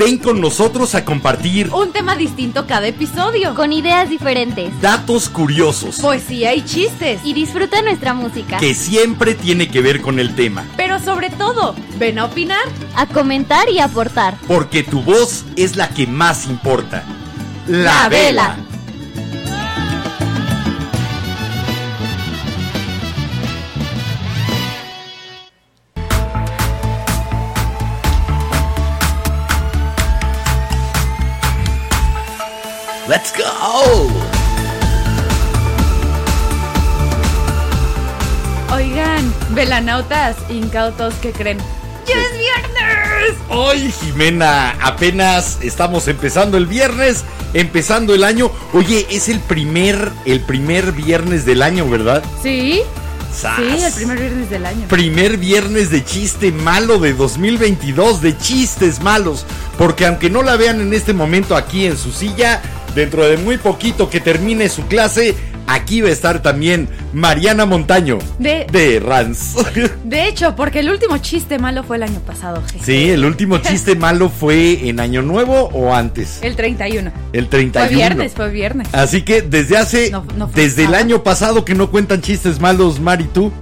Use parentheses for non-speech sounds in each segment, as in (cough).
Ven con nosotros a compartir Un tema distinto cada episodio. Con ideas diferentes. datos curiosos Poesía y chistes. Y disfruta nuestra música. que siempre tiene que ver con el tema. Pero sobre todo, ven a opinar. A comentar y aportar. Porque tu voz es la que más importa. La vela. Let's go. Oigan, velanautas incautos que creen. ¡Ya es viernes! Hoy, Jimena, apenas estamos empezando el viernes, empezando el año. Oye, es el primer, el primer viernes del año, ¿verdad? ¿Sí? ¡Sas! Sí, el primer viernes del año. Primer viernes de chiste malo de 2022, de chistes malos. Porque aunque no la vean en este momento aquí en su silla, dentro de muy poquito que termine su clase, aquí va a estar también Mariana Montaño De- de Rans. (laughs) De hecho, porque el último chiste malo fue el año pasado, jeje. Sí, el último chiste (laughs) malo fue en Año Nuevo o antes. El 31. El 31. Fue viernes, fue viernes. Así que desde hace, No- no fue desde el año pasado que no cuentan chistes malos, Mari, tú.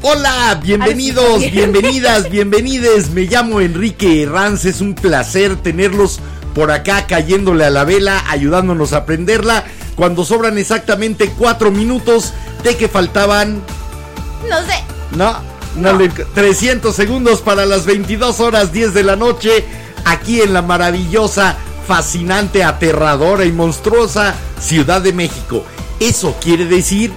Hola, bienvenidos, bienvenidas, (laughs) bienvenides. Me llamo Enrique Herranz, es un placer tenerlos por acá cayéndole a la vela, ayudándonos a aprenderla. Cuando sobran exactamente cuatro minutos de que faltaban No sé. no, no, No. le- 300 segundos para las 22 horas 10 de la noche, aquí en la maravillosa, fascinante, aterradora y monstruosa Ciudad de México. Eso quiere decir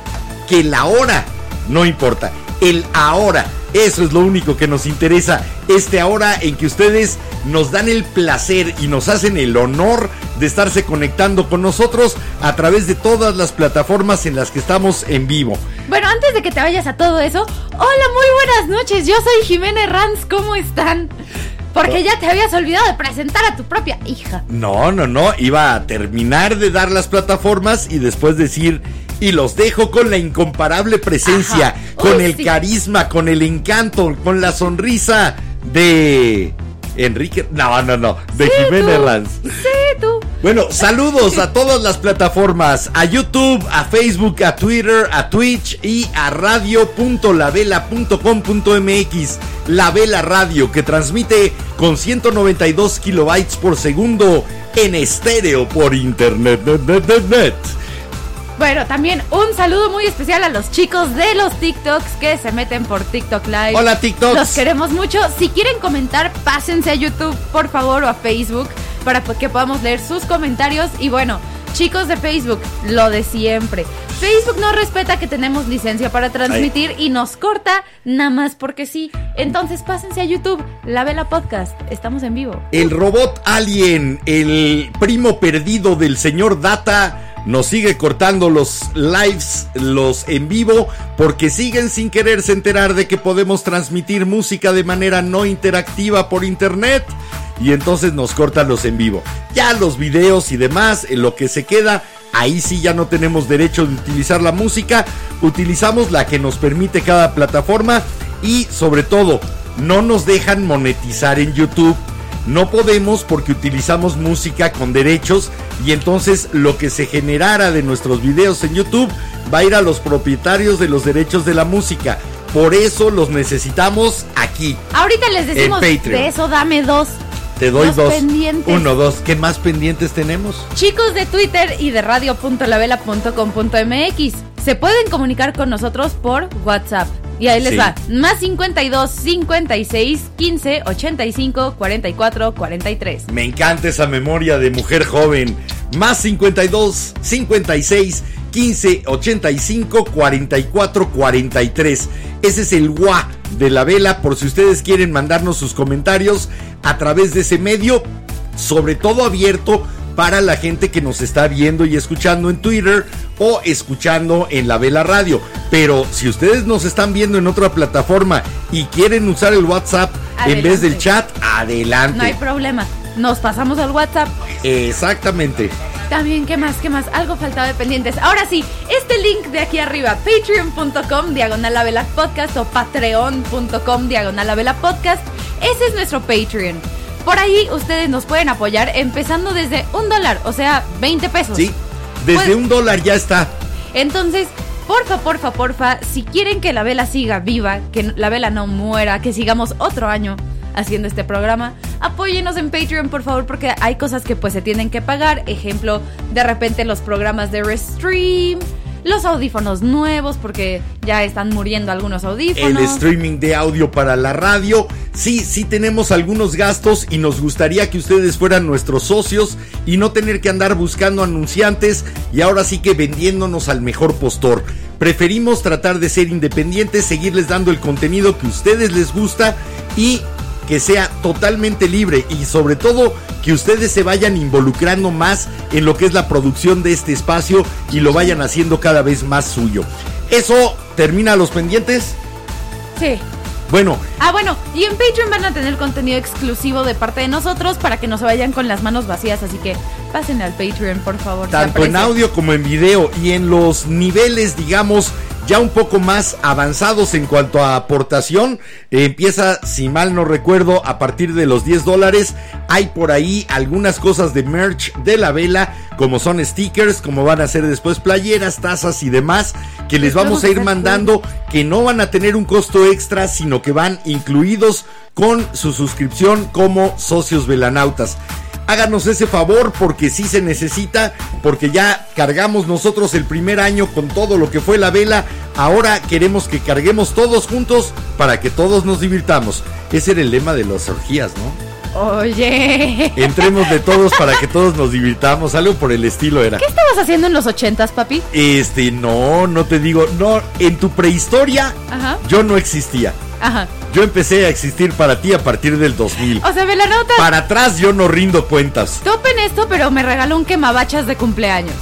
que la hora no importa, el ahora. Eso es lo único que nos interesa. Este ahora en que ustedes nos dan el placer y nos hacen el honor de estarse conectando con nosotros a través de todas las plataformas en las que estamos en vivo. Bueno, antes de que te vayas a todo eso, hola, muy buenas noches. Yo soy Jimena Ranz, ¿cómo están? Porque ya te habías olvidado de presentar a tu propia hija. No, no, no, iba a terminar de dar las plataformas y después decir, y los dejo con la incomparable presencia, Ajá. con Uy, el sí. carisma, con el encanto, con la sonrisa de Enrique, no, no, no, de Sí, Jimena. Herranz. Sí, tú. Bueno, saludos a todas las plataformas, a YouTube, a Facebook, a Twitter, a Twitch y a radio.lavela.com.mx, La Vela Radio, que transmite con 192 kilobytes por segundo en estéreo por internet. net, net, net, net. Bueno, también un saludo muy especial a los chicos de los TikToks que se meten por TikTok Live. Hola TikTok. Los queremos mucho. Si quieren comentar, pásense a YouTube, por favor, o a Facebook para que podamos leer sus comentarios. Y bueno, chicos de Facebook, lo de siempre. Facebook no respeta que tenemos licencia para transmitir y nos corta nada más porque sí. Entonces pásense a YouTube, La Vela Podcast. Estamos en vivo. El robot alien, el primo perdido del señor Data, nos sigue cortando los lives, los en vivo, porque siguen sin quererse enterar de que podemos transmitir música de manera no interactiva por internet. Y entonces nos cortan los en vivo. Ya los videos y demás, en lo que se queda, ahí sí ya no tenemos derecho de utilizar la música. Utilizamos la que nos permite cada plataforma y sobre todo, no nos dejan monetizar en YouTube. No podemos porque utilizamos música con derechos y entonces lo que se generara de nuestros videos en YouTube va a ir a los propietarios de los derechos de la música. Por eso los necesitamos aquí. Ahorita les decimos de eso, dame dos. Te doy Los dos. pendientes. Uno, dos. ¿Qué más pendientes tenemos? Chicos de Twitter y de radio.lavela.com.mx se pueden comunicar con nosotros por WhatsApp. Y ahí les Sí. va. Más 52 56 15 85 44 43. Me encanta esa memoria de mujer joven. Más 52 56 15 85 44 43. Ese es el WA de la vela por si ustedes quieren mandarnos sus comentarios a través de ese medio, sobre todo abierto para la gente que nos está viendo y escuchando en Twitter o escuchando en la Vela Radio. Pero si ustedes nos están viendo en otra plataforma y quieren usar el WhatsApp en vez del chat, adelante. No hay problema. Nos pasamos al WhatsApp. Exactamente. También, ¿qué más? ¿Qué más? Algo faltaba de pendientes. Ahora sí, este link de aquí arriba, patreon.com, diagonal podcast o patreon.com, diagonal podcast, ese es nuestro Patreon. Por ahí ustedes nos pueden apoyar empezando desde un dólar, o sea, 20 pesos. Sí, desde Pues- un dólar ya está. Entonces, porfa, porfa, porfa, si quieren que la vela siga viva, que la vela no muera, que sigamos otro año haciendo este programa, apóyenos en Patreon, por favor, porque hay cosas que pues se tienen que pagar. Ejemplo, de repente los programas de Restream, los audífonos nuevos, porque ya están muriendo algunos El audífonos. streaming de audio para la radio. Sí, sí tenemos algunos gastos y nos gustaría que ustedes fueran nuestros socios y no tener que andar buscando anunciantes y ahora sí que vendiéndonos al mejor postor. Preferimos tratar de ser independientes, seguirles dando el contenido que a ustedes les gusta y que sea totalmente libre y sobre todo que ustedes se vayan involucrando más en lo que es la producción de este espacio y lo vayan haciendo cada vez más suyo. Eso termina los pendientes. Sí. Bueno, Ah, bueno, y en Patreon van a tener contenido exclusivo de parte de nosotros para que no se vayan con las manos vacías, así que pasen al Patreon, por favor. tanto en audio como en video y en los niveles, digamos, ya un poco más avanzados en cuanto a aportación, eh, empieza, si mal no recuerdo, a partir de los 10 dólares. Hay por ahí algunas cosas de merch de la vela, como son stickers, como van a ser después playeras, tazas y demás, que les Les vamos a ir mandando, que no van a tener un costo extra, sino que van incluidos con su suscripción como socios velanautas háganos ese favor porque sí se necesita, porque ya cargamos nosotros el primer año con todo lo que fue la vela, ahora queremos que carguemos todos juntos para que todos nos divirtamos. Ese era el lema de las orgías, ¿no? Oye. Entremos de todos para que todos nos divirtamos, algo por el estilo era. ¿Qué estabas haciendo en los ochentas, papi? Este, no, no te digo, no, en tu prehistoria Ajá. yo no existía. Ajá. Yo empecé a existir para ti a partir del 2000. O sea, Velanauta, Para atrás yo no rindo cuentas, topen esto, pero me regaló un quemabachas de cumpleaños.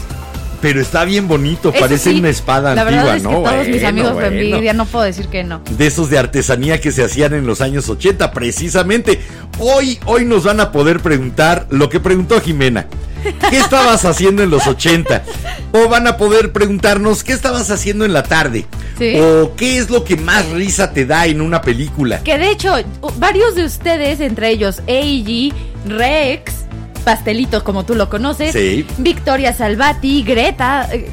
Pero está bien bonito, Eso parece sí, una espada La antigua, verdad es ¿no? todos mis amigos bueno. envidian, no puedo decir que no. de esos de artesanía que se hacían en los años 80, precisamente. Hoy, hoy nos van a poder preguntar lo que preguntó Jimena. ¿Qué estabas haciendo en los 80? O van a poder preguntarnos qué estabas haciendo en la tarde. Sí. O qué es lo que más risa te da en una película. Que de hecho, varios de ustedes, entre ellos Eiji, Rex, Pastelito, como tú lo conoces, Sí. Victoria Salvati, Greta, eh,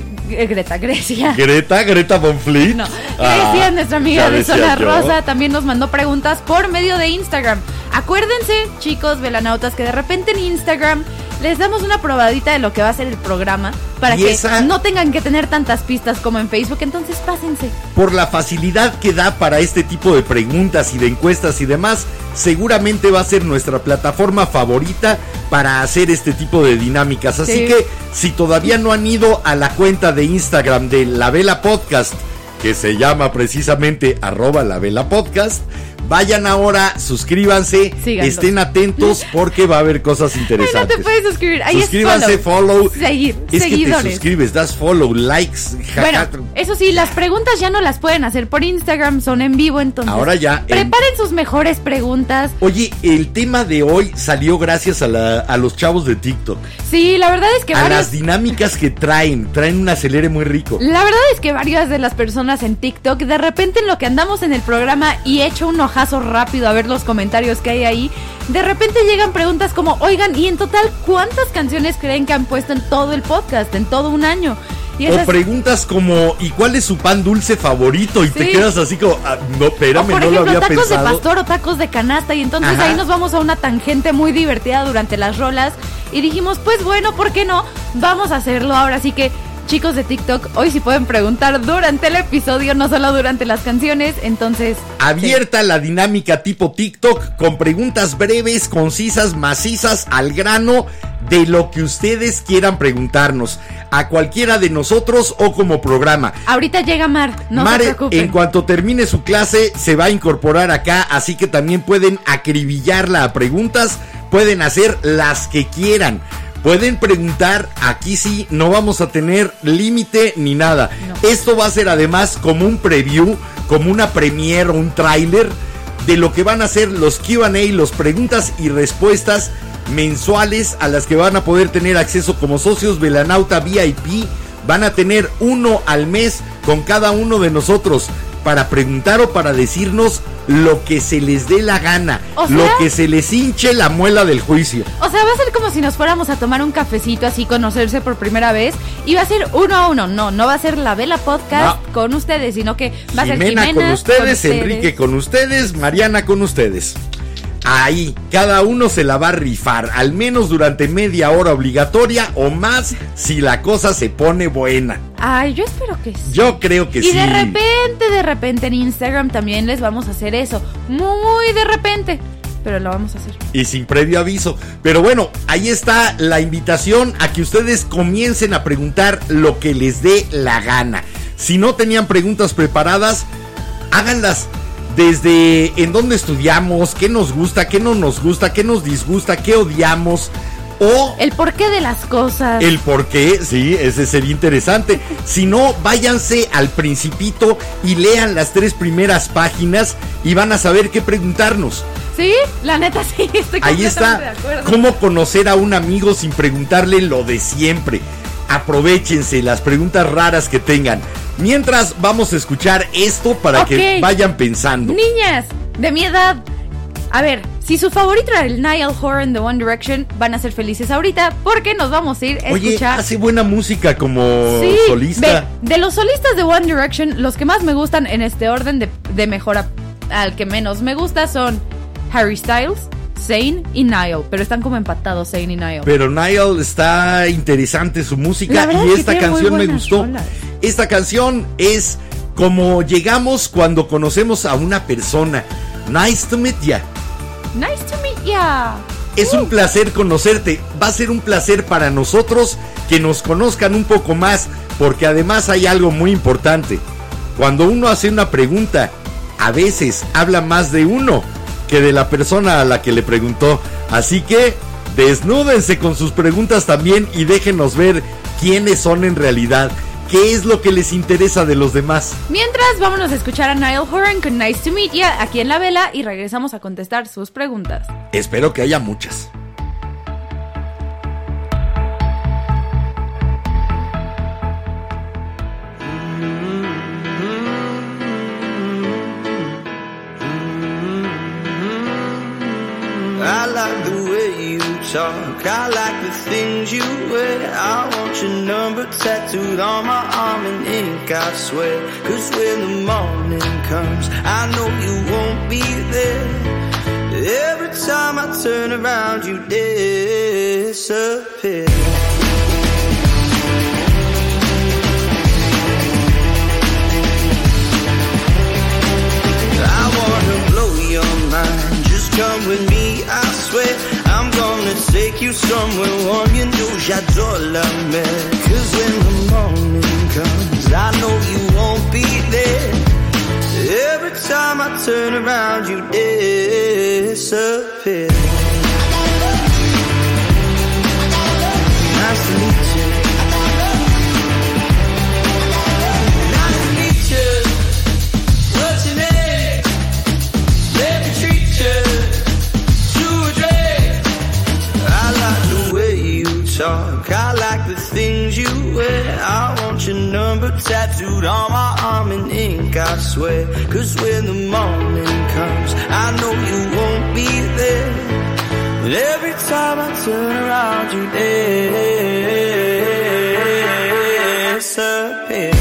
Greta Grecia. Greta, Greta Von Fleet. No, Ah, Grecia, nuestra amiga de Zona. Rosa, también nos mandó preguntas por medio de Instagram. Acuérdense, chicos velanautas, que de repente en Instagram les damos una probadita de lo que va a ser el programa para Y que esa- no tengan que tener tantas pistas como en Facebook. Entonces, pásense. por la facilidad que da para este tipo de preguntas y de encuestas y demás, seguramente va a ser nuestra plataforma favorita para hacer este tipo de dinámicas. Así Sí. que si todavía no han ido a la cuenta de Instagram de La Vela Podcast, que se llama precisamente arroba La Vela Podcast, vayan ahora, suscríbanse, estén atentos (laughs) porque va a haber cosas Ay, no interesantes. te puedes suscribir. Ahí Suscríbanse, es follow. follow. Seguir, es que te suscribes, das follow, likes. Bueno, eso sí, las preguntas ya no las pueden hacer por Instagram, son en vivo, entonces. Ahora ya, en- Preparen sus mejores preguntas. Oye, el tema de hoy salió gracias a, la- a los chavos de TikTok. Sí, la verdad es que A varios. las dinámicas que traen. Traen un acelere muy rico. La verdad es que varias de las personas en TikTok, de repente en lo que andamos en el programa y echo un rápido a ver los comentarios que hay ahí, de repente llegan preguntas como, oigan, ¿y en total cuántas canciones creen que han puesto en todo el podcast, en todo un año? Y O esas- preguntas como, ¿y cuál es su pan dulce favorito? Y te Sí. quedas así como, "Ah, no, o espérame, por no lo ejemplo, había tacos de pensado. pastor o tacos de canasta. Y entonces Ajá. ahí nos vamos a una tangente muy divertida durante las rolas. Y dijimos, pues bueno, ¿por qué no? Vamos a hacerlo ahora. Así que, chicos de TikTok, hoy sí pueden preguntar durante el episodio, no solo durante las canciones. Entonces. Abierta la dinámica tipo TikTok con preguntas breves, concisas, macizas, al grano, de lo que ustedes quieran preguntarnos. A cualquiera de nosotros o como programa. Ahorita llega Mar, no Mare, se en cuanto termine su clase, se va a incorporar acá, así que también pueden acribillarla a preguntas, pueden hacer las que quieran. Pueden preguntar, aquí sí, no vamos a tener límite ni nada. No. Esto va a ser además como un preview, como una premiere o un tráiler de lo que van a ser los QA, los preguntas y respuestas mensuales a las que van a poder tener acceso como socios Velanauta VIP. Van a tener uno al mes con cada uno de nosotros para preguntar o para decirnos lo que se les dé la gana, O sea- lo que se les hinche la muela del juicio. O sea, va a ser como si nos fuéramos a tomar un cafecito así, conocerse por primera vez. Y va a ser uno a uno. No, no va a ser la Vela Podcast No. con ustedes, sino que va a ser Jimena Jimena con ustedes, Enrique con ustedes, Mariana con ustedes. Ahí, cada uno se la va a rifar, al menos durante media hora obligatoria o más si la cosa se pone buena. Ay, yo espero que sí. Yo creo que y sí. de repente, de repente en Instagram también les vamos a hacer eso. Muy de repente. Pero lo vamos a hacer. y sin previo aviso. Pero bueno, ahí está la invitación a que ustedes comiencen a preguntar lo que les dé la gana. Si no tenían preguntas preparadas, háganlas desde en dónde estudiamos, qué nos gusta, qué no nos gusta, qué nos disgusta, qué odiamos o El porqué de las cosas. el por qué, sí, ese sería interesante. (laughs) Si no, váyanse al principito y lean las tres primeras páginas y van a saber qué preguntarnos. Sí, la neta (laughs) sí, estoy Ahí está de acuerdo. cómo conocer a un amigo sin preguntarle lo de siempre. Aprovechense las preguntas raras que tengan. Mientras vamos a escuchar esto para que vayan pensando. Niñas, de mi edad. A ver, si su favorito era el Niall Horan de One Direction, van a ser felices ahorita porque nos vamos a ir a Oye, escuchar. hace buena música como Sí, solista. ve, de los solistas de One Direction, los que más me gustan en este orden de, de mejor a- al que menos me gusta son Harry Styles, Zayn y Niall. Pero están como empatados Zayn y Niall. Pero Niall está interesante su música y esta canción me gustó. Esta canción es como llegamos cuando conocemos a una persona. Nice to meet ya. Nice to meet ya. Es un placer conocerte. Va a ser un placer para nosotros que nos conozcan un poco más, porque además hay algo muy importante. Cuando uno hace una pregunta, a veces habla más de uno que de la persona a la que le preguntó. Así que desnúdense con sus preguntas también y déjenos ver quiénes son en realidad, qué es lo que les interesa de los demás. Mientras, vámonos a escuchar a Niall Horan con Nice to meet ya aquí en la vela y regresamos a contestar sus preguntas. Espero que haya muchas. Talk. I like the things you wear. I want your number tattooed on my arm in ink, I swear. Cause when the morning comes, I know you won't be there. Every time I turn around, you disappear. I wanna blow your mind. Just come with me, I swear. I'm gonna take you somewhere warm. You know j'adore la mer. Cause when the morning comes, I know you won't be there. Every time I turn around, you disappear. Talk. I like the things you wear. I want your number tattooed on my arm in ink, I swear. Cause when the morning comes, I know you won't be there. But every time I turn around, you disappear.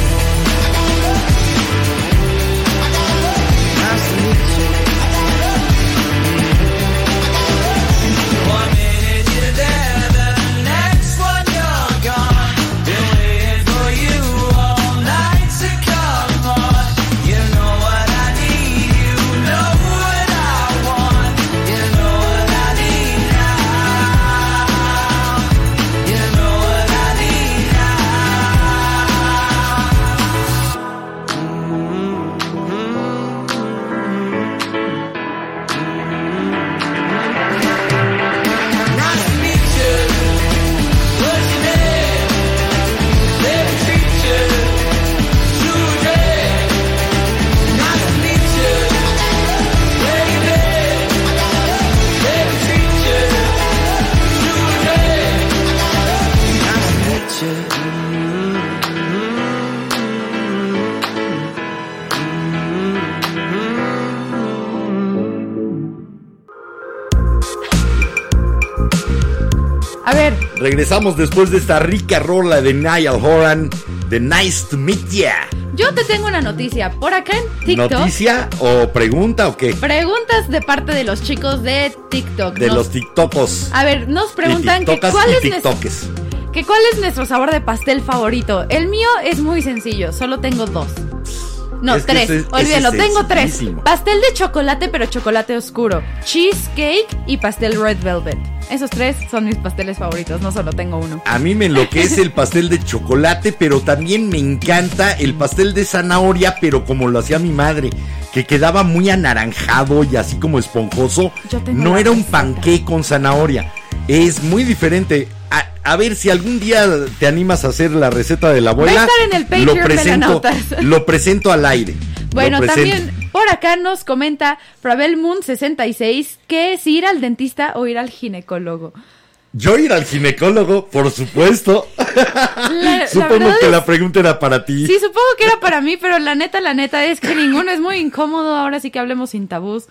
Regresamos después de esta rica rola de Niall Horan de Nice to Meet Ya. yo te tengo una noticia. Por acá en TikTok. ¿Noticia o pregunta o qué? Preguntas de parte de los chicos de TikTok. De Nos- los TikTokos. A ver, nos preguntan que cuál, y es que cuál es nuestro sabor de pastel favorito. El mío es muy sencillo, solo tengo dos. No, Es tres. ese Olvídalo, es tengo tres. Pastel de chocolate, pero chocolate oscuro. Cheesecake y pastel red velvet. Esos tres son mis pasteles favoritos, no solo tengo uno. A mí me enloquece el pastel de chocolate, pero también me encanta el pastel de zanahoria, pero como lo hacía mi madre, que quedaba muy anaranjado y así como esponjoso. No era un panqué con zanahoria. Es muy diferente. A, a ver si algún día te animas a hacer la receta de la abuela. Va a estar en el Patreon, lo presento, lo presento al aire. Bueno, también por acá nos comenta Pravel Moon 66 que es ir al dentista o ir al ginecólogo. Yo ir al ginecólogo, por supuesto. La- (laughs) Supongo que es- la pregunta era para ti. Sí, supongo que era para mí, pero la neta, la neta es que ninguno es muy incómodo. Ahora sí que hablemos sin tabús.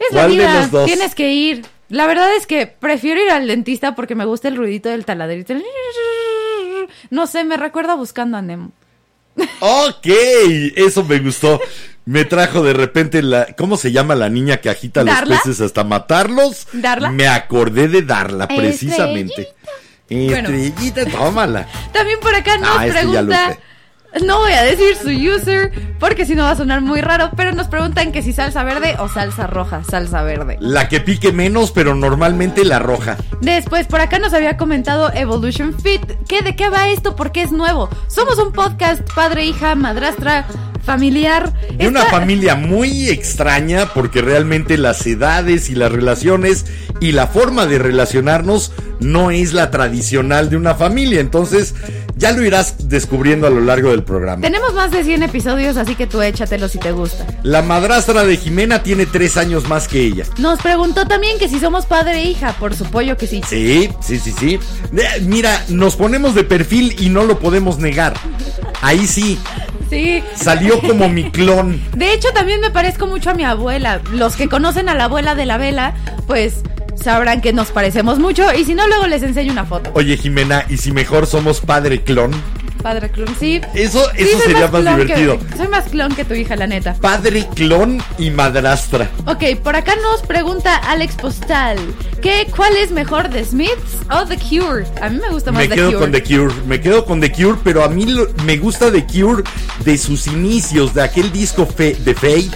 Es la ¿Cuál de vida, los dos? tienes que ir. La verdad es que prefiero ir al dentista porque me gusta el ruidito del taladrito. No sé, me recuerda buscando a Nemo. Ok, eso me gustó. Me trajo de repente la. ¿Cómo se llama la niña que agita ¿Darla? los peces hasta matarlos? ¿Darla? Me acordé de Darla, precisamente. Bueno. Estrellita, tómala. También por acá nos Ah, este ya lo pregunta. No voy a decir su user porque si no va a sonar muy raro, pero nos preguntan que si salsa verde o salsa roja, salsa verde. La que pique menos, pero normalmente la roja. Después, por acá nos había comentado Evolution Fit. ¿Qué, ¿De qué va esto? Porque es nuevo. Somos un podcast padre, hija, madrastra, familiar. De una Esta- familia muy extraña porque realmente las edades y las relaciones y la forma de relacionarnos no es la tradicional de una familia. Entonces ya lo irás descubriendo a lo largo del programa. Tenemos más de 100 episodios, así que tú échatelo si te gusta. La madrastra de Jimena tiene tres años más que ella. Nos preguntó también que si somos padre e hija. Por su pollo que sí. Sí, sí, sí, sí. Eh, Mira, nos ponemos de perfil y no lo podemos negar. Ahí sí, Sí. salió (laughs) como mi clon. De hecho, también me parezco mucho a mi abuela. Los que conocen a la abuela de la vela, pues sabrán que nos parecemos mucho. Y si no, luego les enseño una foto. Oye, Jimena, ¿y si mejor somos padre clon? Padre clon, sí. Eso, Sí, eso sería más que- divertido. soy más clon que tu hija, la neta. Padre clon y madrastra. Ok, por acá nos pregunta Alex Postal que cuál es mejor, The Smiths o The Cure. A mí me gusta más Me The quedo Cure. con The Cure, me quedo con The Cure, pero a mí lo- me gusta The Cure de sus inicios, de aquel disco fe- de Faith.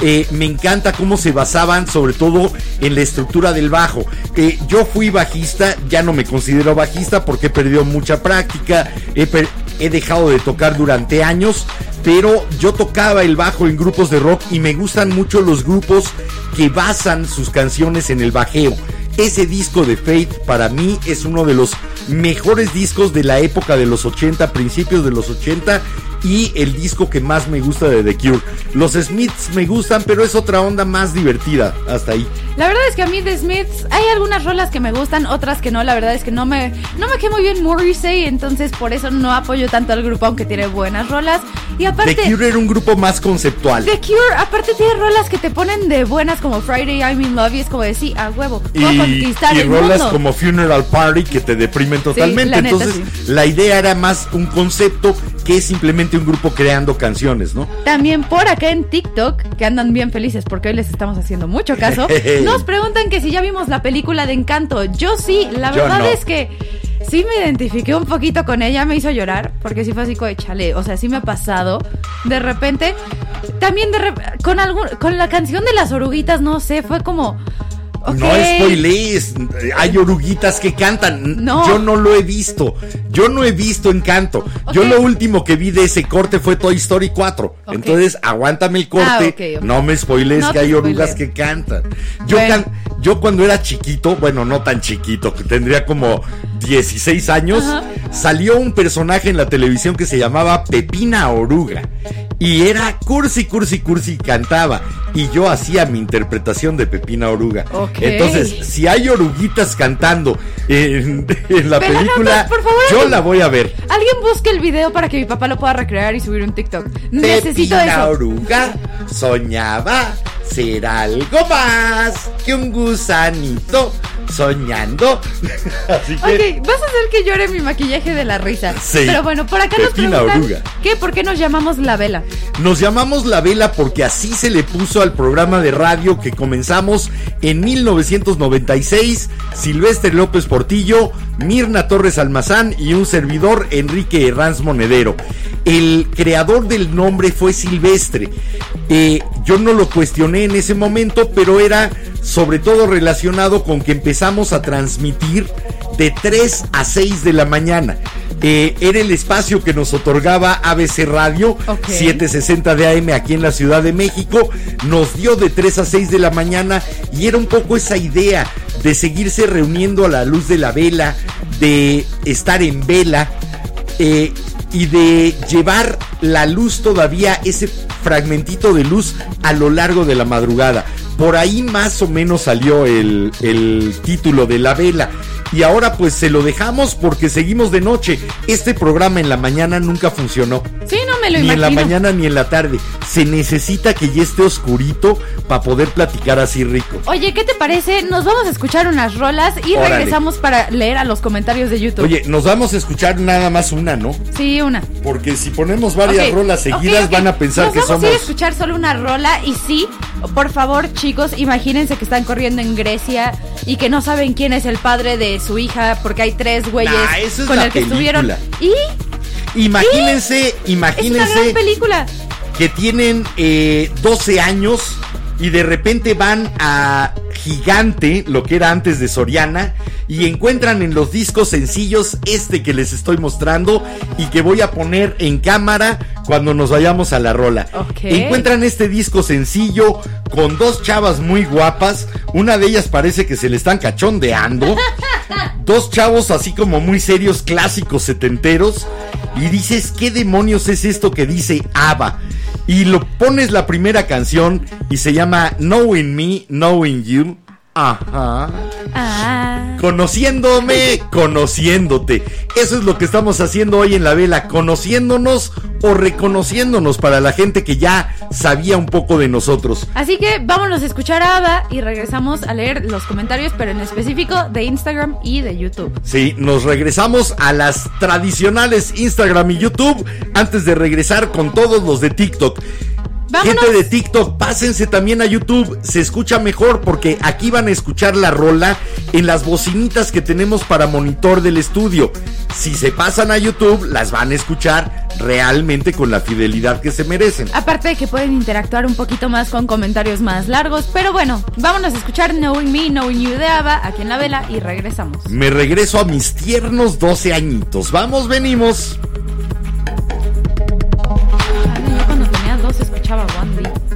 Eh, me encanta cómo se basaban sobre todo en la estructura del bajo. Eh, yo fui bajista, ya no me considero bajista porque he perdido mucha práctica, he, he dejado de tocar durante años, pero yo tocaba el bajo en grupos de rock y me gustan mucho los grupos que basan sus canciones en el bajeo. Ese disco de Faith para mí es uno de los mejores discos de la época de los 80, principios de los 80 y el disco que más me gusta de The Cure. Los Smiths me gustan, pero es otra onda más divertida. Hasta ahí. La verdad es que a mí The Smiths hay algunas rolas que me gustan, otras que no. La verdad es que no me no me queda muy bien Morrissey, entonces por eso no apoyo tanto al grupo aunque tiene buenas rolas. Y aparte The Cure era un grupo más conceptual. The Cure, aparte tiene rolas que te ponen de buenas como Friday I'm in Love y es como de sí, a huevo, puedo y, conquistar y el rolas mundo. como Funeral Party que te deprimen totalmente. la neta, Entonces, sí. la idea era más un concepto que simplemente un grupo creando canciones, ¿no? También por acá en TikTok, que andan bien felices porque hoy les estamos haciendo mucho caso, (laughs) nos preguntan que si ya vimos la película de Encanto. Yo sí, la Yo verdad no. es que sí me identifiqué un poquito con ella, me hizo llorar, porque sí fue así como de chale, o sea, sí me ha pasado. De repente, también de rep- con algún, con la canción de las oruguitas, no sé, fue como... No spoilees, hay oruguitas que cantan. No. Yo no lo he visto. Yo no he visto Encanto. Yo lo último que vi de ese corte fue Toy Story 4. Ok. Entonces, aguántame el corte. Ah. No me spoilees No que hay orugas que cantan. Yo, Bueno. can- yo cuando era chiquito, bueno, no tan chiquito, que tendría como 16 años, Ajá. salió un personaje en la televisión que se llamaba Pepina Oruga. Y era cursi, cursi, cursi, cantaba. Y yo hacía mi interpretación de Pepina Oruga. Entonces, si hay oruguitas cantando en, en la Pero, película, Rafa, por favor, yo la voy a ver. Alguien busque el video para que mi papá lo pueda recrear y subir un TikTok. Necesito Pepina eso. Oruga soñaba ser algo más que un gusanito soñando. (laughs) Así que Ok, vas a hacer que llore mi maquillaje de la risa. Sí. Pero bueno, por acá nos Pepina preguntan Oruga. ¿qué? ¿Por qué nos llamamos la vela? nos llamamos La Vela porque así se le puso al programa de radio que comenzamos en 1996. Silvestre López Portillo, Mirna Torres Almazán y un servidor Enrique Herranz Monedero. El creador del nombre fue Silvestre. Eh, yo no lo cuestioné en ese momento, pero era sobre todo relacionado con que empezamos a transmitir de 3 a 6 de la mañana. Eh, era el espacio que nos otorgaba ABC Radio, Ok. 760 de AM aquí en la Ciudad de México. Nos dio de 3 a 6 de la mañana y era un poco esa idea de seguirse reuniendo a la luz de la vela, de estar en vela eh, y de llevar la luz todavía, ese fragmentito de luz a lo largo de la madrugada. Por ahí más o menos salió el, el título de la vela. Y ahora pues se lo dejamos porque seguimos de noche. Este programa en la mañana nunca funcionó. Sí, no me lo Ni en imagino. la mañana ni en la tarde. Se necesita que ya esté oscurito para poder platicar así rico. Oye, ¿qué te parece? Nos vamos a escuchar unas rolas y Órale. regresamos para leer a los comentarios de YouTube. Oye, nos vamos a escuchar nada más una, ¿no? Sí, una. Porque si ponemos varias rolas seguidas van a pensar Nos que vamos somos... ir a escuchar solo una rola y sí, por favor, chicos, imagínense que están corriendo en Grecia y que no saben quién es el padre de su hija porque hay tres güeyes Nah, eso es con el que estuvieron. Y Imagínense, es una imagínense gran película. que tienen eh, 12 años y de repente van a Gigante, lo que era antes de Soriana, y encuentran en los discos sencillos este que les estoy mostrando y que voy a poner en cámara cuando nos vayamos a la rola. Encuentran este disco sencillo con dos chavas muy guapas, una de ellas parece que se le están cachondeando, (laughs) dos chavos así como muy serios, clásicos setenteros, y dices, ¿qué demonios es esto que dice ABBA? Y lo pones la primera canción y se llama Knowing Me, Knowing You. Ajá. Ah. Conociéndome, conociéndote. Eso es lo que estamos haciendo hoy en la vela, conociéndonos o reconociéndonos para la gente que ya sabía un poco de nosotros. Así que vámonos a escuchar a Ava y regresamos a leer los comentarios, pero en específico de Instagram y de YouTube. Sí, nos regresamos a las tradicionales Instagram y YouTube antes de regresar con todos los de TikTok. Vámonos. Gente de TikTok, pásense también a YouTube, se escucha mejor porque aquí van a escuchar la rola en las bocinitas que tenemos para monitor del estudio. Si se pasan a YouTube, las van a escuchar realmente con la fidelidad que se merecen. Aparte de que pueden interactuar un poquito más con comentarios más largos, pero bueno, vámonos a escuchar Knowing Me, Knowing You de Ava aquí en la vela y regresamos. Me regreso a mis tiernos 12 añitos. Vamos, venimos. Tenía dos escuchaba One Day.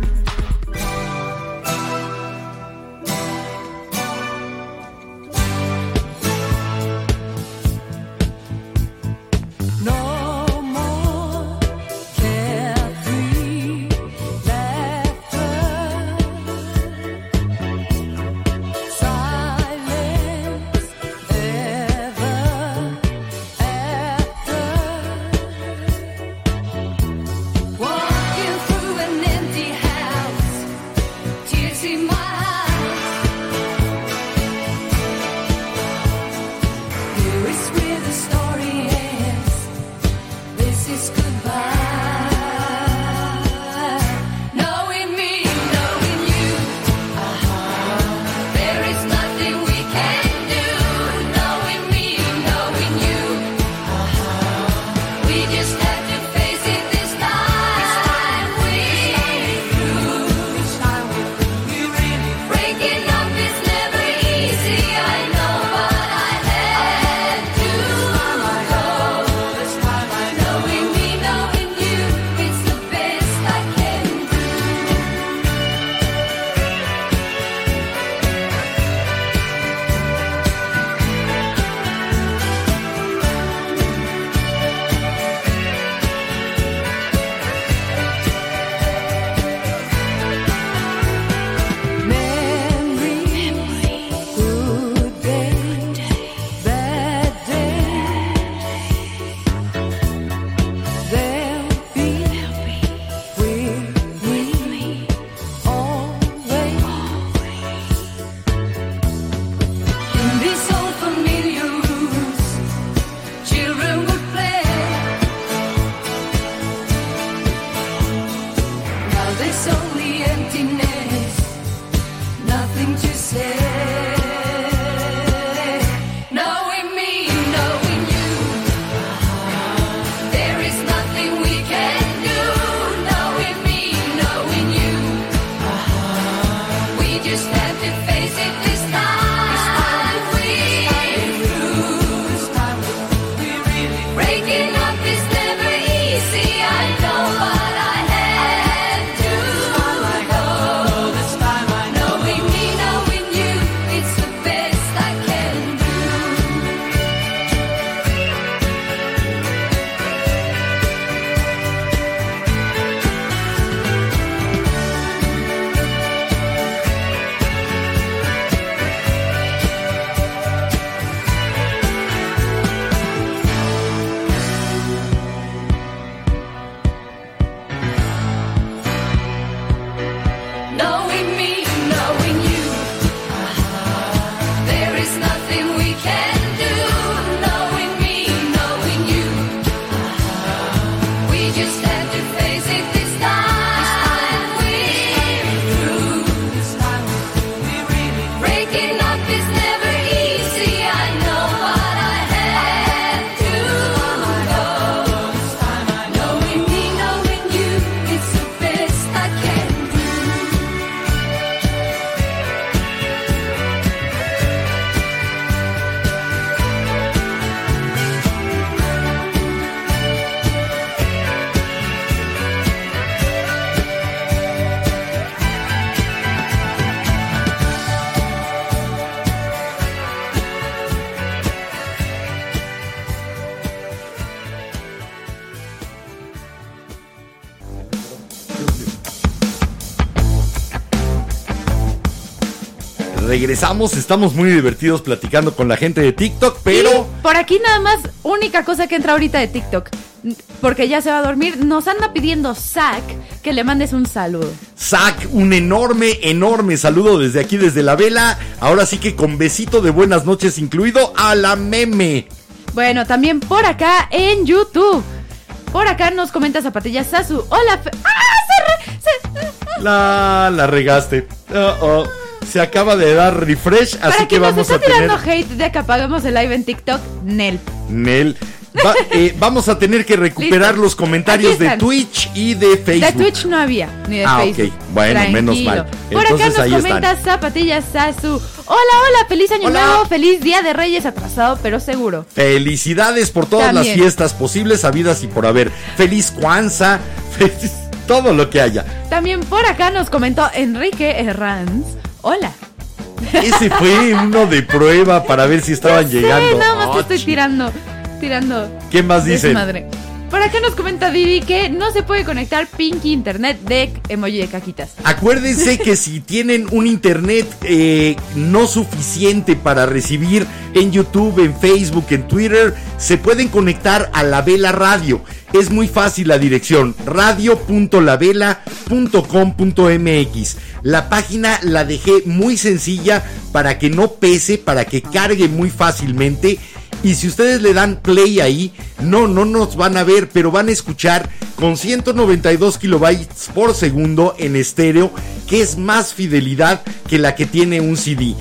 Regresamos, estamos muy divertidos platicando con la gente de TikTok, pero Y por aquí nada más, única cosa que entra ahorita de TikTok. Porque ya se va a dormir. Nos anda pidiendo Zack que le mandes un saludo. Zach, un enorme, enorme saludo desde aquí, desde la vela. Ahora sí que con besito de buenas noches incluido a la meme. Bueno, también por acá en YouTube. Por acá nos comenta Zapatilla Sasu. Hola. Fe- ¡Ah! Se re- se- La, la regaste. Oh, oh. Se acaba de dar refresh, Para así que vamos está a tener. tirando hate de que apagamos el live en TikTok, Nel. Nel. Va- (laughs) eh, vamos a tener que recuperar Listo. los comentarios de están. Twitch y de Facebook. De Twitch no había, ni de Ah, Facebook. ok. Bueno, menos mal. Por Entonces, acá ahí nos están. comenta Zapatilla Sasu. Hola, hola, feliz año Hola. nuevo, feliz día de Reyes atrasado, pero seguro. Felicidades por todas También. las fiestas posibles, habidas y por haber. Feliz Kwanzaa, (laughs) feliz todo lo que haya. También por acá nos comentó Enrique Herranz. Hola. Ese fue uno de prueba para ver si estaban Sí, llegando. nada más te Ah, estoy tirando, tirando. ¿Qué más dicen? Madre. Por acá nos comenta Didi que no se puede conectar Pinky Internet de emoji de caquitas. Acuérdense que si tienen un internet eh, no suficiente para recibir en YouTube, en Facebook, en Twitter, se pueden conectar a la Vela Radio. Es muy fácil la dirección, radio.lavela.com.mx. La página la dejé muy sencilla para que no pese, para que cargue muy fácilmente. Y si ustedes le dan play ahí, no, no nos van a ver, pero van a escuchar con 192 kilobytes por segundo en estéreo, que es más fidelidad que la que tiene un CD.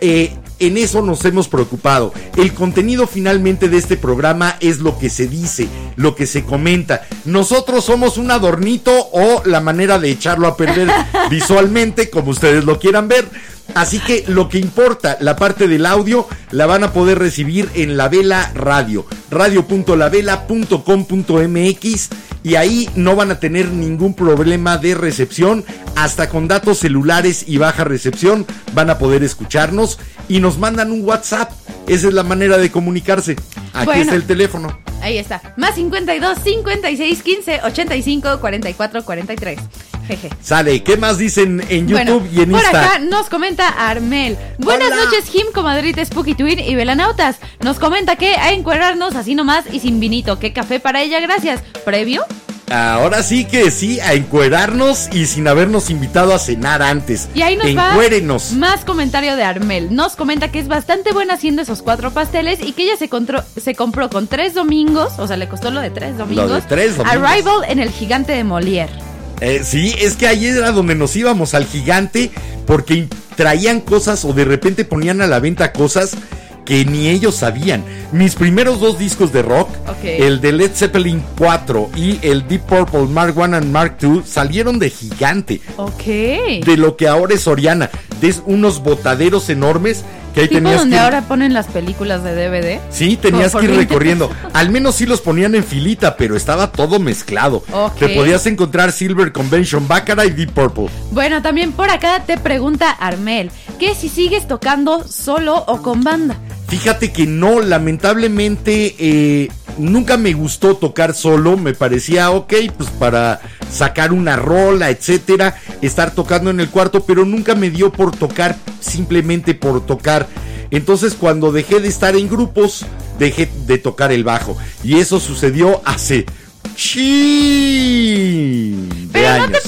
Eh, en eso nos hemos preocupado. El contenido finalmente de este programa es lo que se dice, lo que se comenta. Nosotros somos un adornito o la manera de echarlo a perder (laughs) visualmente, como ustedes lo quieran ver. Así que lo que importa, la parte del audio, la van a poder recibir en la Vela Radio, radio.lavela.com.mx y ahí no van a tener ningún problema de recepción, hasta con datos celulares y baja recepción van a poder escucharnos y nos mandan un WhatsApp. Esa es la manera de comunicarse. Aquí Bueno. está el teléfono. Ahí está. Más 52 56 15 85 44 43. Jeje. Sale, ¿qué más dicen en YouTube Bueno, y en por Insta? acá nos comenta Armel. Buenas Hola. noches, Jim, comadrita Spooky Twin y Velanautas. Nos comenta que a encuerarnos así nomás y sin vinito. ¿Qué café para ella? Gracias. ¿Previo? Ahora sí que sí, a encuerarnos y sin habernos invitado a cenar antes. Y ahí nos Encuérenos. va más comentario de Armel. Nos comenta que es bastante buena haciendo esos cuatro pasteles y que ella se, se compró con tres domingos, o sea, le costó lo de tres domingos. de tres domingos. Arrival en el gigante de Molière. Eh, sí, es que ahí era donde nos íbamos al gigante, porque traían cosas o de repente ponían a la venta cosas que ni ellos sabían. Mis primeros dos discos de rock, el de Led Zeppelin 4 y el Deep Purple Mark I and Mark II, salieron de gigante. Ok. De lo que ahora es Oriana. De unos botaderos enormes que ahí tenías donde que... ahora ponen las películas de DVD. Sí, tenías que ir por 20 recorriendo. (laughs) Al menos sí los ponían en filita, pero estaba todo mezclado. Ok. Te podías encontrar Silver Convention, Baccarat y Deep Purple. Bueno, también por acá te pregunta Armel, que si sigues tocando solo o con banda. Fíjate que no, lamentablemente eh, nunca me gustó tocar solo, me parecía ok, pues para sacar una rola, etcétera, estar tocando en el cuarto, pero nunca me dio por tocar simplemente por tocar. Entonces cuando dejé de estar en grupos, dejé de tocar el bajo. Y eso sucedió hace... ¡Chin! Pero no te,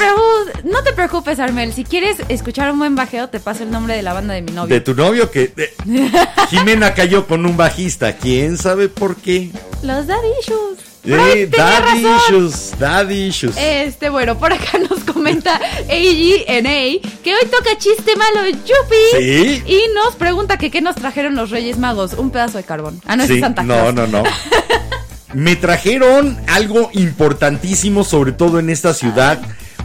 no te preocupes, Armel. Si quieres escuchar un buen bajeo, te paso el nombre de la banda de mi novio. De tu novio que... de- (laughs) Jimena cayó con un bajista, ¿quién sabe por qué? Los Daddy Issues. Eh, daddy razón. issues, daddy issues. Este, bueno, por acá nos comenta AGNA que hoy toca chiste malo Yupi. Sí. Y nos pregunta que qué nos trajeron los Reyes Magos. Un pedazo de carbón. Ah, no, Sí, es Santa no, Claus. no, no. (laughs) Me trajeron algo importantísimo, sobre todo en esta ciudad,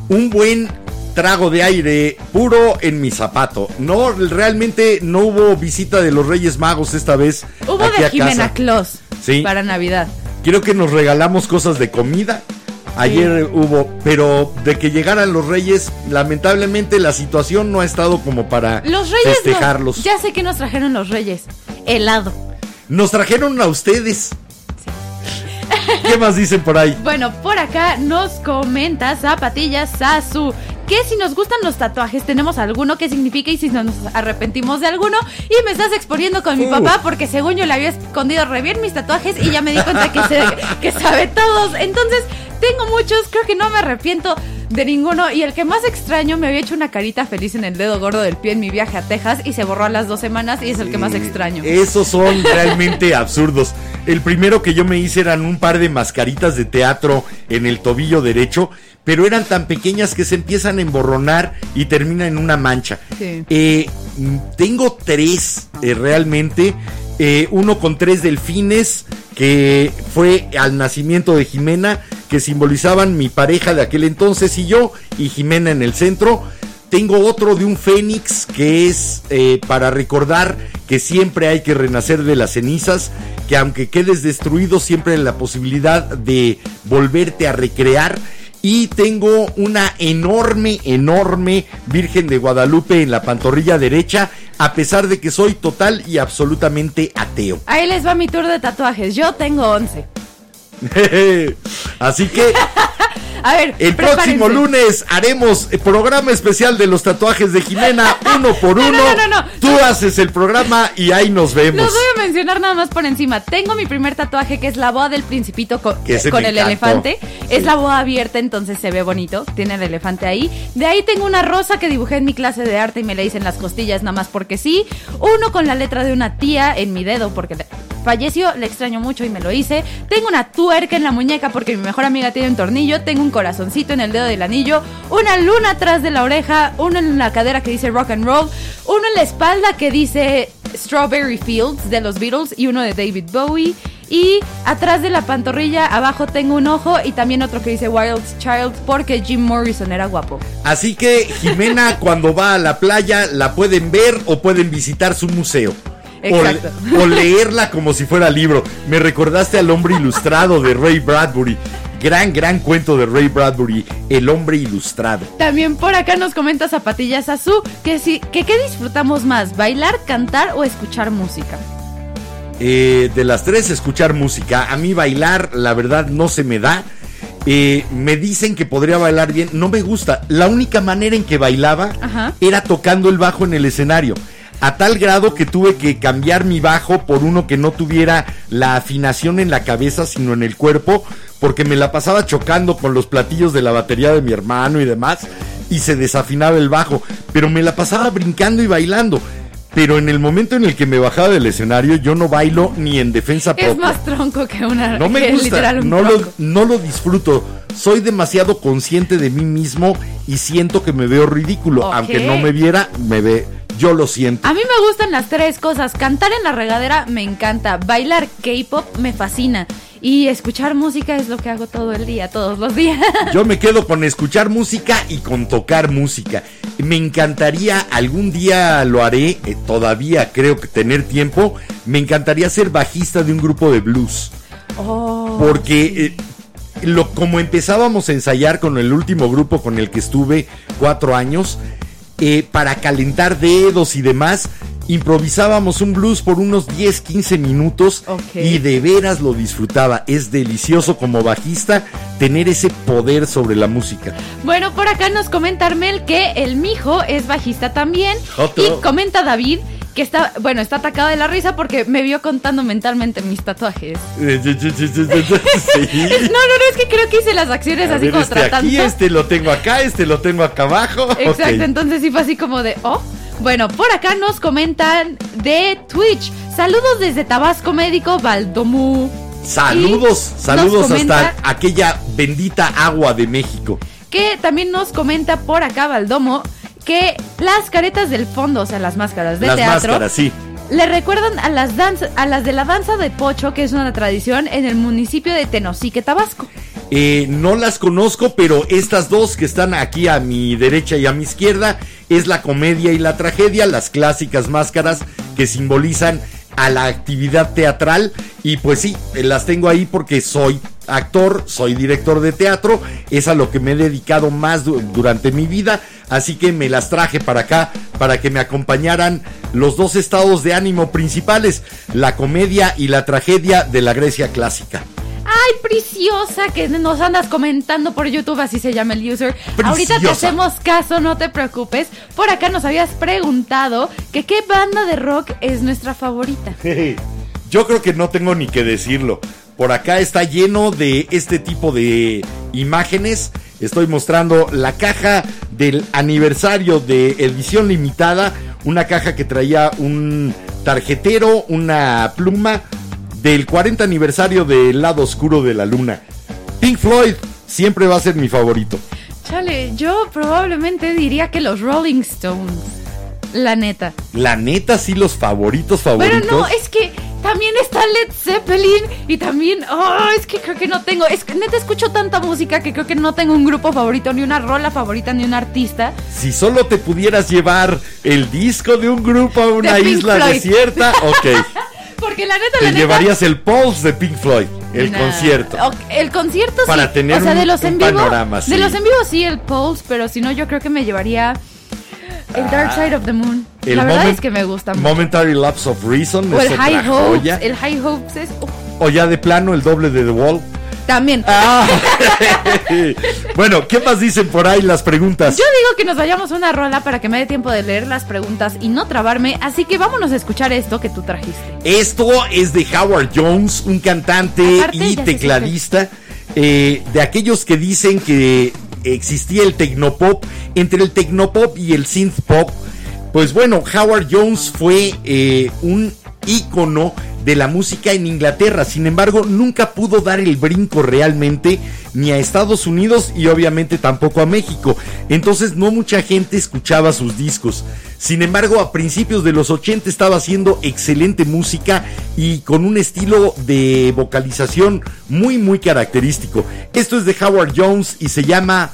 un buen trago de aire puro en mi zapato. No, realmente no hubo visita de los Reyes Magos esta vez. Hubo aquí de a Jimena. Claus. Sí. Para Navidad. Creo que nos regalamos cosas de comida. Ayer hubo, pero de que llegaran los Reyes, lamentablemente la situación no ha estado como para Los Reyes. festejarlos. ya sé que nos trajeron los Reyes. Helado. Nos trajeron a ustedes. ¿Qué más dicen por ahí? Bueno, por acá nos comenta Zapatillas Sasu que si nos gustan los tatuajes tenemos alguno que significa y si nos arrepentimos de alguno y me estás exponiendo con mi Uh. papá porque según yo le había escondido re bien mis tatuajes y ya me di cuenta que, se- que sabe todos. Entonces tengo muchos, creo que no me arrepiento de ninguno y el que más extraño me había hecho una carita feliz en el dedo gordo del pie en mi viaje a Texas y se borró a las dos semanas y es el que más extraño. Esos son realmente absurdos. El primero que yo me hice eran un par de mascaritas de teatro en el tobillo derecho, pero eran tan pequeñas que se empiezan a emborronar y terminan en una mancha. Sí. Eh, tengo tres eh, realmente. Eh, uno con tres delfines, que fue al nacimiento de Jimena, que simbolizaban mi pareja de aquel entonces y yo, y Jimena en el centro. Tengo otro de un fénix que es eh, para recordar que siempre hay que renacer de las cenizas, que aunque quedes destruido siempre hay la posibilidad de volverte a recrear. Y tengo una enorme, enorme Virgen de Guadalupe en la pantorrilla derecha, a pesar de que soy total y absolutamente ateo. Ahí les va mi tour de tatuajes. Yo tengo 11. (laughs) Así que (laughs) A ver, el prepárense. próximo lunes haremos el programa especial de los tatuajes de Jimena, uno por (laughs) No, uno. no, no, no, no. Tú haces el programa y ahí nos vemos. Los voy a mencionar nada más por encima. Tengo mi primer tatuaje que es la boa del principito con el elefante. Sí. Es la boa abierta, entonces se ve bonito. Tiene el elefante ahí. De ahí tengo una rosa que dibujé en mi clase de arte y me la hice en las costillas nada más porque sí. Uno con la letra de una tía en mi dedo porque le- falleció, le extraño mucho y me lo hice. Tengo una tuerca en la muñeca porque mi mejor amiga tiene un tornillo. Tengo un corazoncito en el dedo del anillo. Una luna atrás de la oreja. Uno en la cadera que dice rock and roll. Uno en la espalda que dice Strawberry Fields de los Beatles y uno de David Bowie. Y atrás de la pantorrilla, abajo tengo un ojo y también otro que dice Wild Child porque Jim Morrison era guapo. Así que Jimena (laughs) cuando va a la playa la pueden ver o pueden visitar su museo. O leerla como si fuera libro. Me recordaste al hombre ilustrado de Ray Bradbury. Gran, gran cuento de Ray Bradbury, El hombre ilustrado. También por acá nos comenta Zapatillas Azul que si que qué disfrutamos más, bailar, cantar o escuchar música. Eh, de las tres, escuchar música. A mí bailar, la verdad, no se me da. Eh, me dicen que podría bailar bien. No me gusta. La única manera en que bailaba Ajá. era tocando el bajo en el escenario. A tal grado que tuve que cambiar mi bajo por uno que no tuviera la afinación en la cabeza, sino en el cuerpo, porque me la pasaba chocando con los platillos de la batería de mi hermano y demás, y se desafinaba el bajo. Pero me la pasaba brincando y bailando. Pero en el momento en el que me bajaba del escenario, yo no bailo ni en defensa propia. Es más tronco que una No me gusta, no lo, no lo disfruto. Soy demasiado consciente de mí mismo y siento que me veo ridículo. Aunque no me viera, me ve, yo lo siento. A mí me gustan las tres cosas. Cantar en la regadera me encanta. Bailar K-pop me fascina. Y escuchar música es lo que hago todo el día, todos los días. (laughs) Yo me quedo con escuchar música y con tocar música. Me encantaría, algún día lo haré, eh, todavía creo que tener tiempo, me encantaría ser bajista de un grupo de blues. Oh. Porque eh, lo, como empezábamos a ensayar con el último grupo con el que estuve cuatro años, eh, para calentar dedos y demás, improvisábamos un blues por unos 10, 15 minutos y de veras lo disfrutaba. Es delicioso como bajista tener ese poder sobre la música. Bueno, por acá nos comenta Armel que el mijo es bajista también. Otro. Y comenta David que está, bueno, está atacado de la risa porque me vio contando mentalmente mis tatuajes. (laughs) Sí. No, no, no, es que creo que hice las acciones A así ver, como este tratando. aquí, este lo tengo acá, este lo tengo acá abajo. Exacto, entonces sí fue así como de, oh. Bueno, por acá nos comentan de Twitch. Saludos desde Tabasco Médico, Valdomú. Saludos, Y saludos hasta aquella bendita agua de México. Que también nos comenta por acá Valdomo que las caretas del fondo, o sea, las máscaras de Las teatro, máscaras, sí. Le recuerdan a las, danza- a las de la danza de Pocho, que es una tradición en el municipio de Tenosique, Tabasco. Eh, no las conozco, pero estas dos que están aquí a mi derecha y a mi izquierda es la comedia y la tragedia, las clásicas máscaras que simbolizan a la actividad teatral. Y pues sí, eh, las tengo ahí porque soy actor, soy director de teatro, es a lo que me he dedicado más du- durante mi vida, así que me las traje para acá para que me acompañaran los dos estados de ánimo principales, la comedia y la tragedia de la Grecia clásica. Ay, preciosa, que nos andas comentando por YouTube, así se llama el user. Ahorita te hacemos caso, no te preocupes. Por acá nos habías preguntado que qué banda de rock es nuestra favorita. (laughs) Yo creo que no tengo ni que decirlo. Por acá está lleno de este tipo de imágenes. Estoy mostrando la caja del aniversario de edición limitada. Una caja que traía un tarjetero, una pluma del 40 aniversario del lado oscuro de la luna. Pink Floyd siempre va a ser mi favorito. Chale, yo probablemente diría que los Rolling Stones. La neta. La neta, sí, los favoritos favoritos. Pero no, es que también está Led Zeppelin y también, oh, es que creo que no tengo, es que neta escucho tanta música que creo que no tengo un grupo favorito, ni una rola favorita, ni un artista. Si solo te pudieras llevar el disco de un grupo a una De isla Floyd. desierta, (laughs) ok. Porque la neta, Te la neta... llevarías el Pulse de Pink Floyd, el Nah. concierto. El concierto sí. Para tener o sea, de un- los un en vivo, panorama, sí. De los en vivo sí el Pulse, pero si no yo creo que me llevaría el Dark Side of the Moon. El la verdad Moment- es que me gusta mucho. Momentary Lapse of Reason O es el High Hopes, joya. el High Hopes es O ya de plano el doble de The Wall. también. Ah. (laughs) bueno, ¿qué más dicen por ahí las preguntas? Yo digo que nos vayamos una rola para que me dé tiempo de leer las preguntas y no trabarme, así que vámonos a escuchar esto que tú trajiste. Esto es de Howard Jones, un cantante Aparte, y tecladista, eh, de aquellos que dicen que existía el tecnopop, entre el tecnopop y el synth pop. Pues bueno, Howard Jones fue eh, un ícono de la música en Inglaterra, sin embargo nunca pudo dar el brinco realmente ni a Estados Unidos y obviamente tampoco a México, entonces no mucha gente escuchaba sus discos. Sin embargo, a principios de los 80 estaba haciendo excelente música y con un estilo de vocalización muy muy característico. Esto es de Howard Jones y se llama.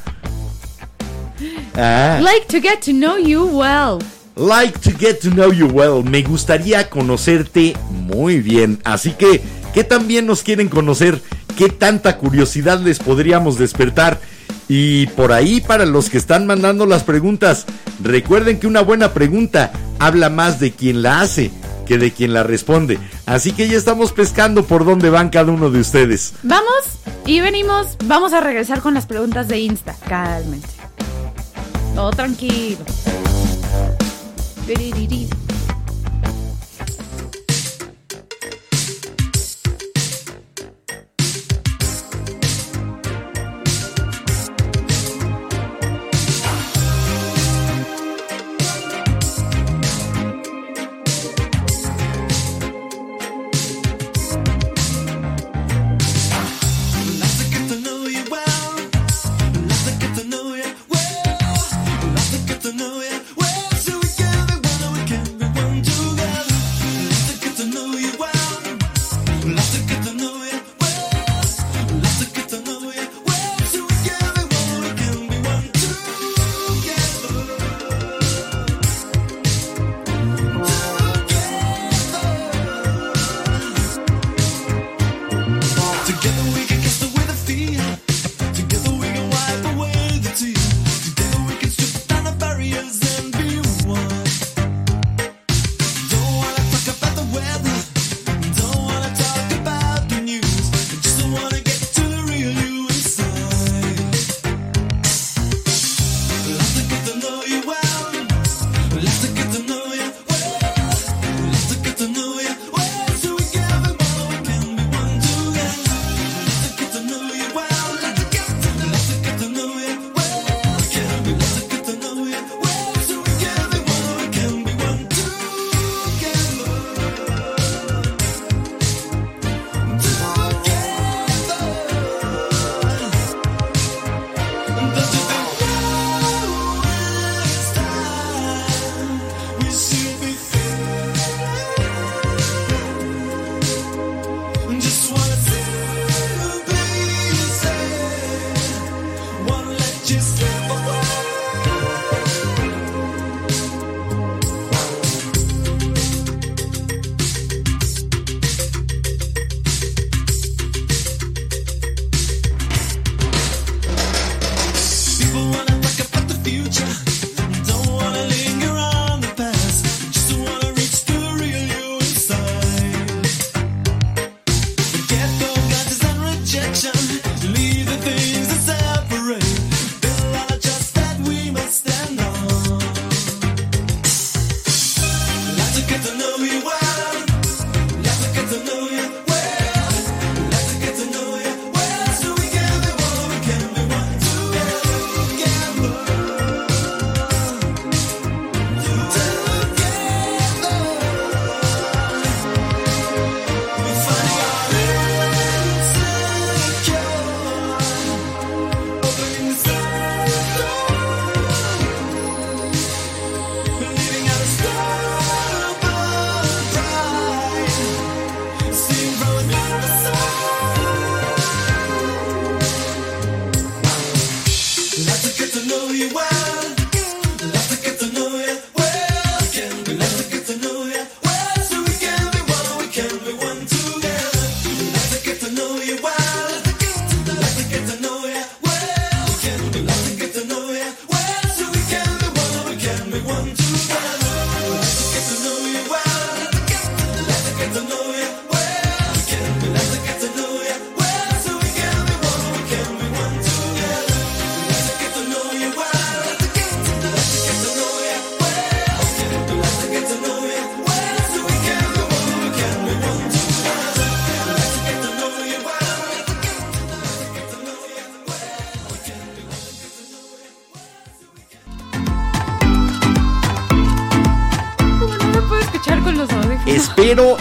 Like to get to know you well. Like to get to know you well. Me gustaría conocerte muy bien. Así que, ¿qué tan bien nos quieren conocer? ¿Qué tanta curiosidad les podríamos despertar? Y por ahí, para los que están mandando las preguntas, recuerden que una buena pregunta habla más de quien la hace que de quien la responde. Así que ya estamos pescando por dónde van cada uno de ustedes. Vamos y venimos. Vamos a regresar con las preguntas de Insta. Cálmense. Todo tranquilo. Good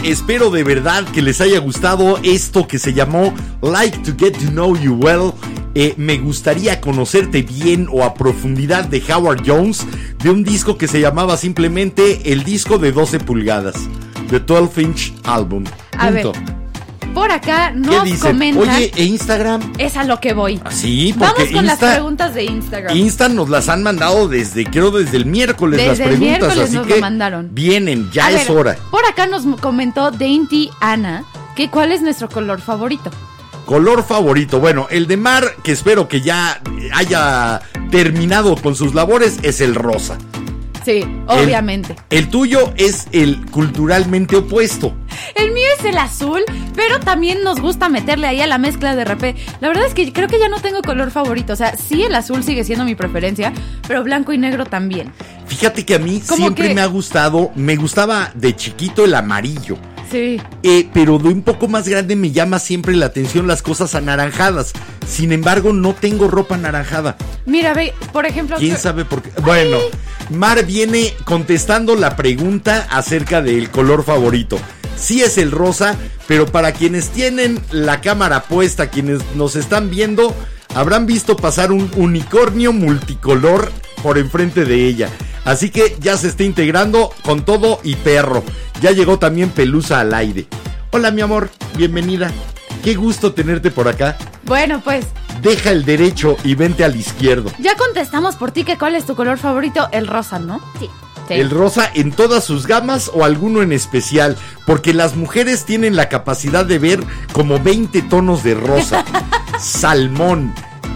Espero, de verdad que les haya gustado esto que se llamó Like to Get to Know You Well. Eh, me gustaría conocerte bien o a profundidad de Howard Jones, de un disco que se llamaba simplemente el disco de 12 pulgadas, The 12 Inch Album. A ver, Punto. Por acá ¿Qué nos comentan. Oye, ¿e Instagram? es a lo que voy. Sí, Vamos porque con las preguntas de Instagram. Insta nos las han mandado desde, creo, desde el miércoles Desde las el preguntas, miércoles así nos que lo mandaron. vienen, ya A es ver, hora. Acá nos comentó Dainty Ana que cuál es nuestro color favorito. Color favorito. Bueno, el de Mar, que espero que ya haya terminado con sus labores, es el rosa. Sí, obviamente. El, tuyo es el culturalmente opuesto. El mío es el azul, pero también nos gusta meterle ahí a la mezcla de rapé. La verdad es que creo que ya no tengo color favorito. O sea, sí el azul sigue siendo mi preferencia, pero blanco y negro también. Fíjate que a mí Como siempre que- me ha gustado, me gustaba de chiquito el amarillo. Sí. Eh, pero de un poco más grande me llama siempre la atención las cosas anaranjadas. Sin embargo, no tengo ropa anaranjada. Mira, ve, por ejemplo. ¿Quién que- sabe por qué? Bueno, Mar viene contestando la pregunta acerca del color favorito. Sí es el rosa, pero para quienes tienen la cámara puesta, quienes nos están viendo, habrán visto pasar un unicornio multicolor por enfrente de ella. Así que ya se está integrando con todo y perro. Ya llegó también Pelusa al aire. Hola mi amor, bienvenida. Qué gusto tenerte por acá. Bueno, pues Deja el derecho y vente al izquierdo. ya contestamos por ti que cuál es tu color favorito, el rosa, ¿no? Sí. Sí. El rosa en todas sus gamas o alguno en especial, porque las mujeres tienen la capacidad de ver como 20 tonos de rosa, (laughs) salmón,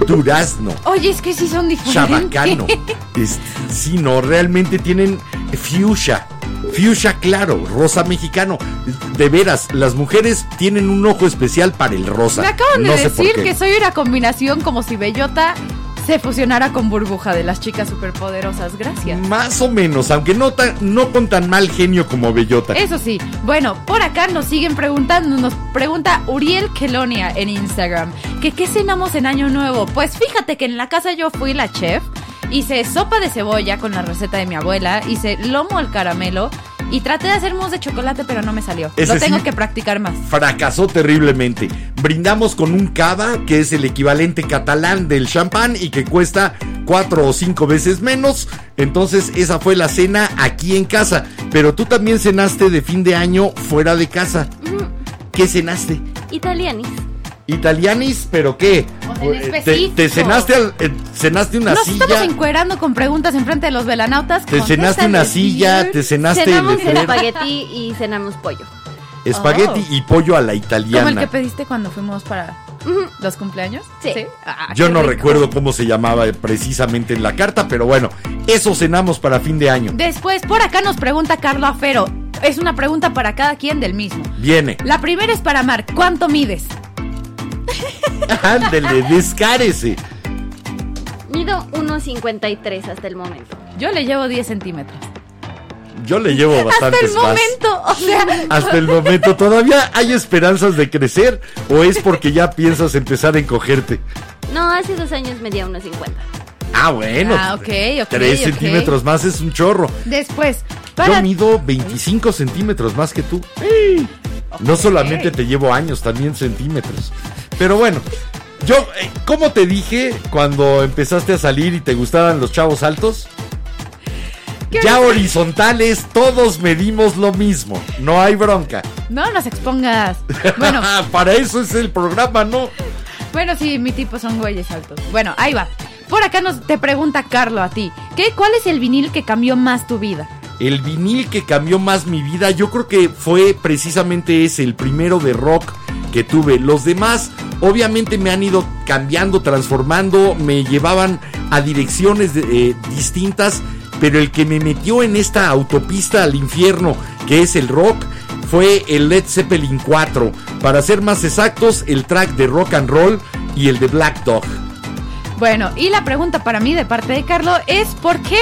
durazno, Oye, es que sí son diferentes. chabacano. Es- sí, no, realmente tienen fuchsia, fuchsia claro, rosa mexicano. De veras, las mujeres tienen un ojo especial para el rosa. Me acaban de No decir que soy una combinación como si Bellota se fusionara con Burbuja de las chicas superpoderosas. Gracias. Más o menos, aunque no, tan- no con tan mal genio como Bellota. Eso sí, bueno, por acá nos siguen preguntando, nos pregunta Uriel Kelonia en Instagram, que qué cenamos en Año Nuevo. Pues fíjate que en la casa yo fui la chef, hice sopa de cebolla con la receta de mi abuela, hice lomo al caramelo y traté de hacer mousse de chocolate, pero no me salió. Ese Lo tengo sí. que practicar más. fracasó terriblemente. Brindamos con un cava, que es el equivalente catalán del champán y que cuesta cuatro o cinco veces menos. Entonces esa fue la cena aquí en casa. Pero tú también cenaste de fin de año fuera de casa. ¿Qué cenaste? Italianis. Italianis, pero qué? O sea, en Eh, ¿Te, específico. te cenaste, al- eh, cenaste una Nos estamos silla? encuerando con preguntas enfrente de los velanautas. ¿Te cenaste una silla? ¿Te cenaste Cenamos el espagueti y cenamos pollo. espagueti Oh. y pollo a la ¿Como el que italiana? pediste cuando fuimos para los cumpleaños? Sí. Ah, Yo no rico. recuerdo cómo se llamaba precisamente en la carta, pero bueno, eso cenamos para fin de año. Después, por acá nos pregunta Carlo Afero. Es una pregunta para cada quien del mismo. Viene. La primera es para Mark. ¿Cuánto mides? (laughs) Ándele, descárese. Mido 1.53 hasta el momento. Yo le llevo 10 centímetros. Yo le llevo Hasta bastantes el más. momento. O sea, Hasta el momento, ¿todavía hay esperanzas de crecer o es porque ya piensas empezar a encogerte? No, hace dos años medía 1.50. Ah, bueno. Ah, ok, ok, Tres ok. centímetros más es un chorro. después, Yo para... mido 25 centímetros más que tú. No solamente te llevo años, también centímetros. Pero bueno, yo, eh, ¿cómo te dije cuando empezaste a salir y te gustaban los chavos altos? ¿Qué Ya horizontales, todos medimos lo mismo. No hay bronca. No nos expongas. Bueno, (laughs) Para eso es el programa, ¿no? bueno, sí, mi tipo son güeyes altos. Bueno, ahí va. Por acá nos te pregunta Carlo a ti. ¿Qué, ¿Cuál es el vinil que cambió más tu vida? El vinil que cambió más mi vida, yo creo que fue precisamente ese, el primero de rock que tuve. Los demás, obviamente, me han ido cambiando, transformando, me llevaban a direcciones eh, distintas, pero el que me metió en esta autopista al infierno, que es el rock, fue el Led Zeppelin 4. Para ser más exactos, el track de rock and roll y el de Black Dog. Bueno, y la pregunta para mí de parte de Carlo es ¿por qué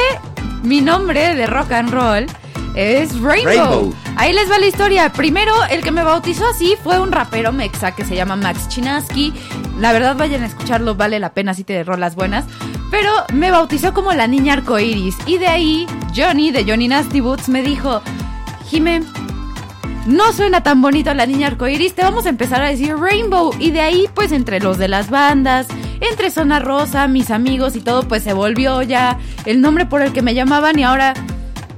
mi nombre de rock and roll es Rainbow? Rainbow. Ahí les va la historia. Primero, el que me bautizó así fue un rapero mexa que se llama Max Chinaski. La verdad, vayan a escucharlo, vale la pena si te rolas buenas. Pero me bautizó como la niña arcoiris. Y de ahí, Johnny de Johnny Nasty Boots me dijo: Jime, no suena tan bonito la niña arcoiris, te vamos a empezar a decir Rainbow. Y de ahí, pues entre los de las bandas, entre Zona Rosa, mis amigos y todo, pues se volvió ya el nombre por el que me llamaban y ahora,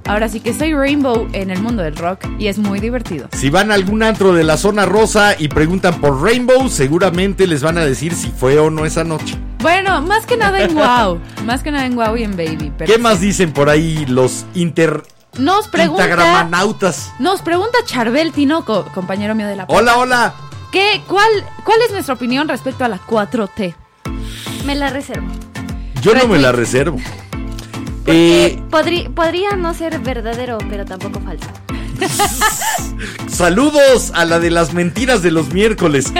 ahora sí que soy Rainbow en el mundo del rock y es muy divertido. Si van a algún antro de la zona rosa y preguntan por Rainbow, seguramente les van a decir si fue o no esa noche. Bueno, más que nada en (laughs) Wow, más que nada en Wow y en Baby. Pero ¿Qué más dicen por ahí los inter Nos pregunta, Instagramanautas? nos pregunta Charbel Tinoco, compañero mío de la Hola, hola. ¿Qué, cuál, ¿Cuál es nuestra opinión respecto a la 4T? Me la reservo. Yo no me la reservo. Eh, Podrí- podría no ser verdadero, pero tampoco falso. (laughs) Saludos a la de las mentiras de los miércoles.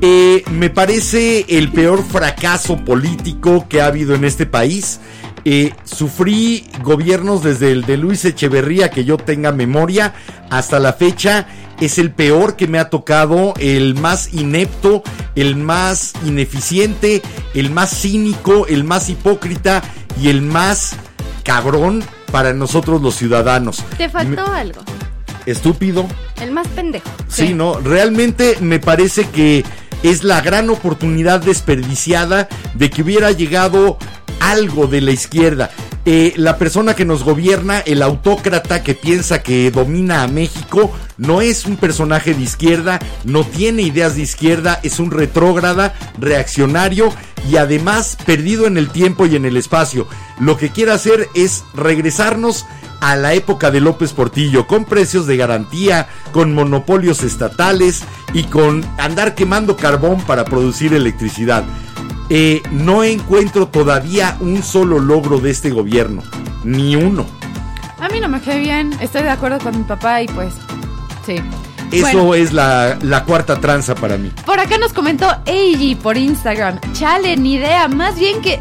Eh, me parece el peor fracaso político que ha habido en este país. Eh, sufrí gobiernos desde el de Luis Echeverría, que yo tenga memoria, hasta la fecha. Es el peor que me ha tocado, el más inepto, el más ineficiente, el más cínico, el más hipócrita y el más cabrón para nosotros los ciudadanos. Te faltó algo. Estúpido, El más pendejo. Sí, Sí. no, realmente me parece que es la gran oportunidad desperdiciada de que hubiera llegado algo de la izquierda. Eh, la persona que nos gobierna, el autócrata que piensa que domina a México, no es un personaje de izquierda, no tiene ideas de izquierda, es un retrógrada, reaccionario y además perdido en el tiempo y en el espacio. Lo que quiere hacer es regresarnos a la época de López Portillo, con precios de garantía, con monopolios estatales y con andar quemando carbón para producir electricidad. Eh, no encuentro todavía un solo logro de este gobierno, ni uno. A mí no me cae bien, estoy de acuerdo con mi papá y pues, sí. Eso Bueno, es la, la cuarta tranza para mí. por acá nos comentó Eiji por Instagram. Chale, ni idea. Más bien que,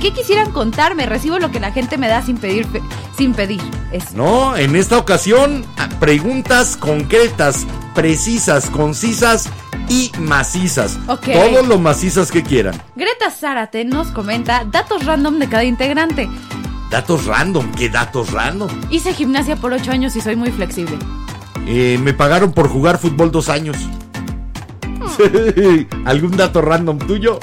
¿qué quisieran contarme? Recibo lo que la gente me da sin pedir, sin pedir. No, en esta ocasión, preguntas concretas, precisas, concisas y macizas. Ok. Todo lo macizas que quieran. Greta Zárate nos comenta datos random de cada integrante. Datos random, ¿qué datos random? Hice gimnasia por 8 años y soy muy flexible. Eh, me pagaron por jugar fútbol dos años. Sí, (laughs) ¿Algún dato random tuyo?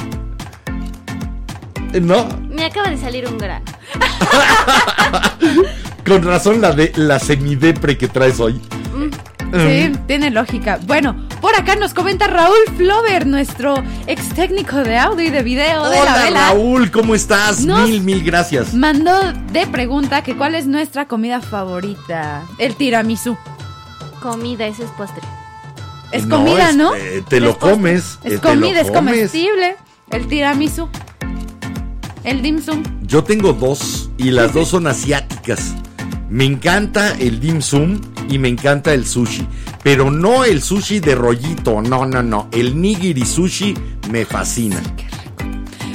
Eh, No, Me acaba de salir un grano. (laughs) con razón la de la semidepre que traes hoy. Sí, tiene lógica. Bueno, por acá nos comenta Raúl Flover, nuestro ex técnico de audio y de video de la Hola vela. Raúl, ¿cómo estás? Nos- Mil, mil gracias. Mandó de pregunta que cuál es nuestra comida favorita. El tiramisú. Comida, ese es postre. Es No, comida, es, ¿no? eh, te lo Es comes, Es eh, comida, es comes. comestible. El tiramisú. El dim sum. Yo tengo dos y las dos son asiáticas. Me encanta el dim sum y me encanta el sushi. Pero no el sushi de rollito, no, no, no. El nigiri sushi me fascina.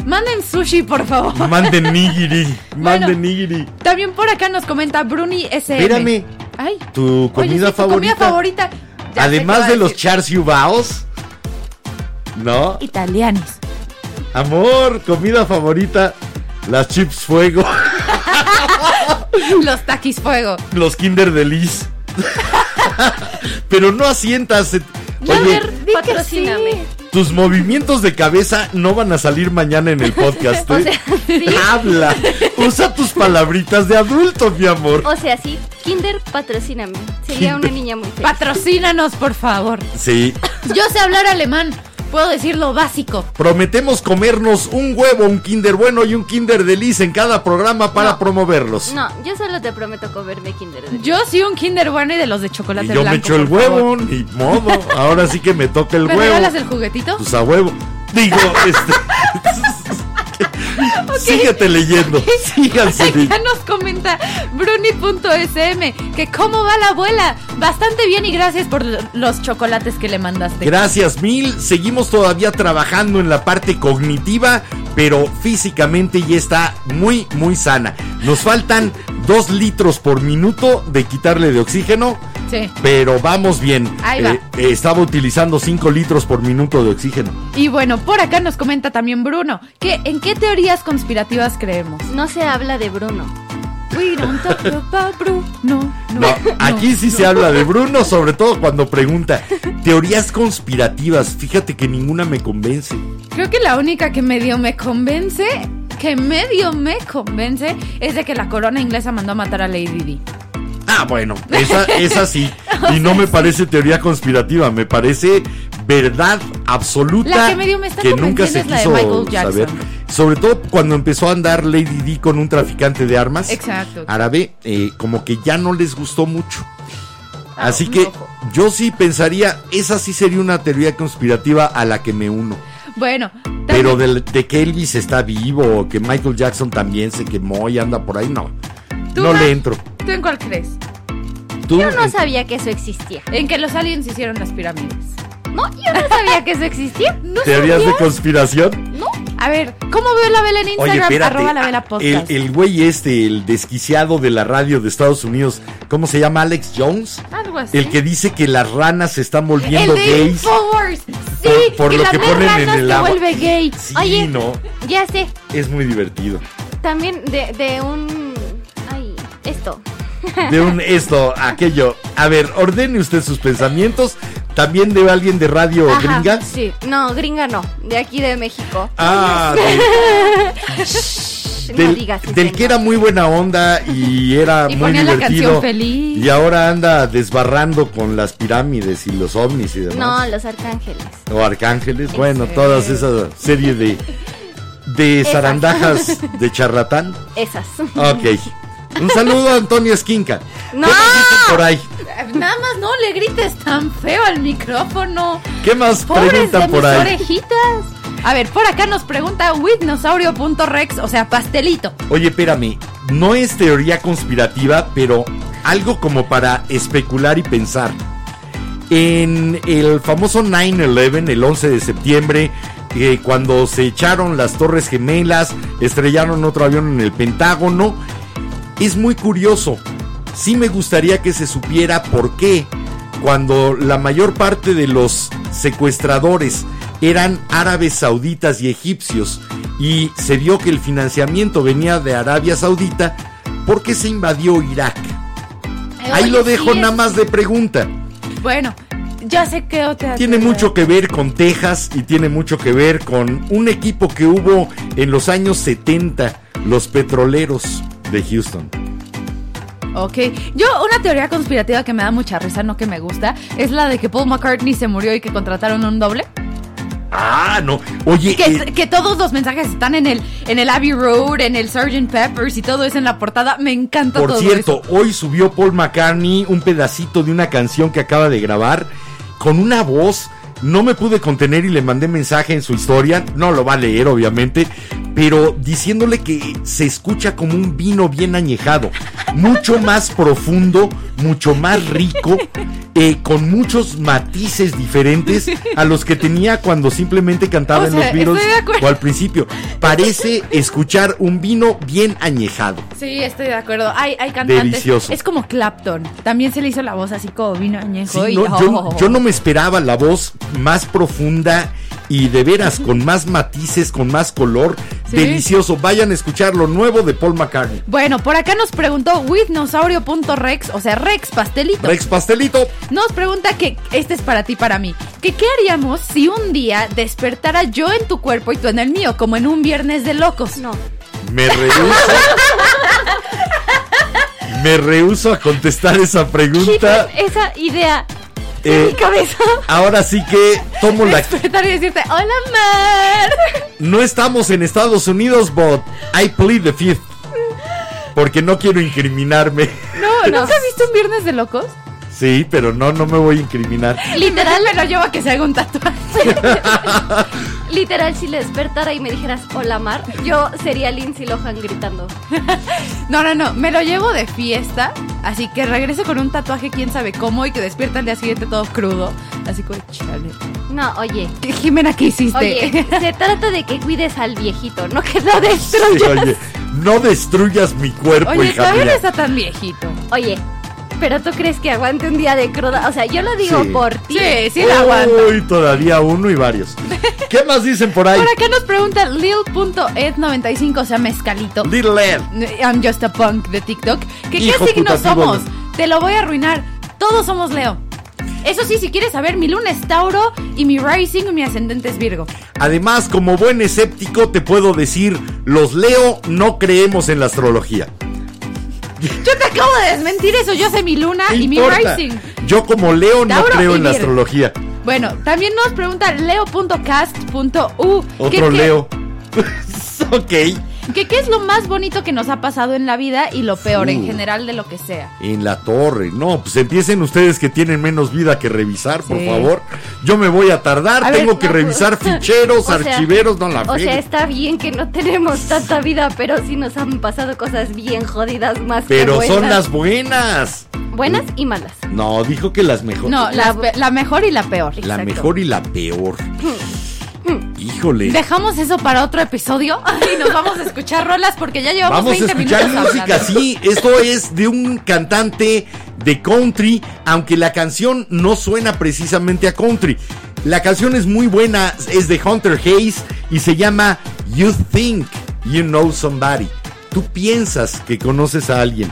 Manden sushi, por favor. Manden nigiri, (laughs) Bueno. manden nigiri. También por acá nos comenta Bruni SM. Espérame, Ay. tu Oye, comida tu favorita. comida favorita. Ya sé qué Además de los char siu baos. ¿No? Italianis. Amor, comida favorita. Las chips fuego, (laughs) Los taquis fuego. los Kinder Delice. (laughs) Pero no asientas. eh, A Oye, ver, di que patrocíname. sí. Tus movimientos de cabeza no van a salir mañana en el podcast. (laughs) O ¿eh? sea, sí. Habla. Usa tus palabritas de adulto, mi amor. O sea, sí. Kinder, patrocíname. Sería una niña muy feliz. Patrocínanos, por favor. Sí. Yo sé hablar alemán. Puedo decir lo básico. Prometemos comernos un huevo, un Kinder bueno y un Kinder Delice en cada programa para No. promoverlos. No, yo solo te prometo comerme Kinder. Delice. Yo sí un Kinder bueno y de los de chocolate Y yo blanco. me echo el huevo, favor. ni modo. Ahora sí que me toca el ¿Me huevo. regalas el juguetito? Pues a huevo. Digo, este. (laughs) (laughs) Síguete leyendo. (laughs) Síganse. Acá (laughs) nos comenta Bruni.sm que cómo va la abuela. Bastante bien y gracias por lo- los chocolates que le mandaste. Gracias mil. Seguimos todavía trabajando en la parte cognitiva, pero físicamente ya está muy, muy sana. Nos faltan dos litros por minuto de quitarle de oxígeno, Sí. pero vamos bien. Ahí va. Eh, eh, estaba utilizando 5 litros por minuto de oxígeno. Y bueno, por acá nos comenta también Bruno que en qué teorías conspirativas creemos. No se habla de Bruno. We don't talk about Bruno. No, No, aquí sí se habla de Bruno, (laughs) sobre todo cuando pregunta teorías conspirativas. Fíjate que ninguna me convence. Creo que la única que medio me convence, que medio me convence, es de que la corona inglesa mandó a matar a Lady Di. Ah, bueno, esa, esa sí. (laughs) Y no me parece teoría conspirativa, me parece verdad absoluta La que medio me está que nunca se quiso Michael Jackson. saber. Sobre todo cuando empezó a andar Lady D con un traficante de armas. Exacto. Árabe, eh, como que ya no les gustó mucho. Ah, Así que yo sí pensaría, esa sí sería una teoría conspirativa a la que me uno. Bueno, Pero de, de que Elvis está vivo o que Michael Jackson también se quemó y anda por ahí, no. ¿tú, No le entro. ¿Tú en cuál crees? ¿Tú? Yo no sabía que eso existía. En que los aliens hicieron las pirámides. No, yo no sabía que eso existía. ¿No ¿Teorías de conspiración? A ver, ¿cómo veo la vela en Oye, Instagram? espérate. Arroba la vela el, podcast. el güey este, el desquiciado de la radio de Estados Unidos, ¿cómo se llama? Alex Jones. Algo así. El que dice que las ranas se están El volviendo de gays. Infowars. Sí, Por- por que lo que ponen en el agua. vuelve gay. Sí, Oye. no. Ya sé, Es muy divertido. también de, de un... Ay, esto. De un esto, aquello. A ver, ordene usted sus pensamientos. También de alguien de radio Ajá, gringa. Sí, no, gringa no, de aquí de México. Ah, del, (laughs) no del- digas ese del que era muy buena onda y era Y muy la divertido. feliz. Y ahora anda desbarrando con las pirámides y los ovnis y demás. No, los arcángeles. O arcángeles, bueno, todas esa serie de de Esas. zarandajas (laughs) de charlatán. Esas. Ok. Un saludo a Antonio Esquinca. No. ¿Qué más por ahí? Nada más no le grites tan feo al micrófono. ¿Qué más Pobres preguntan de por mis ahí? orejitas. A ver, por acá nos pregunta witnosaurio.rex, o sea, pastelito. Oye, espérame, no es teoría conspirativa, pero algo como para especular y pensar. En el famoso 9-11, el 11 de septiembre, eh, cuando se echaron las Torres Gemelas, estrellaron otro avión en el Pentágono, es muy curioso. Sí me gustaría que se supiera por qué, cuando la mayor parte de los secuestradores eran árabes sauditas y egipcios, y se vio que el financiamiento venía de Arabia Saudita, ¿por qué se invadió Irak? Ahí lo dejo sí, nada más de pregunta. Bueno, ya sé que otra. Tiene mucho que ver con Texas y tiene mucho que ver con un equipo que hubo en los años 70, los petroleros de Houston. Ok, yo una teoría conspirativa que me da mucha risa, no que me gusta, es la de que Paul McCartney se murió y que contrataron un doble. Ah, no. Oye, Que, eh, que todos los mensajes están en el en el Abbey Road, en el Sgt. Peppers y todo eso en la portada. Me encanta por todo cierto, eso. hoy subió Paul McCartney un pedacito de una canción que acaba de grabar con una voz. No me pude contener y le mandé mensaje en su historia. No lo va a leer, obviamente. Pero diciéndole que se escucha como un vino bien añejado. Mucho más profundo, mucho más rico. eh, con muchos matices diferentes a los que tenía cuando simplemente cantaba O en los Beatles o al principio. Parece escuchar un vino bien añejado. Sí, estoy de acuerdo. Hay, hay cantantes. Delicioso. Es como Clapton. También se le hizo la voz así como vino añejo. Sí, y- no, yo, yo no me esperaba la voz más profunda y de veras con más matices, con más color. Sí. Delicioso. Vayan a escuchar lo nuevo de Paul McCartney. Bueno, por acá nos preguntó witnosaurio.rex, o sea, Rex Pastelito. Rex Pastelito. Nos pregunta que este es para ti, para mí. Que qué haríamos si un día despertara yo en tu cuerpo y tú en el mío, como en un viernes de locos. No. Me rehuso. (laughs) me rehuso a contestar esa pregunta. Esa idea de Eh, mi cabeza. Ahora sí que tomo la. Despertar y decirte, hola Mar. No estamos en Estados Unidos, but I plead the fifth. Porque no quiero incriminarme. No, ¿nunca has visto un viernes de locos? Sí, pero no, no me voy a incriminar. Literal me lo llevo a que se haga un tatuaje. (laughs) Literal, si le despertara y me dijeras hola Mar, yo sería Lindsay Lohan gritando. (laughs) No, no, no, me lo llevo de fiesta, así que regrese con un tatuaje quién sabe cómo y que despierta al día siguiente todo crudo, así como chale. No, oye. Jimena, ¿qué hiciste? Oye, se trata de que cuides al viejito, no que lo Sí, destruyas. oye, no destruyas mi cuerpo, Oye, hija todavía no mía. está tan viejito. Oye, Pero tú crees que aguante un día de cruda. O sea, yo lo digo Sí. por ti. Sí, sí la aguanto. Uy, todavía uno y varios. (laughs) ¿Qué más dicen por ahí? Por acá nos pregunta Lil.ed95, o sea, mezcalito. Little Ed. I'm just a punk de TikTok. ¿Que Hijo ¿Qué signos putativo. somos? Te lo voy a arruinar. Todos somos Leo. Eso sí, si quieres saber, mi luna es Tauro y mi rising y mi ascendente es Virgo. Además, como buen escéptico, te puedo decir, los Leo no creemos en la astrología. Yo te acabo de desmentir eso. Yo sé mi luna ¿Qué y mi rising. Yo como Leo no Tauro creo en la astrología. Bueno, también nos pregunta leo.cast.u. Otro ¿Qué- qué- Leo. (laughs) ok. Que ¿Qué es lo más bonito que nos ha pasado en la vida y lo peor en general de lo que sea? En la torre. No, pues empiecen ustedes que tienen menos vida que revisar, por Sí. favor. Yo me voy a tardar, A ver, tengo que no, revisar (laughs) pues, ficheros, sea, archiveros, no la O sea, está bien que no tenemos tanta vida, pero sí nos han pasado cosas bien jodidas más que Pero son las buenas. buenas y malas. No, dijo que las mejores. No, La- mejor y la peor. la exacto. mejor y la peor. (laughs) Híjole. Dejamos eso para otro episodio (laughs) y nos vamos a escuchar rolas porque ya llevamos Vamos a 20 escuchar minutos música, hablando. sí. Esto es de un cantante de country, aunque la canción no suena precisamente a country. La canción es muy buena, es de Hunter Hayes y se llama You Think You Know Somebody. Tú piensas que conoces a alguien.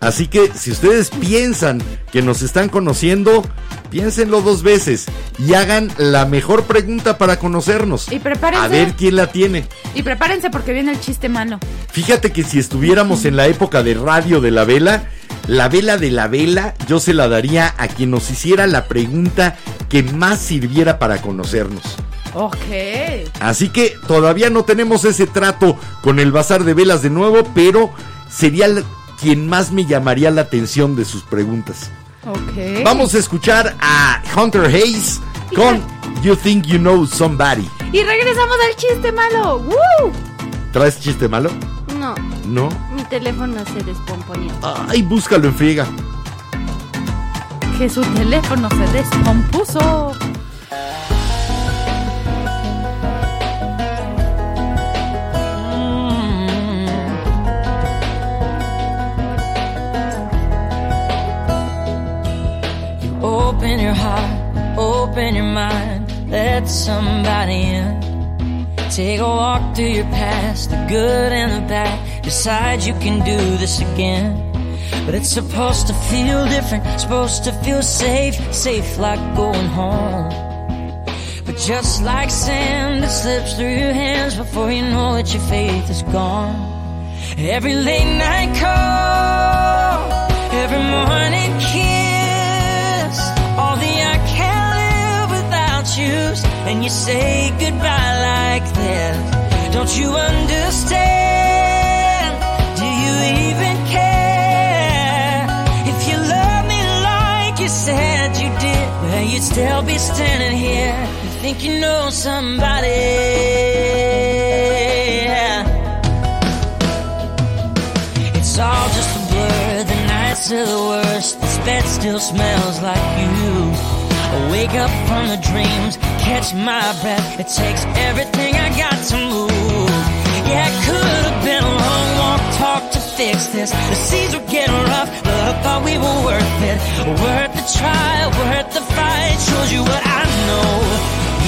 Así que si ustedes piensan que nos están conociendo, piénsenlo dos veces y hagan la mejor pregunta para conocernos. Y prepárense. A ver quién la tiene. Y prepárense porque viene el chiste malo. Fíjate que si estuviéramos en la época de radio de la vela, la vela de la vela yo se la daría a quien nos hiciera la pregunta que más sirviera para conocernos. Ok. Así que todavía no tenemos ese trato con el bazar de velas de nuevo, pero sería quien más me llamaría la atención de sus preguntas. Ok. Vamos a escuchar a Hunter Hayes con You Think You Know Somebody. Y regresamos al chiste malo. ¡Woo! ¿Traes chiste malo? No, No. mi teléfono se descomponía. Ay, búscalo en friega. Que su teléfono se descompuso. Open your heart, open your mind, let somebody in. Take a walk through your past, the good and the bad. Decide you can do this again. But it's supposed to feel different, supposed to feel safe, safe like going home. But just like sand, it slips through your hands before you know it, your faith is gone. Every late night call, every morning kiss, and you say goodbye like this. Don't you understand? Do you even care? If you love me like you said you did, well, you'd still be standing here. You think you know somebody. It's all just a blur. The nights are the worst. This bed still smells like you. Wake up from the dreams, catch my breath. It takes everything I got to move. Yeah, it could have been a long walk, talk to fix this. The seas were getting rough, but I thought we were worth it. Worth the trial, worth the fight. Shows you what I know.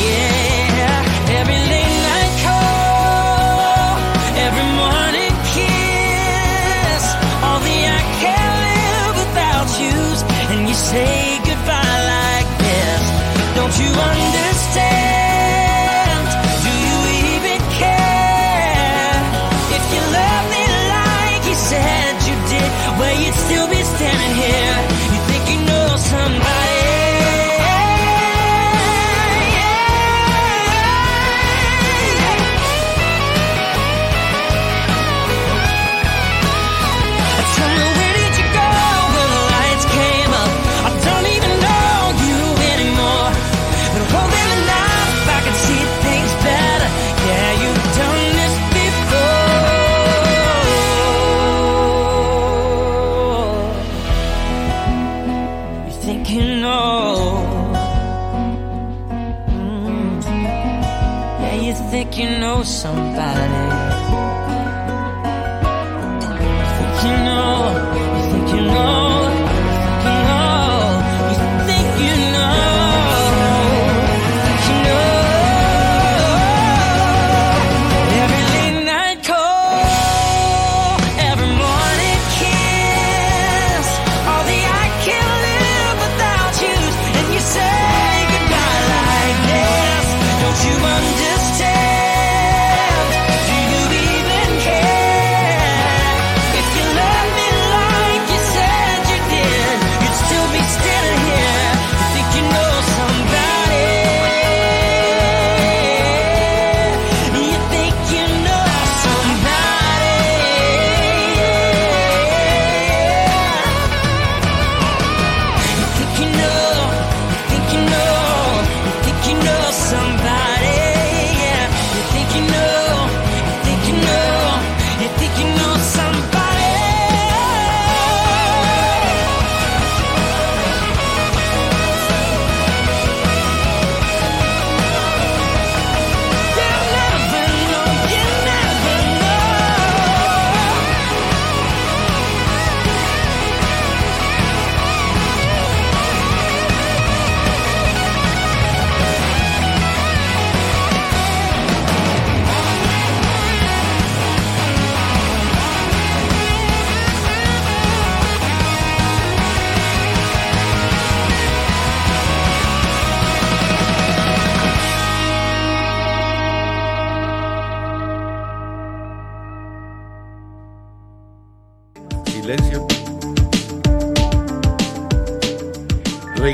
Yeah, every late night call, every morning kiss. All the I can't live without you, and you say somebody.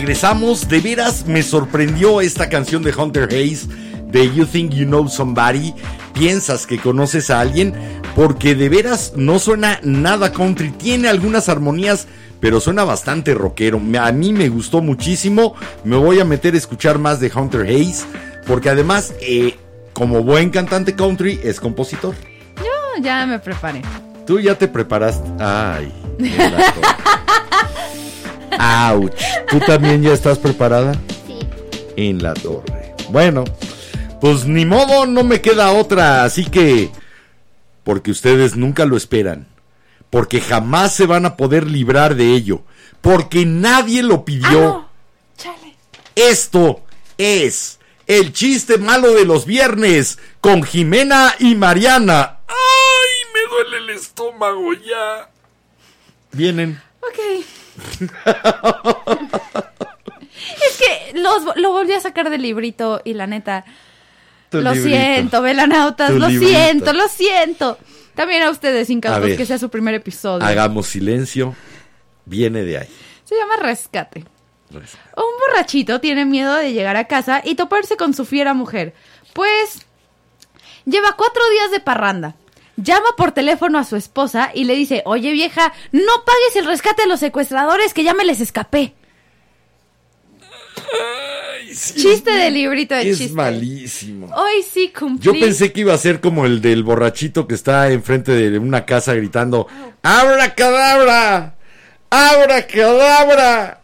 Regresamos. De veras me sorprendió esta canción de Hunter Hayes de You Think You Know Somebody. Piensas que conoces a alguien porque de veras no suena nada country. Tiene algunas armonías, pero suena bastante rockero. A mí me gustó muchísimo. Me voy a meter a escuchar más de Hunter Hayes porque además, eh, como buen cantante country, es compositor. Yo ya me preparé. Tú ya te preparaste. Ay. Ouch. ¿Tú también ya estás preparada? Sí. En la torre. Bueno, pues ni modo, no me queda otra. Así que. Porque ustedes nunca lo esperan. Porque jamás se van a poder librar de ello. Porque nadie lo pidió. Chale. Esto es el chiste malo de los viernes con Jimena y Mariana. ¡Ay! Me duele el estómago ya. Vienen. Ok. Es que los- lo volví a sacar del librito y la neta. Tu lo librito. siento, velanautas, Tu lo librito. siento, lo siento. También a ustedes, incautos, que sea su primer episodio. Hagamos silencio. Viene de ahí. Se llama Rescate. Un borrachito tiene miedo de llegar a casa y toparse con su fiera mujer. Pues lleva cuatro días de parranda. Llama por teléfono a su esposa y le dice, oye vieja, no pagues el rescate de los secuestradores que ya me les escapé. Chiste de librito de Es chiste. malísimo. Hoy sí cumplí. Yo pensé que iba a ser como el del borrachito que está enfrente de una casa gritando ¡Abra cadabra! ¡Abra cadabra!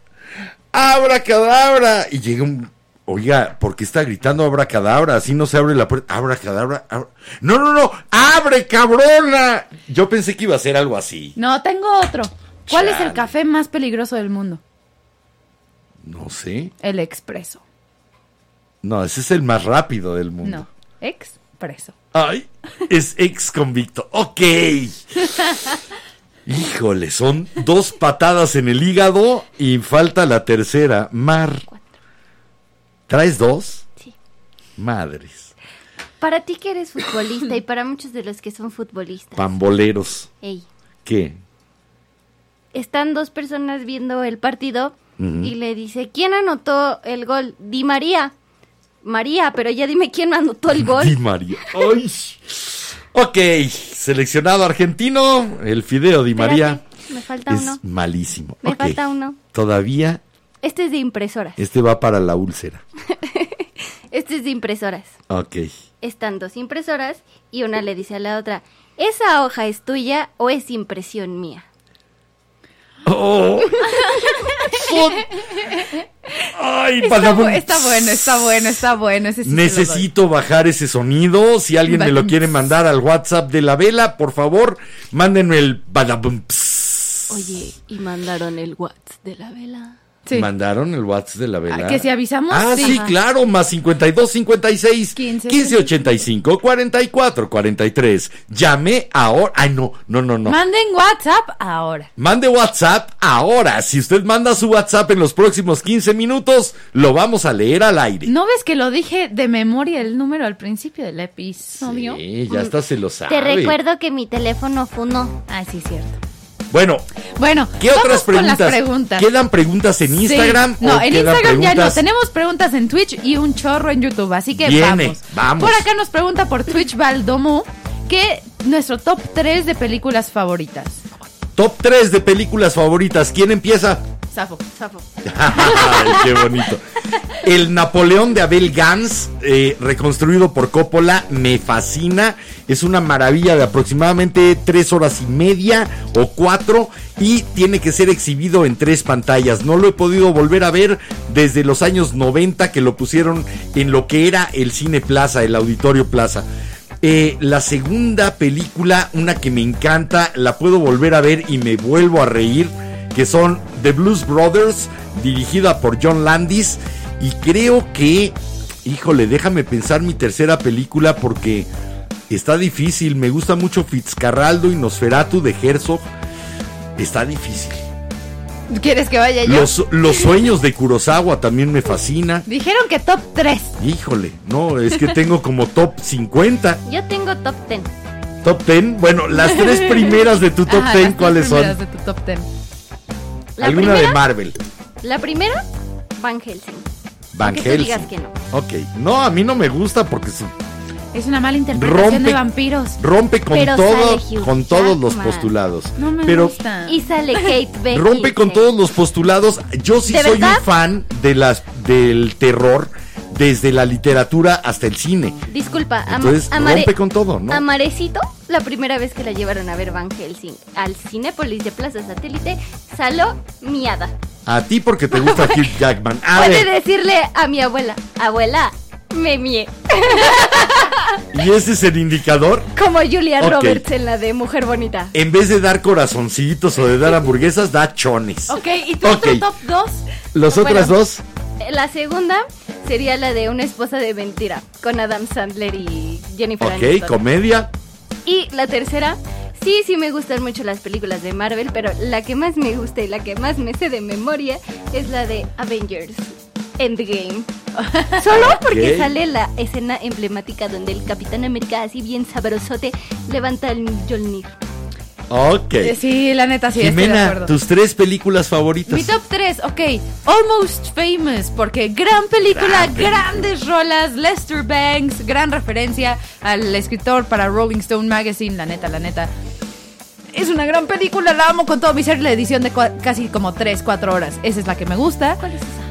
¡Abra cadabra! Y llega un... Oiga, ¿por qué está gritando abra cadabra? Así no se abre la puerta. Abra cadabra. abra- No, no, no. ¡Abre, cabrona! Yo pensé que iba a ser algo así. No, tengo otro. ¿Cuál es el café más peligroso del mundo? No sé. El expreso. No, ese es el más rápido del mundo. No, expreso. Ay, es ex convicto. Ok. (laughs) Híjole, son dos patadas en el hígado y falta la tercera. Mar. ¿Traes dos? Sí. Madres. Para ti que eres futbolista y para muchos de los que son futbolistas. Pamboleros. Ey, ¿Qué? están dos personas viendo el partido y le dice, ¿quién anotó el gol? Di María. María, pero ya dime quién anotó el (laughs) Di gol. María. Ay. Ok, seleccionado argentino, el Fideo Di María. Me falta Es uno. malísimo. Me falta uno. Todavía Este es de impresoras. este va para la úlcera. (laughs) Este es de impresoras. Ok. Están dos impresoras y una le dice a la otra, ¿esa hoja es tuya o es impresión mía? Oh. Son- (laughs) Ay, Está, está bueno, está bueno, está bueno. Ese sí. Necesito bajar ese sonido. Si alguien me lo quiere mandar al WhatsApp de la vela, por favor, mándenme el badabum. Oye, y mandaron el WhatsApp de la vela. Sí. ¿Mandaron el WhatsApp de la vela? Ah, que si avisamos, Ah, sí. sí, claro, más 52 56 15, 15 85 44 43. Llame ahora. Ay, no, no, no, no. Manden WhatsApp ahora. Mande WhatsApp ahora. Si usted manda su WhatsApp en los próximos 15 minutos, lo vamos a leer al aire. ¿No ves que lo dije de memoria el número al principio del episodio? Sí, ya hasta se lo sabe. Te recuerdo que mi teléfono funó. Ah, sí, cierto. Bueno, Bueno, ¿qué otras con preguntas? las preguntas. ¿Quedan preguntas en Sí. Instagram? No, en Instagram ya no. Tenemos preguntas en Twitch y un chorro en YouTube. Así que Viene, vamos. vamos. Por acá nos pregunta por Twitch Valdomu que nuestro top 3 de películas favoritas. Top 3 de películas favoritas. ¿Quién empieza? Safo, Safo. (laughs) Qué bonito. El Napoleón de Abel Gans, eh, reconstruido por Coppola, me fascina. Es una maravilla de aproximadamente tres horas y media o cuatro y tiene que ser exhibido en tres pantallas. No lo he podido volver a ver desde los años 90 que lo pusieron en lo que era el Cine Plaza, el Auditorio Plaza. Eh, la segunda película, una que me encanta, la puedo volver a ver y me vuelvo a reír, que son The Blues Brothers, dirigida por John Landis. Y creo que, híjole, déjame pensar mi tercera película porque está difícil. Me gusta mucho Fitzcarraldo y Nosferatu de Herzog. Está difícil. ¿Quieres que vaya yo? Los, los sueños de Kurosawa también me fascina. Dijeron que top 3. Híjole, no, es que tengo como top 50. Yo tengo top 10. Top 10. Bueno, las tres primeras de tu top Ajá, 10, las tres ¿cuáles son? primeras de tu top 10. La Alguna primera, de Marvel. la primera, Van Helsing. Van tú Helsing. digas que no. Ok. No, a mí no me gusta porque su- Es una mala interpretación Rompe- de vampiros. rompe con Pero todo, con todos los postulados. No me Pero gusta. Y sale Kate (laughs) Beckinsale. rompe con todos los postulados. Yo sí ¿De soy verdad? un fan de las del terror desde la literatura hasta el cine. Disculpa, Entonces Amare- rompe con todo, ¿no? Amarecito, la primera vez que la llevaron a ver Van Helsing al Cinépolis de Plaza Satélite, salió miada. A ti porque te gusta Hugh (laughs) Jackman. Puede decirle a mi abuela, abuela, me mié. (laughs) y ese es el indicador. Como Julia. Roberts en la de Mujer Bonita. En vez de dar corazoncitos o de dar hamburguesas, da chones. Ok, ¿y tu Ok. otro top 2? Los otras dos, La segunda sería la de Una esposa de mentira, con Adam Sandler y Jennifer ok, Aniston. comedia. Y la tercera, sí, sí me gustan mucho las películas de Marvel, pero la que más me gusta y la que más me sé de memoria es la de Avengers Endgame. (laughs) Solo porque sale la escena emblemática donde el Capitán América, así bien sabrosote, levanta el Mjolnir. Ok. Eh, Sí, la neta sí, estoy de Jimena, tus tres películas favoritas. Mi top 3, ok. Almost Famous, porque gran película, Gran película. grandes rolas, Lester Banks, gran referencia al escritor para Rolling Stone Magazine, la neta, la neta. Es una gran película, la amo con todo mi ser, la edición de cua- casi como 3, 4 horas. Esa es la que me gusta. ¿Cuál es esa?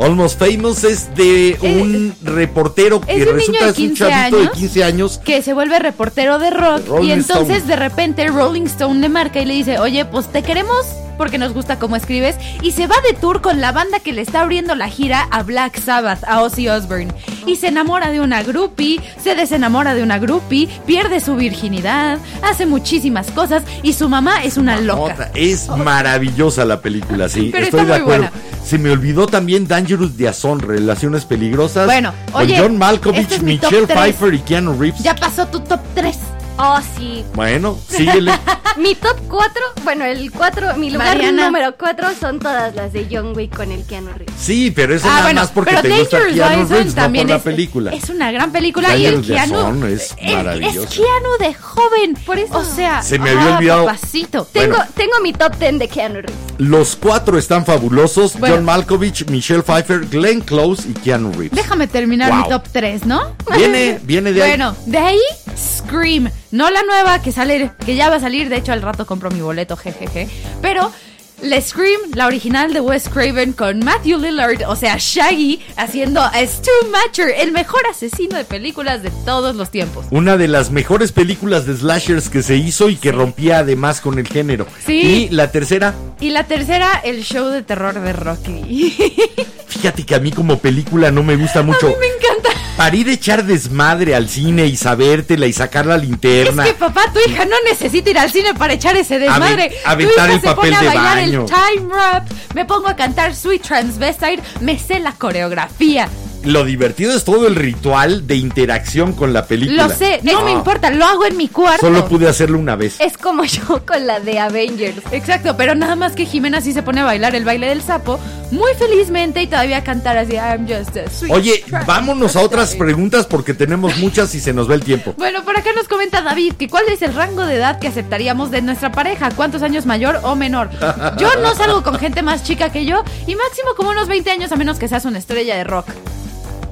Almost Famous es de un reportero que Eh, un resulta es un 15 chavito de años. 15 años. que se vuelve reportero de rock y entonces Stone. de repente Rolling Stone le marca y le dice, oye, pues te queremos porque nos gusta cómo escribes y se va de tour con la banda que le está abriendo la gira a Black Sabbath, a Ozzy Osbourne y se enamora de una groupie, se desenamora de una groupie, pierde su virginidad, hace muchísimas cosas y su mamá es una loca. Es maravillosa la película, sí. Pero estoy está de muy acuerdo. buena. Se me olvidó también Dangerous Liaison, Relaciones Peligrosas. Bueno, con oye, John Malkovich, este es Michelle. Pfeiffer y Keanu Reeves. Ya pasó tu top 3. Oh, sí. Bueno, síguele. (laughs) Mi top 4, bueno, el 4, mi lugar Mariana. número 4 son todas las de John Wick con el Keanu Reeves. Sí, pero eso Ah, nada bueno, más porque te gusta Dangerous Keanu Liaison Reeves, no también por la es, película. es una gran película y el Keanu es es- maravilloso. Es Keanu de joven, Por eso. O sea, Se me había ah, olvidado. papacito. Tengo, Bueno. tengo mi top 10 de Keanu Reeves. Los cuatro están fabulosos. Bueno. John Malkovich, Michelle Pfeiffer, Glenn Close y Keanu Reeves. Déjame terminar Wow. mi top 3, ¿no? Viene, viene de ahí. Bueno, de ahí Scream, no la nueva que sale, que ya va a salir, de hecho al rato compro mi boleto, jejeje, pero la Scream, la original de Wes Craven con Matthew Lillard, o sea, Shaggy haciendo a Stu Matcher, el mejor asesino de películas de todos los tiempos. Una de las mejores películas de slashers que se hizo y que rompía además con el género. Sí. Y la tercera, Y la tercera, el show de terror de Rocky. (laughs) fíjate que a mí como película no me gusta mucho. me encanta. Para ir a echar desmadre al cine y sabértela y sacar la Es linterna. que papá, tu hija no necesita ir al cine para echar ese desmadre. Aven- aventar tu hija el se papel pone a de baño. Time rap, me pongo a cantar Sweet Transvestite, me sé la coreografía. Lo divertido es todo el ritual de interacción con la película. Lo sé, no, Ah. me importa, lo hago en mi cuarto. Solo pude hacerlo una vez. Es como yo (laughs) con la de Avengers. Exacto, pero nada más que Jimena sí se pone a bailar el baile del sapo muy felizmente y todavía cantar así I'm just a sweet Oye, transvestite". vámonos a otras preguntas porque tenemos muchas y se nos va el tiempo. Bueno, por acá nos comenta David que cuál es el rango de edad que aceptaríamos de nuestra pareja, cuántos años mayor o menor. Yo no salgo con gente más chica que yo y máximo como unos 20 años a menos que seas una estrella de rock.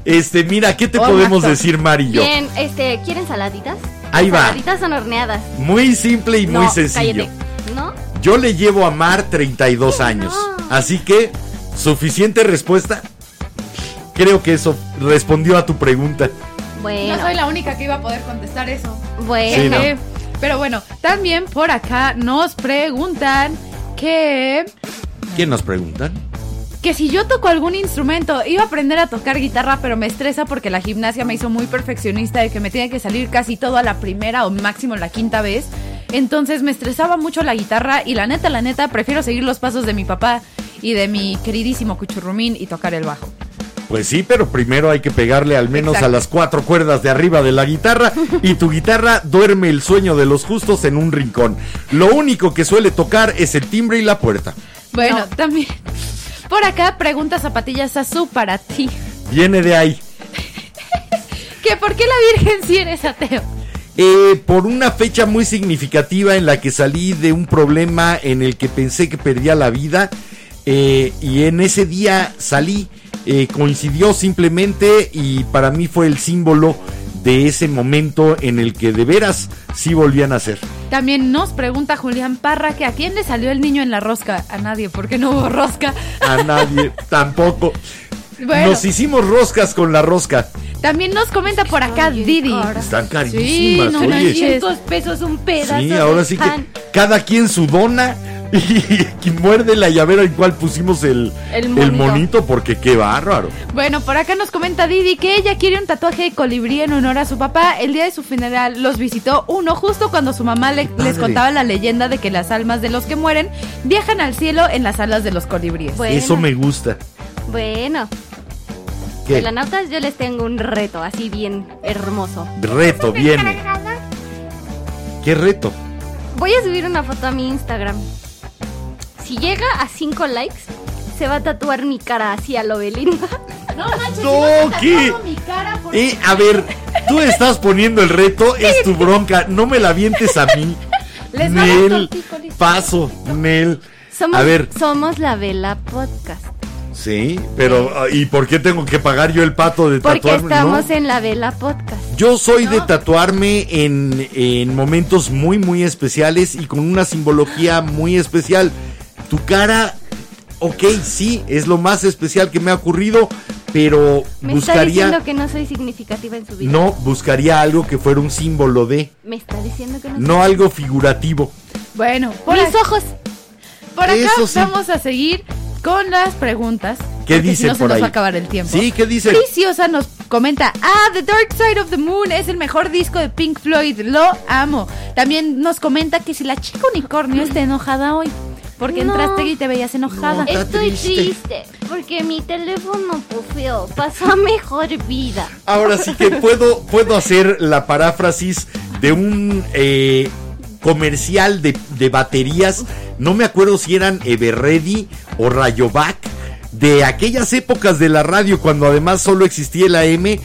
Este, mira, ¿qué te Oh, podemos Masto. decir, Mari y yo? Bien, este, ¿quieren saladitas? Ahí va. Saladitas son horneadas. Muy simple y muy no, sencillo. cállate. ¿No? Yo le llevo a Mar 32 años. Así que, ¿suficiente respuesta? Creo que eso respondió a tu pregunta. Bueno, No soy la única que iba a poder contestar eso. bueno. Sí, ¿no? Eh, Pero bueno, también por acá nos preguntan que ¿Qué nos preguntan? Que si yo toco algún instrumento, iba a aprender a tocar guitarra, pero me estresa porque la gimnasia me hizo muy perfeccionista de que me tiene que salir casi todo a la primera o máximo la quinta vez. Entonces me estresaba mucho la guitarra y la neta, la neta, prefiero seguir los pasos de mi papá y de mi queridísimo Cuchurrumín y tocar el bajo. Pues sí, pero primero hay que pegarle al menos Exacto. a las cuatro cuerdas de arriba de la guitarra (laughs) y tu guitarra duerme el sueño de los justos en un rincón. Lo único que suele tocar es el timbre y la puerta. Bueno, No. también por acá pregunta Zapatillas Azul para ti. Viene de ahí. (laughs) Que por qué la Virgen si eres ateo. Eh, por una fecha muy significativa en la que salí de un problema en el que pensé que perdía la vida eh, y en ese día salí eh, coincidió simplemente y para mí fue el símbolo de ese momento en el que de veras sí volvían a ser. También nos pregunta Julián Parra que a quién le salió el niño en la rosca. A nadie, porque no hubo rosca. A nadie, (laughs) tampoco. Bueno, Nos hicimos roscas con la rosca. también nos comenta por acá Didi. Están Sí, carísimas, no oye. manches. 500 pesos un pedazo. Sí, de ahora sí que cada quien su dona (laughs) y muerde la llavera en cual pusimos el, El el monito. porque qué bárbaro. Bueno, por acá nos comenta Didi que ella quiere un tatuaje de colibrí en honor a su papá. El día de su funeral los visitó uno justo cuando su mamá le- les contaba la leyenda de que las almas de los que mueren viajan al cielo en las alas de los colibríes. Bueno. Eso me gusta. Bueno, ¿Qué? velanautas, yo les tengo un reto así bien hermoso. Reto viene. ¿Qué reto? Voy a subir una foto a mi Instagram. Si llega a 5 likes, se va a tatuar mi cara así a lo Belinda. No manches, No, ¿qué? tatuaron mi cara porque- Eh, a ver, tú estás poniendo el reto, es tu bronca, no me la vientes a mí. Les va a dar Nel, paso, Nel. Somos, A ver, somos la Vela Podcast. sí, pero ah, ¿y por qué tengo que pagar yo el pato de Porque tatuarme? estamos No. en la Vela Podcast. Yo soy de tatuarme en, en momentos muy, muy especiales y con una simbología muy especial. Tu cara, ok, sí, es lo más especial que me ha ocurrido, pero Me está buscaría... diciendo que no soy significativa en su vida. No, buscaría algo que fuera un símbolo de, Me está diciendo que no, no algo figurativo. Bueno, por, Mis ojos. por acá Eso sí. vamos a seguir con las preguntas. ¿Qué si se por nos ahí? va a acabar el tiempo. Sí, ¿qué dicen? Preciosa nos comenta, ah, The Dark Side of the Moon es el mejor disco de Pink Floyd, lo amo. También nos comenta que si la chica unicornio está enojada hoy, porque No. entraste y te veías enojada. Estoy triste. triste. porque mi teléfono pufeó. Pasó a mejor vida. Ahora sí que puedo, puedo hacer la paráfrasis de un eh, comercial de, de baterías. No me acuerdo si eran Everready o Rayovac. De aquellas épocas de la radio cuando además solo existía el AM.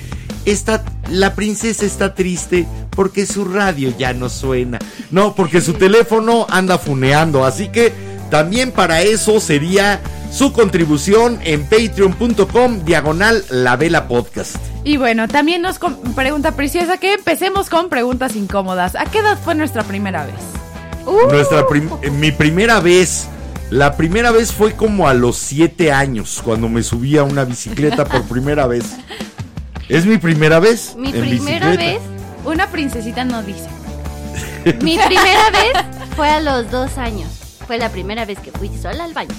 Esta, la princesa está triste porque su radio ya no suena. No, porque su teléfono anda funeando. Así que también para eso sería su contribución en patreon.com diagonal la vela podcast. Y bueno, también nos pregunta Preciosa que empecemos con preguntas incómodas. ¿A qué edad fue nuestra primera vez? Uh, Nuestra prim- eh, mi primera vez, la primera vez fue como a los siete años, cuando me subí a una bicicleta por primera vez. ¿Es mi primera vez? mi en primera bicicleta. vez. Una princesita no dice. Mi (laughs) primera vez fue a los dos años. Fue la primera vez que fui sola al baño.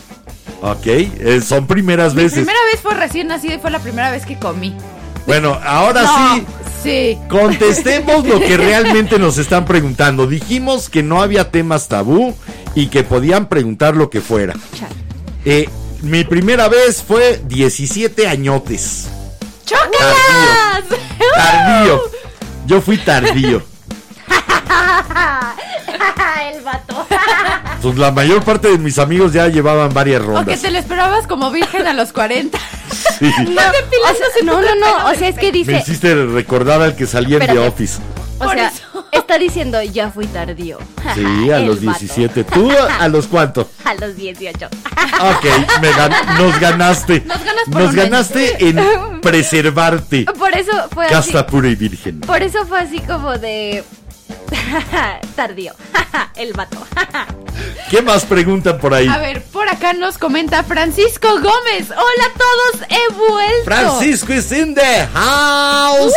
Ok, eh, son primeras Mi veces. primera vez fue recién nacida y fue la primera vez que comí. Bueno, ahora No, sí, Sí. contestemos lo que (laughs) realmente nos están preguntando. Dijimos que no había temas tabú y que podían preguntar lo que fuera. Eh, mi primera vez fue 17 añotes. ¡Chócalas! (laughs) Tardío. Yo fui tardío. (laughs) el vato. (laughs) Pues la mayor parte de mis amigos ya llevaban varias rondas. te lo esperabas como virgen a los 40. (laughs) Sí. No, o sea, no, no, no. O sea, es que Me dice. hiciste recordar al que salía en The. Office. O Por sea, eso. está diciendo ya fui tardío. Sí, a El los vato. 17. ¿Tú a, a los cuántos? A los 18. Ok, me gan- nos ganaste. Nos ganas por Nos un ganaste en preservarte. Por eso fue así. Casta pura y virgen. Por eso fue así como de. (laughs) Tardío. (laughs) el vato. (laughs) ¿Qué más preguntan por ahí? A ver, por acá nos comenta Francisco Gómez. Hola a todos, he vuelto. Francisco is in the house.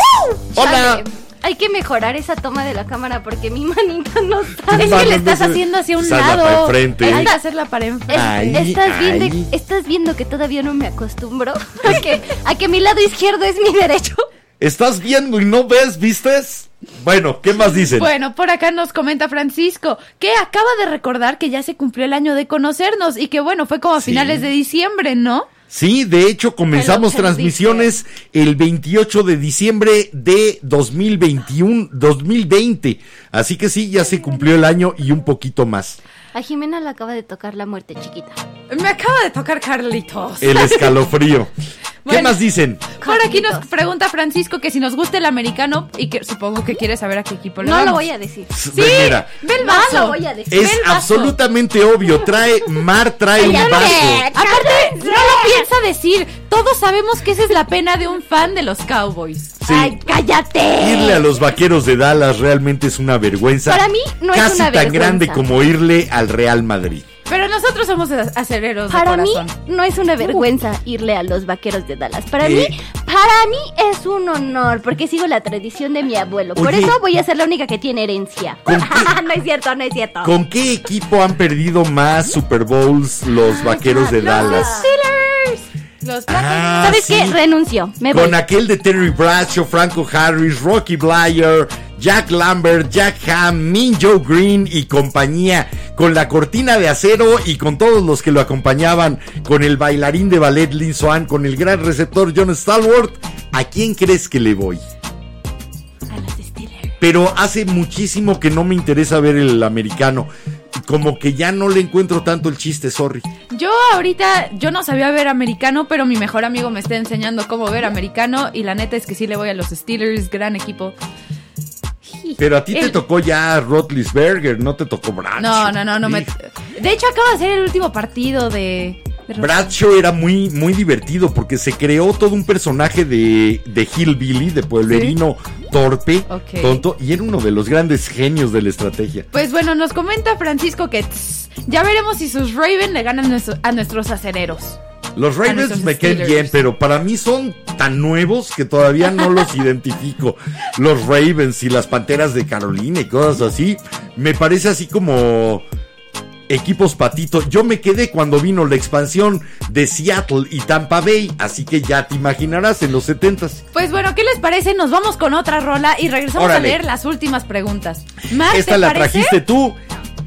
Hola. Chale, Hay que mejorar esa toma de la cámara porque mi manita no está. Es que le estás haciendo hacia un lado. para enfrente. Hay que hacerla para enfrente. Ahí, estás, viendo, estás viendo que todavía no me acostumbro a que, a que mi lado izquierdo es mi derecho. ¿Estás viendo y no ves, vistes? Bueno, ¿qué más dicen? Bueno, por acá nos comenta Francisco que acaba de recordar que ya se cumplió el año de conocernos y que bueno, fue como a Sí. finales de diciembre, ¿no? Sí, de hecho comenzamos transmisiones el 28 de diciembre de 2021, 2020. Así que sí, ya se cumplió el año y un poquito más. A Jimena le acaba de tocar la muerte chiquita. Me acaba de tocar Carlitos. El escalofrío. (laughs) ¿Qué Bueno. más dicen? Por aquí nos pregunta Francisco que si nos gusta el americano y que supongo que quiere saber a qué equipo le No lo voy a decir. Sí, Mira, ve el No vaso. lo voy a decir. Ve es el vaso. absolutamente obvio. Trae, Mar trae un Cállate. vaso. Aparte, no lo piensa decir. Todos sabemos que esa es la pena de un fan de los Cowboys. Sí. ¡Ay, cállate! Irle a los vaqueros de Dallas realmente es una vergüenza. Para mí no es Casi una tan vergüenza. grande como irle al Real Madrid. Pero nosotros somos acereros de Para mí corazón. no es una vergüenza irle a los vaqueros de Dallas. Para ¿Qué? mí, para mí es un honor porque sigo la tradición de mi abuelo. Por eso voy a ser la única que tiene herencia. (laughs) No es cierto, no es cierto. ¿Con qué equipo han perdido más Super Bowls los vaqueros de Los Dallas? Steelers. Los Ah, ¿Sabes sí. qué? Renuncio. Me voy. Con aquel de Terry Bradshaw, Franco Harris, Rocky Blyer, Jack Lambert, Jack Ham, Min Joe Green y compañía, con la cortina de acero y con todos los que lo acompañaban, con el bailarín de ballet Lin Swan, con el gran receptor John Stallworth. ¿A quién crees que le voy? A los Steelers. Pero hace muchísimo que no me interesa ver el americano. Como que ya no le encuentro tanto el chiste, sorry. Yo ahorita, yo no sabía ver americano, pero mi mejor amigo me está enseñando cómo ver americano y la neta es que sí le voy a los Steelers, gran equipo. Pero a ti te tocó ya Rotlisberger, no te tocó Bradshaw. No, no, no, no me... De hecho acaba de ser el último partido de... de Bradshaw era muy, muy divertido porque se creó todo un personaje de, de Hillbilly, de pueblerino torpe, tonto, y era uno de los grandes genios de la estrategia. Pues bueno, nos comenta Francisco que tss, ya veremos si sus Raven le ganan a nuestros acereros. Los Ravens me caen bien, pero para mí son tan nuevos que todavía no los (laughs) identifico. Los Ravens y las Panteras de Carolina y cosas así, me parece así como equipos patito. Yo me quedé cuando vino la expansión de Seattle y Tampa Bay, así que ya te imaginarás en los 70s. Pues bueno, ¿qué les parece? Nos vamos con otra rola y regresamos Órale. a leer las últimas preguntas. Mar, ¿te Esta la parece? trajiste tú.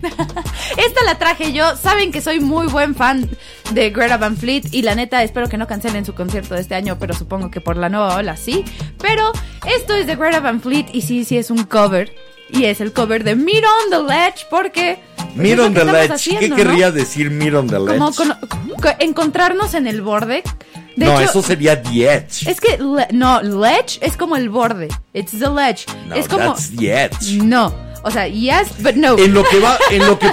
(laughs) Esta la traje yo. Saben que soy muy buen fan de Greta Van Fleet y la neta espero que no cancelen su concierto de este año, pero supongo que por la nueva ola sí. Pero esto es de Greta Van Fleet y sí, sí es un cover. Y es el cover de Meet on the Ledge porque... pues, Meet on the ledge. haciendo, ¿Qué ¿no? querría decir meet on the ledge? Como cono- co- encontrarnos en el borde. De no, hecho, eso sería the edge. Es que, le- no, ledge es como el borde. It's the ledge. no, es como... that's the edge. No. O sea, yes, but no. En lo que va, en lo que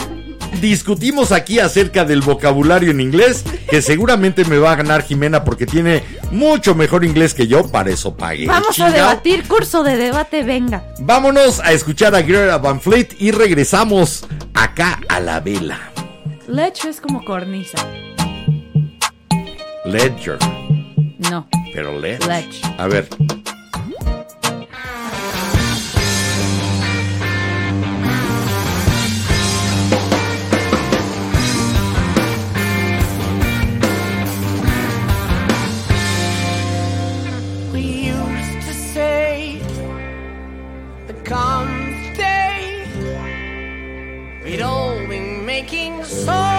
discutimos aquí acerca del vocabulario en inglés, que seguramente me va a ganar Jimena porque tiene mucho mejor inglés que yo, para eso pagué. Vamos a debatir, curso de debate, venga. Vámonos a escuchar a Greta Van Fleet y regresamos acá a la vela. Ledge es como cornisa. Ledger, No. pero ledge. Ledge. A ver. Making songs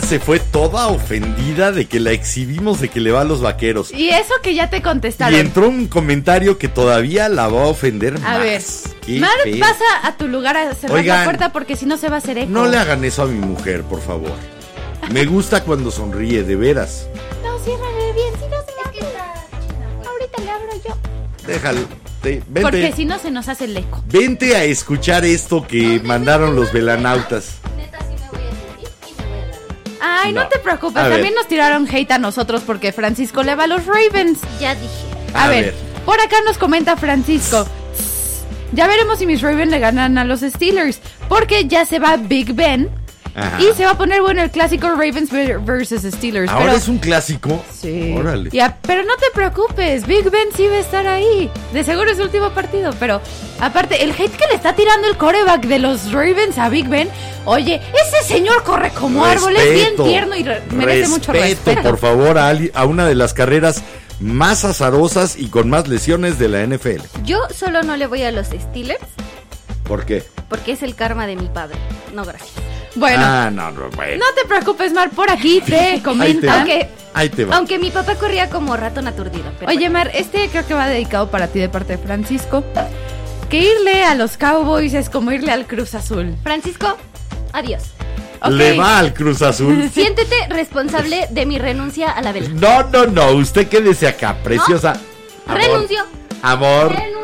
Mar se fue toda ofendida de que la exhibimos de que le va a los vaqueros. Y eso que ya te Y contestaron. entró un comentario que todavía la va a ofender A más. ver, Qué Mar, feo. pasa a tu lugar a cerrar Oigan. la puerta porque si no se va a hacer eco. No le hagan eso a mi mujer, por favor. Me gusta cuando sonríe, de veras. No, ciérrale bien, si no se va a Ahorita le abro yo. Déjalo. te- Porque vente, si no se nos hace el eco. vente a escuchar esto que mandaron los velanautas. Ay, no, No. te preocupes. A ver. También nos tiraron hate a nosotros porque Francisco le va a los Ravens. Ya dije. A, A ver, ver. por acá nos comenta Francisco. Ya veremos si mis Ravens le ganan a los Steelers. Porque ya se va Big Ben. Ajá. Y se va a poner bueno el clásico Ravens ver- versus Steelers. Ahora pero, es un clásico. Sí. Órale. Ya, pero no te preocupes, Big Ben sí va a estar ahí. De seguro es su último partido, pero aparte, el hate que le está tirando el coreback de los Ravens a Big Ben, oye, ese señor corre como árbol, es bien Respeto. tierno y re- merece mucho respeto. por favor, a, ali- a una de las carreras más azarosas y con más lesiones de la NFL. Yo solo no le voy a los Steelers ¿Por qué? Porque es el karma de mi padre. No, gracias. Bueno, Ah, no, no, bueno. no te preocupes, Mar, por aquí (laughs) te. Aunque, Ahí te va. aunque mi papá corría como ratón aturdido. Pero Oye, Mar, este creo que va dedicado para ti de parte de Francisco. Que irle a los Cowboys es como irle al Cruz Azul. Francisco, adiós. Le va al Cruz Azul. (laughs) Siéntete responsable de mi renuncia a la vela. No, no, no. Usted quédese acá, preciosa. Amor, Renuncio. Amor, Renuncio.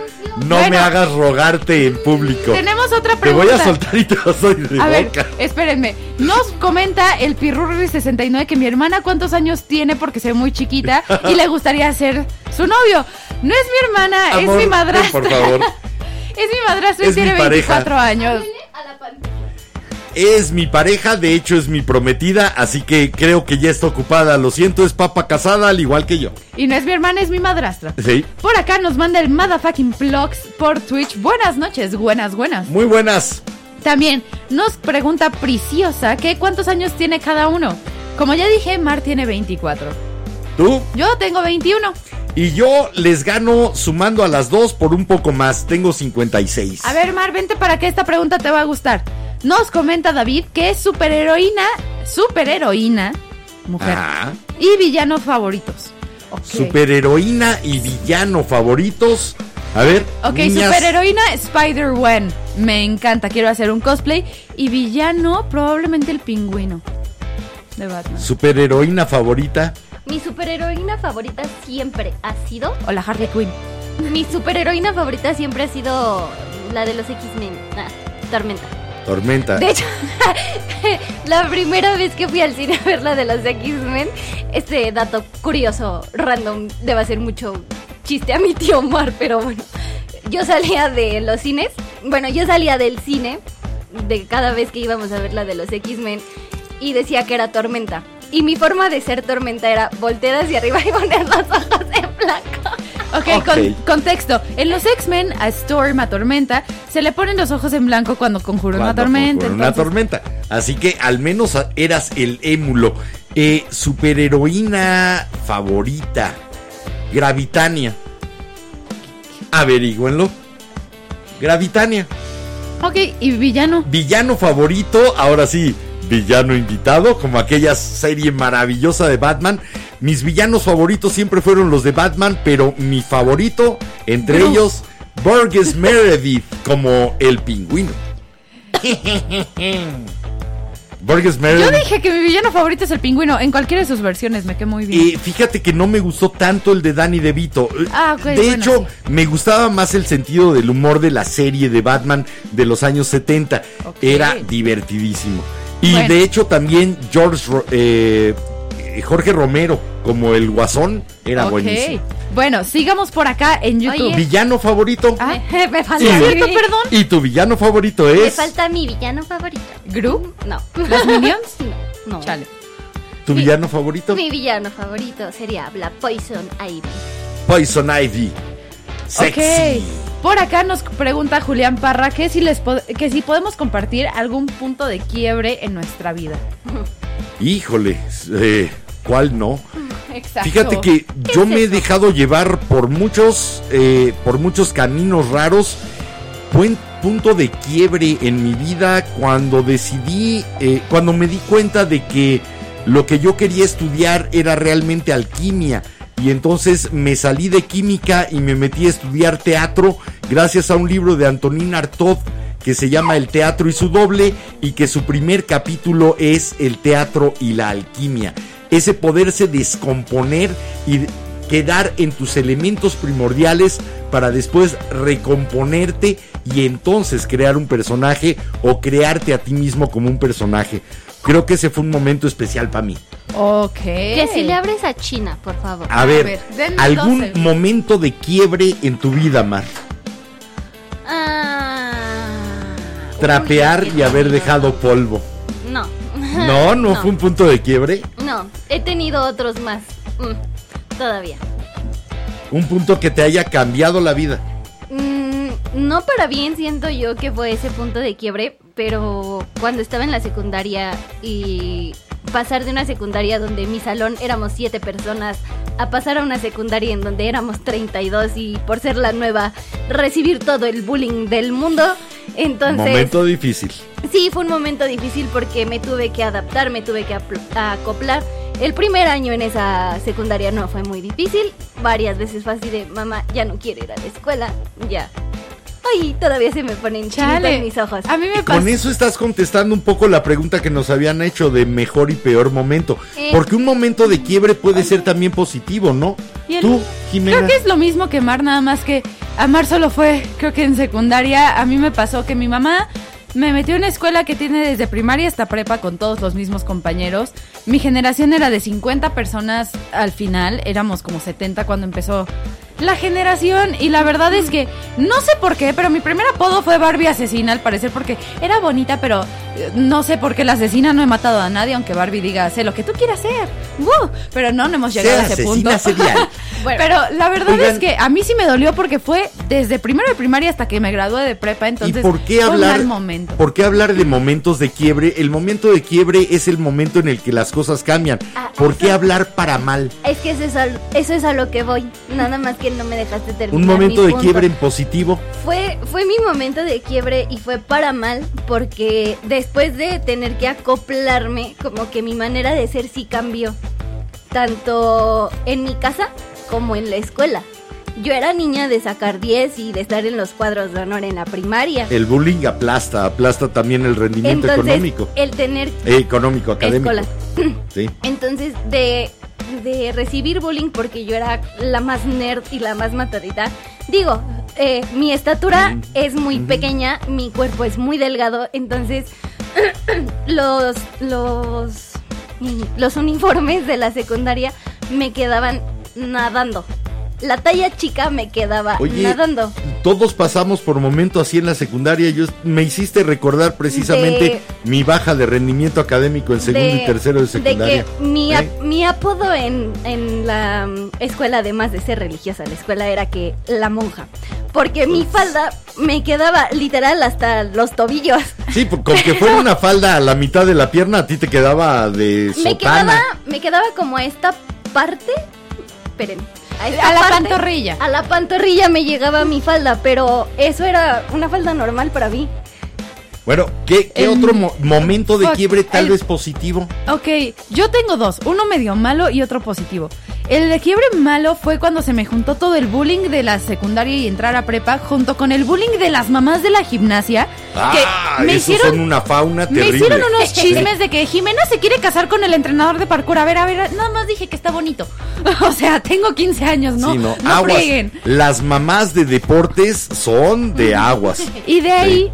No Bueno. me hagas rogarte en público. Tenemos otra Te pregunta. voy a soltar y te vas a ir de A ver, espérenme. Nos comenta el Pirurri69 que mi hermana cuántos años tiene porque se ve muy chiquita y le gustaría ser su novio. No es mi hermana, Amor, es mi ven, madrastra. por favor. (laughs) Es mi madrastra y Es mi tiene pareja. 24 años. Es mi pareja, de hecho es mi prometida, así que creo que ya está ocupada. Lo siento, es papa casada al igual que yo. Y no es mi hermana, es mi madrastra. Sí. Por acá nos manda el motherfucking vlogs por Twitch. Buenas noches, buenas, buenas. Muy buenas. También nos pregunta Preciosa que cuántos años tiene cada uno. Como ya dije, Mar tiene 24. ¿Tú? Yo tengo 21. Y yo les gano sumando a las dos por un poco más. Tengo 56. A ver, Mar, vente para que esta pregunta te va a gustar. Nos comenta David que es superheroína, superheroína, mujer, Ajá. y villano favoritos. Superheroína y villano favoritos. A ver. Ok, niñas, superheroína Spider-Gwen. Me encanta, quiero hacer un cosplay. Y villano, probablemente el pingüino de Batman. Superheroína favorita. Mi superheroína favorita siempre ha sido. O la Harley Quinn. Mi superheroína favorita siempre ha sido la de los X-Men. Ah, Tormenta. Tormenta. De hecho, (laughs) la primera vez que fui al cine a ver la de los X-Men, este dato curioso, random, debe hacer mucho chiste a mi tío Omar, pero bueno. Yo salía de los cines, bueno, yo salía del cine de cada vez que íbamos a ver la de los X-Men y decía que era tormenta. Y mi forma de ser tormenta era voltear hacia arriba y poner los ojos en blanco. Ok, Ok. con- contexto. En los X-Men, a Storm, a Tormenta, se le ponen los ojos en blanco cuando conjura una tormenta. conjura Una tormenta. Así que al menos eras el émulo. Eh, superheroína favorita. Gravitania. Averígüenlo. Gravitania. Ok, y villano. Villano favorito, ahora sí, villano invitado, como aquella serie maravillosa de Batman. Mis villanos favoritos siempre fueron los de Batman, pero mi favorito, entre Bruce. ellos, Burgess Meredith, como el pingüino. Burgess Yo Meredith. dije que mi villano favorito es el pingüino. En cualquiera de sus versiones me quedó muy bien. Eh, fíjate que no me gustó tanto el de Danny DeVito. Ah, de bueno, hecho, sí. me gustaba más el sentido del humor de la serie de Batman de los años 70. Ok. Era divertidísimo. Y Bueno. de hecho también George eh, Jorge Romero como el guasón era Ok. buenísimo. Bueno, sigamos por acá en YouTube. Oye. Villano favorito. Ah, Me (laughs) falta Sí. mi- ¿Cierto, perdón? Y tu villano favorito Me es falta mi villano favorito. ¿Gru? No. ¿Los Minions? (laughs) No. no. Chale. tu villano favorito Mi villano favorito sería la Poison Ivy. Poison Ivy. Sexy. Ok. Por acá nos pregunta Julián Parra que si, les que si podemos compartir algún punto de quiebre en nuestra vida. (laughs) Híjole, eh, ¿cuál no? (laughs) Exacto. Fíjate que yo es me he dejado llevar por muchos, eh, por muchos caminos raros. Punto de quiebre en mi vida cuando decidí, eh, cuando me di cuenta de que lo que yo quería estudiar era realmente alquimia. Y entonces me salí de química y me metí a estudiar teatro gracias a un libro de Antonín Artaud que se llama El teatro y su doble y que su primer capítulo es el teatro y la alquimia. Ese poderse descomponer y quedar en tus elementos primordiales para después recomponerte y entonces crear un personaje o crearte a ti mismo como un personaje. Creo que ese fue un momento especial para mí. Ok. Que si le abres a China, por favor. A ver, ver, denme algún 12. momento de quiebre en tu vida, Mar. Ah. Trapear Uy, y haber dejado polvo. No. (laughs) No, no, fue un punto de quiebre. No, he tenido otros más. Mm, todavía. Un punto que te haya cambiado la vida. Mm, no para bien siento yo que fue ese punto de quiebre, pero cuando estaba en la secundaria y pasar de una secundaria donde mi salón éramos siete personas a pasar a una secundaria en donde éramos 32 y por ser la nueva recibir todo el bullying del mundo, entonces Momento difícil. Sí, fue un momento difícil porque me tuve que adaptar, me tuve que acoplar. El primer año en esa secundaria no fue muy difícil. Varias veces fue así de, mamá, ya no quiero ir a la escuela. Ya. Ay, todavía se me ponen Chale. en mis ojos. A mí me Y pasó. con eso estás contestando un poco la pregunta que nos habían hecho de mejor y peor momento. Eh. Porque un momento de quiebre puede ser también positivo, ¿no? Y el- Tú, Jimena. Creo que es lo mismo que Mar, nada más que a Mar solo fue, creo que en secundaria, a mí me pasó que mi mamá me metió en una escuela que tiene desde primaria hasta prepa con todos los mismos compañeros. Mi generación era de 50 personas al final, éramos como 70 cuando empezó la generación y la verdad es que no sé por qué, pero mi primer apodo fue Barbie asesina al parecer porque era bonita, pero eh, no sé por qué la asesina no he matado a nadie, aunque Barbie diga, sé lo que tú quieras hacer. Pero no, no hemos llegado Sea a ese punto. (laughs) Bueno. Pero la verdad Oigan. es que a mí sí me dolió porque fue desde primero de primaria hasta que me gradué de prepa, entonces ¿Y por qué fue hablar? un mal momento. ¿Por qué hablar de momentos de quiebre? El momento de quiebre es el momento en el que las cosas cambian. Ah, ¿Por qué hablar para mal? Es que eso es, a, eso es a lo que voy. Nada más que no me dejaste terminar. Un momento mi de punto. quiebre en positivo. Fue, fue mi momento de quiebre y fue para mal porque después de tener que acoplarme, como que mi manera de ser sí cambió. Tanto en mi casa como en la escuela. Yo era niña de sacar 10 y de estar en los cuadros de honor en la primaria. El bullying aplasta, aplasta también el rendimiento Entonces, económico. el tener Eh, económico, académico. escuela. (clears throat) Sí. Entonces, de, de recibir bullying porque yo era la más nerd y la más matadita. Digo, eh, mi estatura es muy pequeña, mi cuerpo es muy delgado, entonces (clears throat) los, los, los uniformes de la secundaria me quedaban nadando. La talla chica me quedaba Oye, nadando. todos pasamos por momentos así en la secundaria. Yo me hiciste recordar precisamente De- mi baja de rendimiento académico en segundo de- y tercero de secundaria. De que mi, ap- ¿Eh? mi apodo en, en la mm, escuela, además de ser religiosa, la escuela era que la monja. Porque mi falda me quedaba literal hasta los tobillos. Sí, pues, con que fuera una falda a la mitad de la pierna, a ti te quedaba de Me sotana. quedaba, me quedaba como a esta parte. Esperen. A la parte, pantorrilla. A la pantorrilla me llegaba mi falda, pero eso era una falda normal para mí. Bueno, ¿qué, qué El- otro mo- momento de fuck, quiebre tal el- vez positivo? Ok, yo tengo dos, uno medio malo y otro positivo. El de quiebre malo fue cuando se me juntó todo el bullying de la secundaria y entrar a prepa junto con el bullying de las mamás de la gimnasia. Ah, que me esos hicieron son una fauna Me terrible. hicieron unos (laughs) chismes de que Jimena se quiere casar con el entrenador de parkour. A ver, a ver, nada más dije que está bonito. (laughs) O sea, tengo 15 años, ¿no? Sí, no, no aguas. Las mamás de deportes son de aguas. Y de ahí,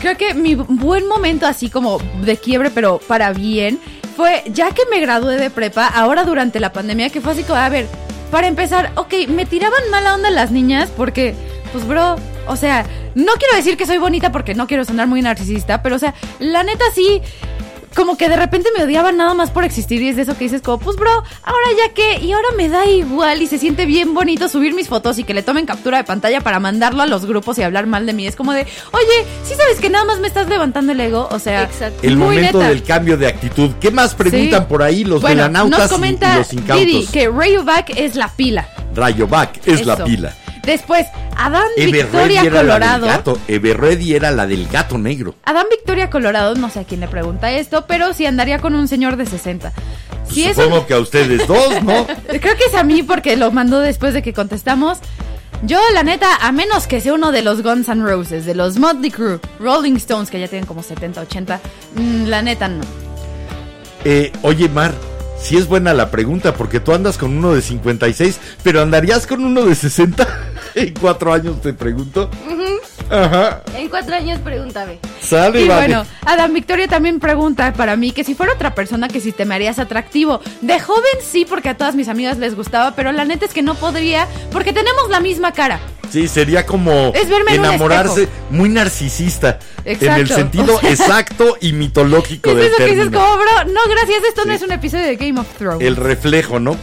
creo que mi buen momento así como de quiebre, pero para bien, fue ya que me gradué de prepa, ahora durante la pandemia, que fue así como, a ver, para empezar, ok, me tiraban mala onda las niñas porque, pues, bro, o sea, no quiero decir que soy bonita porque no quiero sonar muy narcisista, pero, o sea, la neta sí... Como que de repente me odiaban nada más por existir y es de eso que dices como, pues bro, ahora ya que, y ahora me da igual y se siente bien bonito subir mis fotos y que le tomen captura de pantalla para mandarlo a los grupos y hablar mal de mí. Es como de, oye, sí sabes que nada más me estás levantando el ego, o sea, Exacto. El muy momento neta. del cambio de actitud. ¿Qué más preguntan Sí. por ahí los bueno, velanautas nos y- y, comenta los incautos? Didi que Rayovac es la pila. Rayovac es la pila. Después, Adán Victoria era la Colorado. gato. Everready era la del gato negro. Adán Victoria Colorado, no sé a quién le pregunta esto, pero si andaría con un señor de 60. Si es un- Supongo que a ustedes dos, ¿no? (laughs) Creo que es a mí porque lo mandó después de que contestamos. Yo, la neta, a menos que sea uno de los Guns N' Roses, de los Motley Crue, Rolling Stones, que ya tienen como 70, 80, mm, la neta no. Eh, oye, Mar, si es buena la pregunta, porque tú andas con uno de 56, pero andarías con uno de 60 (laughs) (laughs) en cuatro años, te pregunto. Ajá. En cuatro años, pregúntame. Sale, Y vale. bueno, Adam Victoria también pregunta para mí que si fuera otra persona que si te me harías atractivo. De joven sí, porque a todas mis amigas les gustaba, pero la neta es que no podría porque tenemos la misma cara. Sí, sería como Es verme en un enamorarse, muy narcisista, en el Exacto. sentido O sea- exacto y mitológico (laughs) Es del eso que dices término. como, bro, no, gracias, esto no es un episodio de Game of Thrones. El reflejo, ¿no?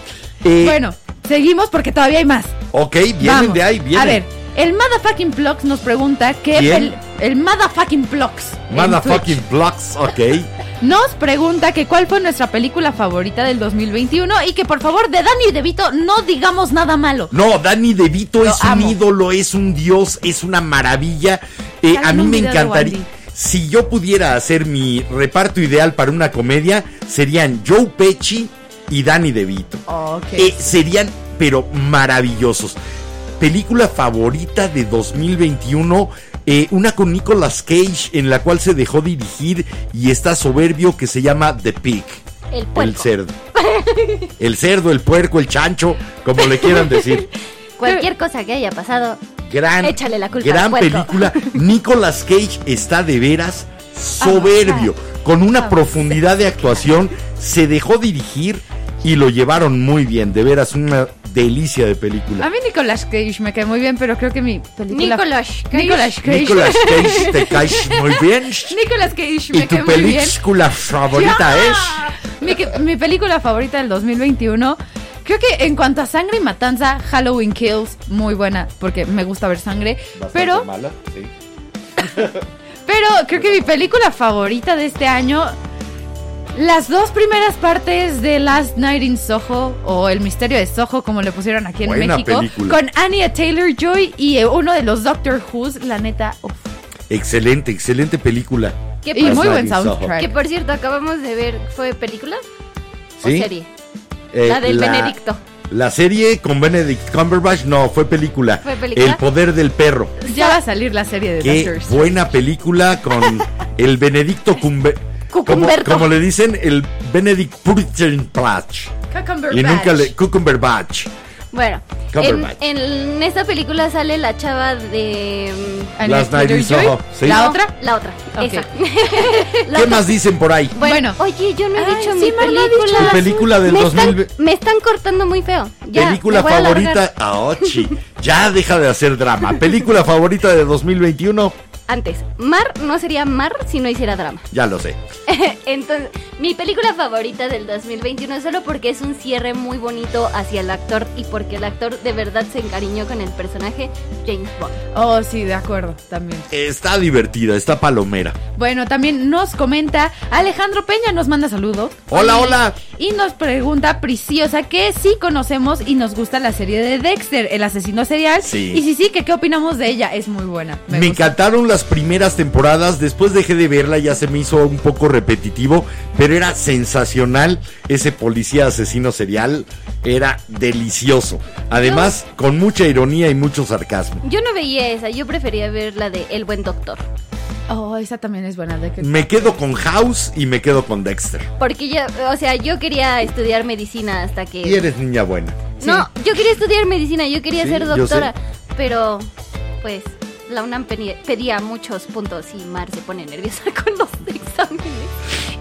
Eh, Bueno, seguimos porque todavía hay más. Ok, vienen Vamos. de ahí, vienen. A ver, el Motherfucking Plugs nos pregunta qué ¿Quién? pel- el Motherfucking en Motherfucking Twitch, blocks, ok. (laughs) Nos pregunta que cuál fue nuestra película favorita del 2021 y que por favor de Danny DeVito no digamos nada malo. No, Danny DeVito Lo es un ídolo, es un dios, es una maravilla. Eh, Sale a en mí un me video de encantaría. Wandy. Si yo pudiera hacer mi reparto ideal para una comedia, serían Joe Pesci y Danny DeVito. Ok. Eh, serían, pero maravillosos. Película favorita de 2021. eh, una con Nicolas Cage en la cual se dejó dirigir y está soberbio que se llama The Pig. El cerdo. El cerdo, el puerco, el chancho, como le quieran decir. (laughs) Cualquier cosa que haya pasado, Gran, Échale la culpa gran al película. (laughs) Nicolas Cage está de veras soberbio, con una Ah, profundidad de actuación. Se dejó dirigir y lo llevaron muy bien. De veras, una delicia de A película. mí Nicolas Cage me cae muy bien, pero creo que mi película... Nicolas Cage. Nicolas Cage. Nicolas (laughs) Cage te cae muy bien. Nicolas Cage me Y tu cae muy bien. película favorita ¡Ya! es. Mi, película favorita del 2021. Creo que en cuanto a sangre y matanza, Halloween Kills, muy buena, porque me gusta ver sangre. Pero, mala, sí. (laughs) pero creo que mi película favorita de este año, las dos primeras partes de Last Night in Soho, o El Misterio de Soho, como le pusieron aquí en Buena México, película. con Anya Taylor Joy y eh, uno de los Doctor Who's, la neta, uf. Excelente, excelente película. Que y muy buen soundtrack. que por cierto, acabamos de ver, ¿fue película o ¿Sí? serie? Eh, La del Benedicto. La serie con Benedict Cumberbatch, no, fue película. ¿Fue película? El poder del perro. Ya va a salir la serie de Qué buena película con (laughs) el Benedicto Cumber... Como, como le dicen, el Benedict Cumberbatch. Y nunca le... Cumberbatch. Bueno, en, en esta película sale la chava de... mm, Last Night in Taylor-Joy. Soho, sí. ¿La otra? La otra, Ok. esa. (laughs) La ¿Qué otra. más dicen por ahí? Bueno, Bueno. oye, yo no he Ay, dicho sí, mi película. dicho Tu película del me 2000. Están, me están cortando muy feo. Ya, película favorita. largar. Ah, ochi, ya deja de hacer drama. Película favorita de 2021. Antes, Mar no sería Mar si no hiciera drama. Ya lo sé. (laughs) Entonces, mi película favorita del 2021 solo porque es un cierre muy bonito hacia el actor y porque el actor de verdad se encariñó con el personaje James Bond. Oh, sí, de acuerdo, también. Está divertida, está palomera. Bueno, también nos comenta Alejandro Peña, nos manda saludos. Hola, Y- hola. Y nos pregunta Preciosa que sí conocemos y nos gusta la serie de Dexter, el asesino serial. Sí. Y sí, sí, que qué opinamos de ella. Es muy buena. Me, encantaron las primeras temporadas, después dejé de verla, ya se me hizo un poco repetitivo, pero era sensacional ese policía asesino serial, era delicioso. Además, con mucha ironía y mucho sarcasmo. Yo no veía esa, yo prefería ver la de El Buen Doctor. Oh, esa también es buena. De que... Me quedo con House y me quedo con Dexter. Porque yo, o sea, yo quería estudiar medicina hasta que... Y eres niña buena. No, yo quería estudiar medicina, yo quería Sí, ser doctora, pero pues la UNAM pedía, pedía muchos puntos y Mar se pone nerviosa (laughs) con los exámenes.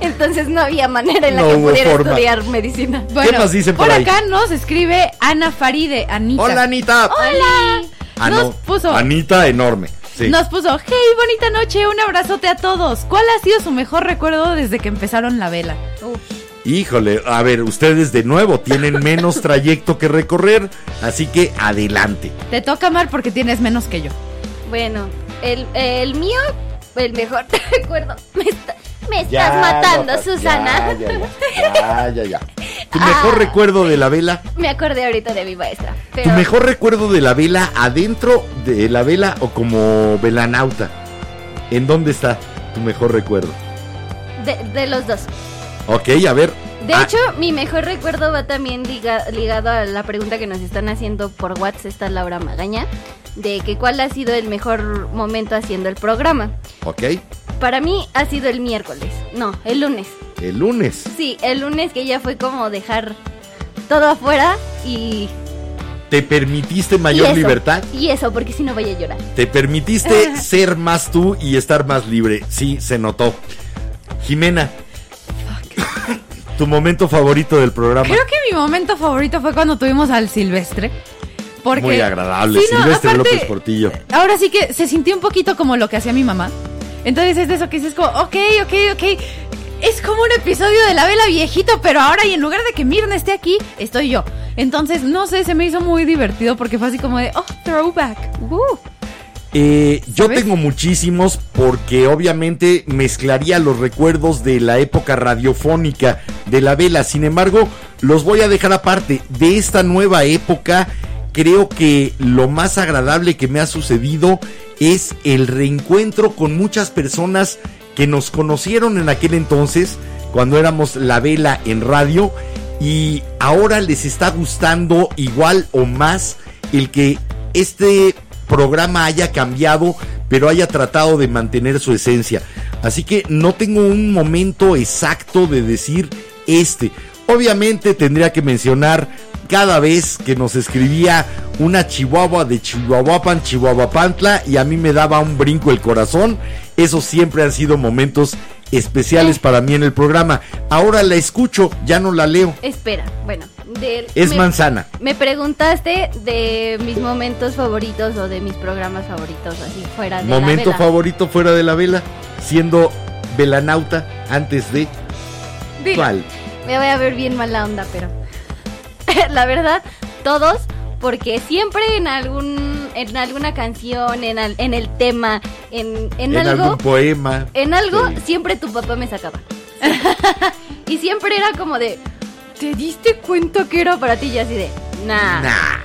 Entonces no había manera en la No que pudiera forma. estudiar medicina. Bueno, más dicen por ahí? acá nos escribe Ana Faride, Anita. Hola, Anita. Hola. Ah, nos no, puso. Anita enorme. Sí. Nos puso, hey, bonita noche, un abrazote a todos. ¿Cuál ha sido su mejor recuerdo desde que empezaron la vela? Híjole, a ver, ustedes de nuevo tienen menos trayecto que recorrer, así que adelante. Te toca, Mar, porque tienes menos que yo. Bueno, el, el mío, el mejor (laughs) recuerdo. Me, está- me estás matando, Susana. Ya, ya, ya, ya, ya, ya. tu mejor Ah. recuerdo de la vela. Me acordé ahorita de mi maestra. ¿Tu mejor recuerdo de la vela adentro de la vela o como velanauta? ¿En dónde está tu mejor recuerdo? de, de los dos. Ok, a ver. De Ah, hecho, mi mejor recuerdo va también liga- ligado a la pregunta que nos están haciendo por WhatsApp, está Laura Magaña, de que cuál ha sido el mejor momento haciendo el programa. Ok, Para mí ha sido el miércoles, no, el lunes. el lunes. Sí, el lunes que ya fue como dejar todo afuera y... ¿Te permitiste y mayor eso, libertad? Y eso, porque si no voy a llorar. Te permitiste (laughs) ser más tú y estar más libre. Sí, se notó. Jimena. Tu momento favorito del programa. Creo que mi momento favorito fue cuando tuvimos al Silvestre. Porque, Muy agradable. Sí, no, Silvestre aparte, López Portillo. Ahora sí que se sintió un poquito como lo que hacía mi mamá. Entonces es de eso que dices como, ok, ok, ok. Es como un episodio de la vela viejito, pero ahora y en lugar de que Mirna esté aquí, estoy yo. Entonces, no sé, se me hizo muy divertido porque fue así como de, oh, throwback. Woo. Eh, yo tengo muchísimos porque obviamente mezclaría los recuerdos de la época radiofónica de la vela. Sin embargo, los voy a dejar aparte. De esta nueva época, creo que lo más agradable que me ha sucedido es el reencuentro con muchas personas que nos conocieron en aquel entonces, cuando éramos la vela en radio, y ahora les está gustando igual o más el que este programa haya cambiado, pero haya tratado de mantener su esencia. Así que no tengo un momento exacto de decir este. Obviamente tendría que mencionar cada vez que nos escribía una chihuahua de Chihuahuapan, Chihuahuapantla y a mí me daba un brinco el corazón. Esos siempre han sido momentos especiales para mí en el programa. Ahora la escucho, ya no la leo. Espera, bueno. del- Es me- manzana. Me preguntaste de mis momentos favoritos o de mis programas favoritos, así fuera de la Momento vela. favorito fuera de la vela, siendo velanauta antes de... ¿Cuál? Me voy a ver bien mala onda, pero (laughs) la verdad, todos, porque siempre en algún, en alguna canción, en, al- en el tema, en, en, En algo, algún poema. en algo, Sí. siempre tu papá me sacaba. (laughs) y siempre era como de, ¿te diste cuenta que era para ti? Y así de, nah. Nah.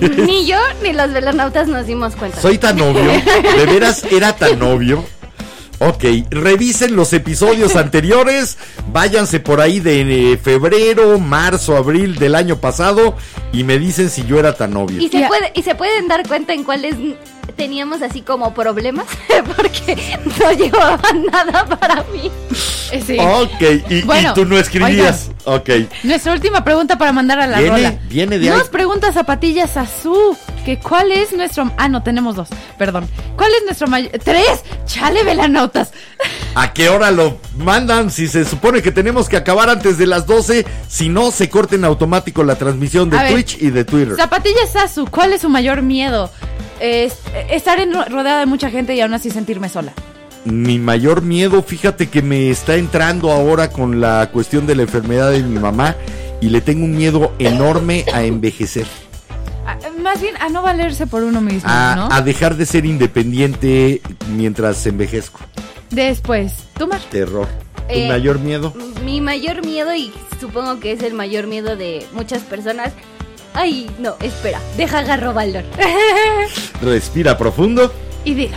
Ni yo ni los velanautas nos dimos cuenta. Soy tan obvio. ¿De veras era tan obvio? Ok, revisen los episodios (laughs) anteriores, váyanse por ahí de eh, febrero, marzo, abril del año pasado y me dicen si yo era tan obvio. Y se, Ya. puede, y se pueden dar cuenta en cuáles teníamos así como problemas, (laughs) porque no llevaban nada para mí. Eh, sí. Ok, y, y Bueno, tú no escribías. Ok, Nuestra última pregunta para mandar a la Viene- rola. viene de ahí. Nos pregunta Zapatillas Azul que cuál es nuestro... Ah, no, tenemos dos, perdón. ¿Cuál es nuestro mayor... ¡Tres! ¡Chale, velanautas! (laughs) ¿a qué hora lo mandan? Si se supone que tenemos que acabar antes de las 12, si no, se corta en automático la transmisión de A ver. Twitch y de Twitter. Zapatillas Azul, ¿cuál es su mayor miedo? Es- estar en, rodeada de mucha gente y aún así sentirme sola. Mi mayor miedo, fíjate que me está entrando ahora con la cuestión de la enfermedad de mi mamá y le tengo un miedo enorme a envejecer, Ah, más bien a no valerse por uno mismo, a, ¿no? a dejar de ser independiente mientras envejezco. Después, tú, Mar. Terror. ¿Tu Eh, mayor miedo? Mi mayor miedo, y supongo que es el mayor miedo de muchas personas. Ay, no, espera, deja agarro valor. (laughs) Respira profundo. Y dilo.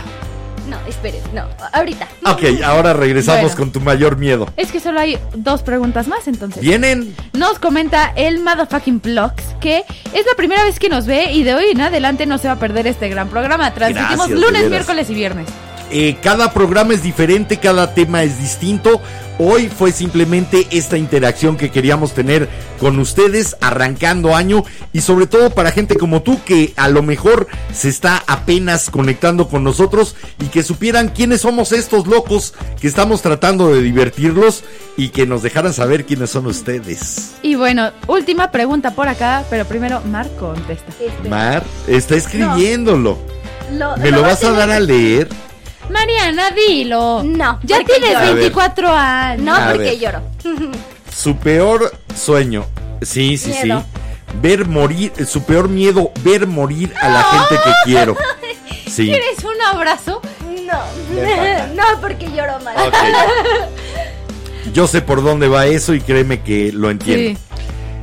No, esperen, no, ahorita. Ok, ahora regresamos Bueno. con tu mayor miedo. Es que solo hay dos preguntas más, entonces. ¿Vienen? Nos comenta el Motherfucking Vlogs que es la primera vez que nos ve y de hoy en adelante no se va a perder este gran programa. Transmitimos Gracias, lunes, miércoles y viernes. Eh, cada programa es diferente, cada tema es distinto. Hoy fue simplemente esta interacción que queríamos tener con ustedes arrancando año y sobre todo para gente como tú que a lo mejor se está apenas conectando con nosotros y que supieran quiénes somos estos locos que estamos tratando de divertirlos y que nos dejaran saber quiénes son ustedes. Y bueno, última pregunta por acá, pero primero Mar contesta. Espera. Mar está escribiéndolo. Lo- ¿Me lo va vas a dar a leer? Mariana, dilo. No, Ya tienes lloro. A ver. 24 años. No, A porque ver. lloro. (laughs) Su peor sueño. Sí, sí, Miedo. sí. Ver morir, su peor miedo, ver morir a la gente que quiero. (laughs) Sí. ¿Quieres un abrazo? No, (laughs) no, porque lloro mal. Yo sé por dónde va eso y créeme que lo entiendo.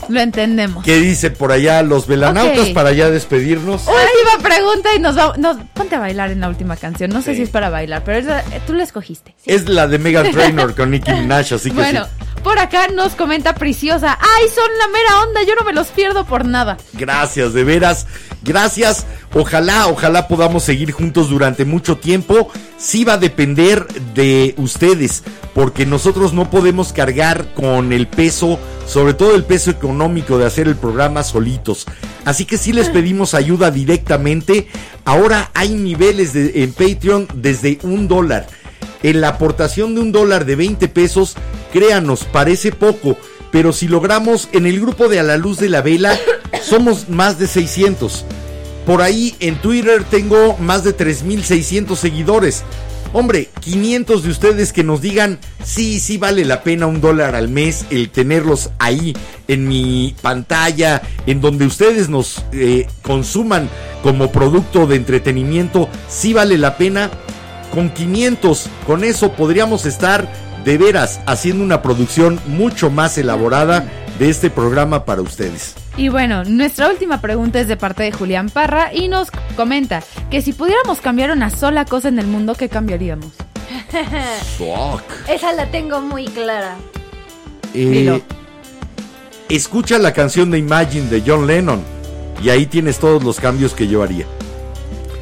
Lo entendemos. ¿Qué dice por allá los velanautas para ya despedirnos? Última pregunta y nos vamos. No, ponte a bailar en la última canción. No sé si es para bailar, pero es la- eh, tú la escogiste. Es la de Megan Trainor con Nicki Minaj, así que Bueno, sí. por acá nos comenta Preciosa. ¡Ay, son la mera onda! Yo no me los pierdo por nada. Gracias, de veras. Gracias. Ojalá, ojalá podamos seguir juntos durante mucho tiempo. Sí va a depender de ustedes, porque nosotros no podemos cargar con el peso, sobre todo el peso económico de hacer el programa solitos. Así que sí les pedimos ayuda directamente. Ahora hay niveles de- en Patreon desde un dólar. En la aportación de un dólar de 20 pesos, créanos, parece poco, pero si logramos en el grupo de A la Luz de la Vela, (laughs) somos más de 600. Por ahí en Twitter tengo más de 3600 seguidores. Hombre, 500 de ustedes que nos digan, sí, sí vale la pena un dólar al mes el tenerlos ahí en mi pantalla, en donde ustedes nos eh, consuman como producto de entretenimiento, sí vale la pena. Con 500, con eso podríamos estar de veras haciendo una producción mucho más elaborada de este programa para ustedes. Y bueno, nuestra última pregunta es de parte de Julián Parra y nos comenta que si pudiéramos cambiar una sola cosa en el mundo, ¿qué cambiaríamos? (laughs) Fuck. Esa la tengo muy clara. Eh, escucha la canción de Imagine de John Lennon y ahí tienes todos los cambios que yo haría.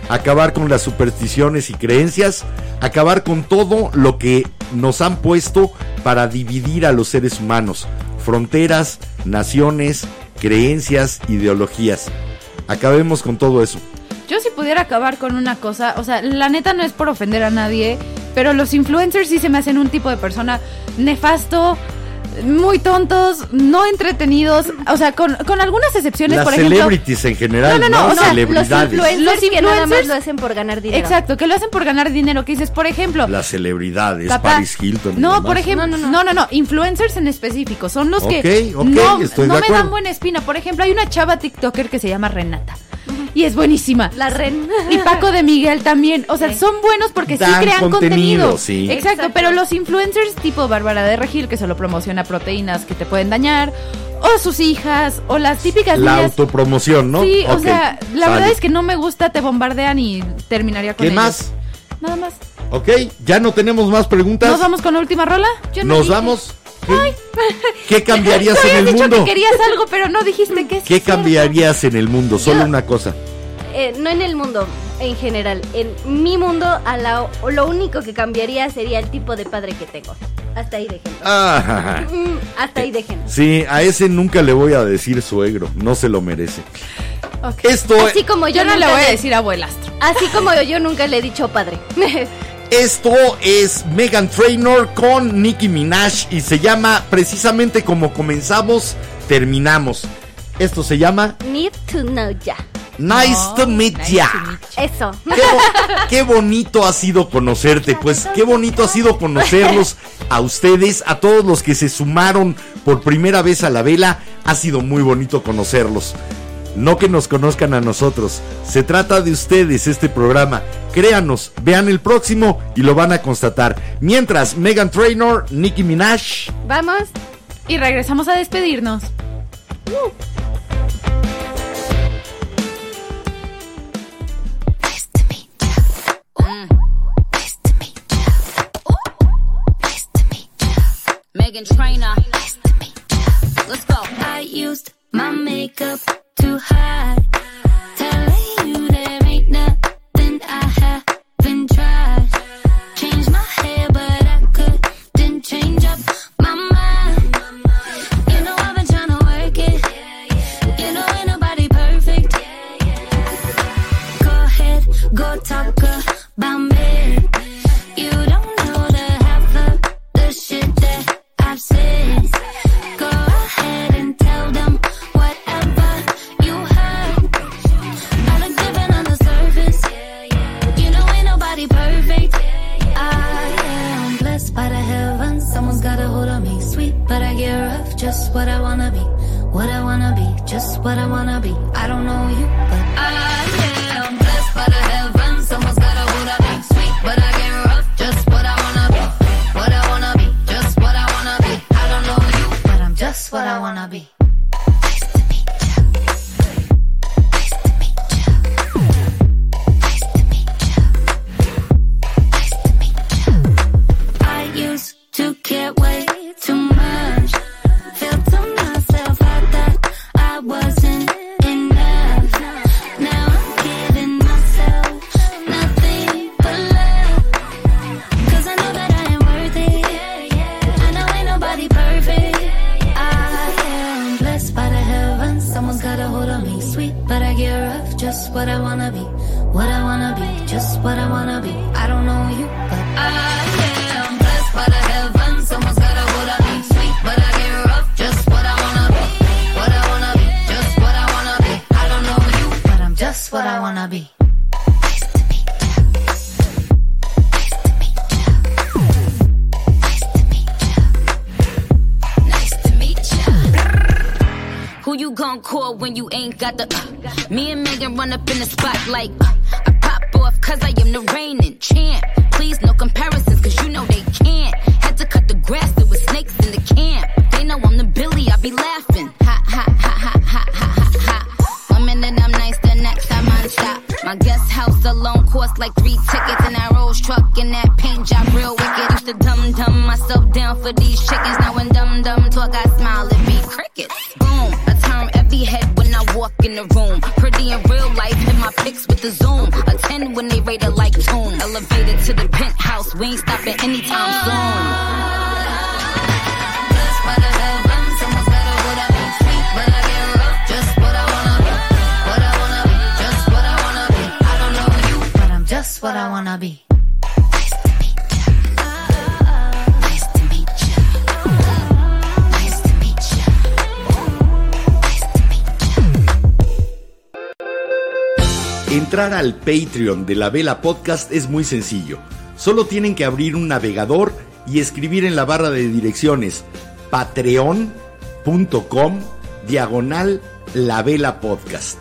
Acabar con las supersticiones y creencias, acabar con todo lo que nos han puesto para dividir a los seres humanos, fronteras, naciones, creencias, ideologías. Acabemos con todo eso. Yo si pudiera acabar con una cosa, o sea, la neta no es por ofender a nadie, pero los influencers sí se me hacen un tipo de persona nefasto, muy tontos, no entretenidos, o sea, con, con algunas excepciones, Las por ejemplo... celebrities en general, No, no, no, no, o sea, celebridades. Los influencers Los que nada más influencers- lo hacen por ganar dinero. Exacto, que lo hacen por ganar dinero, que dices, por ejemplo... Las celebridades, Papá, Paris Hilton. No, por ejemplo, no no, no, influencers en específico, son los que Ok, ok, no, estoy no de me dan buena espina. Por ejemplo, hay una chava TikToker que se llama Renata y es buenísima. La ren. Y Paco de Miguel también, o sea, Sí. son buenos porque sí crean contenido, contenido. sí. Exacto, Exacto. pero los influencers tipo Bárbara de Regil que solo promociona proteínas que te pueden dañar o sus hijas o las típicas La niñas autopromoción, ¿no? Sí, o sea, la sale. verdad es que no me gusta, te bombardean y terminaría con ¿Qué ellos. más? Nada más. Ok, ya no tenemos más preguntas. ¿Nos vamos con la última rola? Yo no Nos dije- vamos. ¿Qué, ¿Qué cambiarías Tú en el dicho mundo? que querías algo, pero no dijiste que es ¿Qué cierto. cambiarías en el mundo? Solo Yo- una cosa. Eh, no en el mundo, en general. En mi mundo, a la, lo único que cambiaría sería el tipo de padre que tengo. Hasta ahí déjenlo. Ah, Mm, hasta ahí déjenlo. sí, a ese nunca le voy a decir suegro. No se lo merece. Ok. Esto, Así como yo, Yo no le voy a decir abuelastro. Así como yo nunca le he dicho padre. (laughs) esto es Megan Trainor con Nicki Minaj y se llama precisamente como comenzamos, terminamos. Esto se llama Need to know ya. Nice to meet nice ya. to meet Eso. Qué, bo- qué bonito ha sido conocerte, pues qué bonito ha sido conocerlos a ustedes, a todos los que se sumaron por primera vez a la vela, ha sido muy bonito conocerlos. No que nos conozcan a nosotros, se trata de ustedes este programa. Créanos, vean el próximo y lo van a constatar. Mientras, Megan Trainor, Nicki Minaj, Vamos. Y regresamos a despedirnos. Megan Trainer. Nice to meet ya. Let's go. I used my makeup to high. Telling you there ain't nothing I haven't tried. Changed my hair, but I couldn't change up my mind. You know I've been trying to work it. You know ain't nobody perfect. Go ahead, go talk about me. What I wanna be. Just what I wanna be. I don't know you, but I am blessed by the heavens. Someone's got a hold on me. Sweet, but I get rough. Just what I wanna be. What I wanna be. Just what I wanna be. I don't know you, but I'm just what I wanna be. Al Patreon de la Vela Podcast es muy sencillo. Solo tienen que abrir un navegador y escribir en la barra de direcciones patreon.com diagonal la Vela Podcast.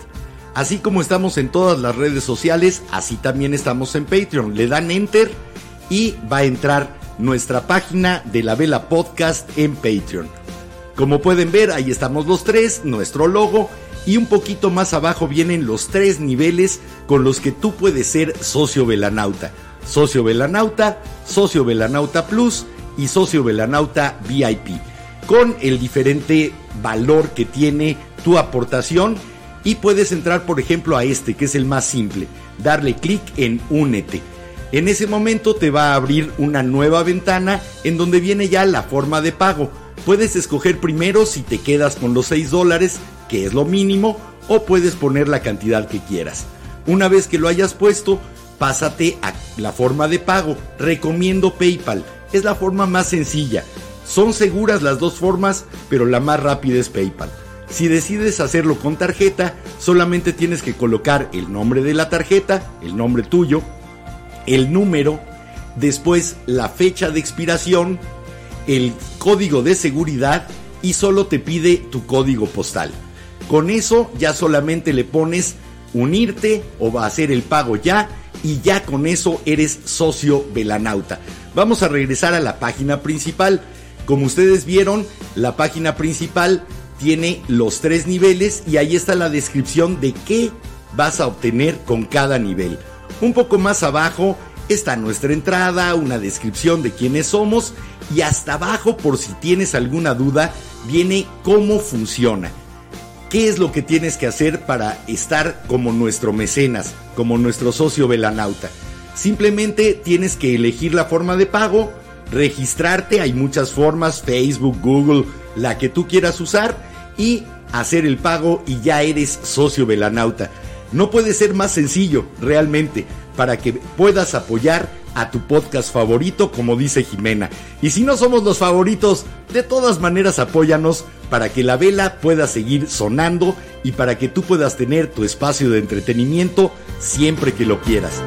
Así como estamos en todas las redes sociales, así también estamos en Patreon. Le dan enter y va a entrar nuestra página de la Vela Podcast en Patreon. Como pueden ver, ahí estamos los tres, nuestro logo y un poquito más abajo vienen los tres niveles con los que tú puedes ser socio velanauta. Socio velanauta, socio velanauta plus y socio velanauta VIP. Con el diferente valor que tiene tu aportación y puedes entrar por ejemplo a este que es el más simple. Darle clic en únete. En ese momento te va a abrir una nueva ventana en donde viene ya la forma de pago. Puedes escoger primero si te quedas con los 6 dólares, que es lo mínimo, o puedes poner la cantidad que quieras. Una vez que lo hayas puesto, pásate a la forma de pago. Recomiendo PayPal, es la forma más sencilla. Son seguras las dos formas, pero la más rápida es PayPal. Si decides hacerlo con tarjeta, solamente tienes que colocar el nombre de la tarjeta, el nombre tuyo, el número, después la fecha de expiración, el código de seguridad y solo te pide tu código postal. Con eso ya solamente le pones unirte o va a hacer el pago ya y ya con eso eres socio velanauta. Vamos a regresar a la página principal. Como ustedes vieron, la página principal tiene los tres niveles y ahí está la descripción de qué vas a obtener con cada nivel. Un poco más abajo está nuestra entrada, una descripción de quiénes somos y hasta abajo, por si tienes alguna duda, viene cómo funciona. ¿Qué es lo que tienes que hacer para estar como nuestro mecenas, como nuestro socio velanauta? Simplemente tienes que elegir la forma de pago, registrarte, hay muchas formas, Facebook, Google, la que tú quieras usar y hacer el pago y ya eres socio velanauta. No puede ser más sencillo, realmente, para que puedas apoyar a tu podcast favorito, como dice Jimena. Y si no somos los favoritos, de todas maneras apóyanos para que la vela pueda seguir sonando y para que tú puedas tener tu espacio de entretenimiento siempre que lo quieras.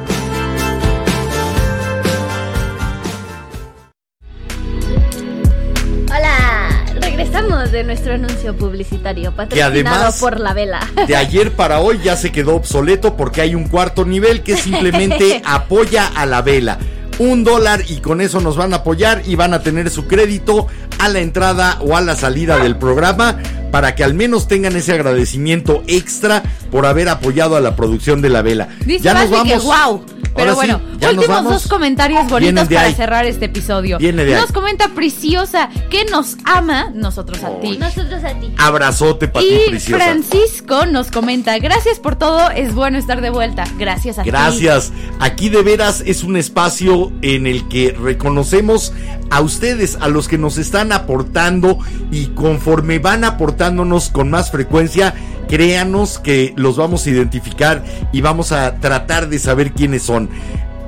De nuestro anuncio publicitario patrocinado además- por la vela. De ayer para hoy ya se quedó obsoleto porque hay un cuarto nivel que simplemente (laughs) apoya a la vela. Un dólar y con eso nos van a apoyar y van a tener su crédito a la entrada o a la salida del programa para que al menos tengan ese agradecimiento extra por haber apoyado a la producción de la vela. Dice ya nos que vamos. wow. Pero Ahora sí, bueno, últimos vamos. dos comentarios bonitos para ahí. cerrar este episodio. Viene de ahí. nos comenta Preciosa que nos ama, nosotros a ti. Nosotros a ti. Abrazote para ti, Y preciosa. Francisco nos comenta, gracias por todo, es bueno estar de vuelta. Gracias a ti. Gracias. Aquí de veras es un espacio en el que reconocemos a ustedes, a los que nos están aportando y conforme van aportándonos con más frecuencia, créanos que los vamos a identificar y vamos a tratar de saber quiénes son.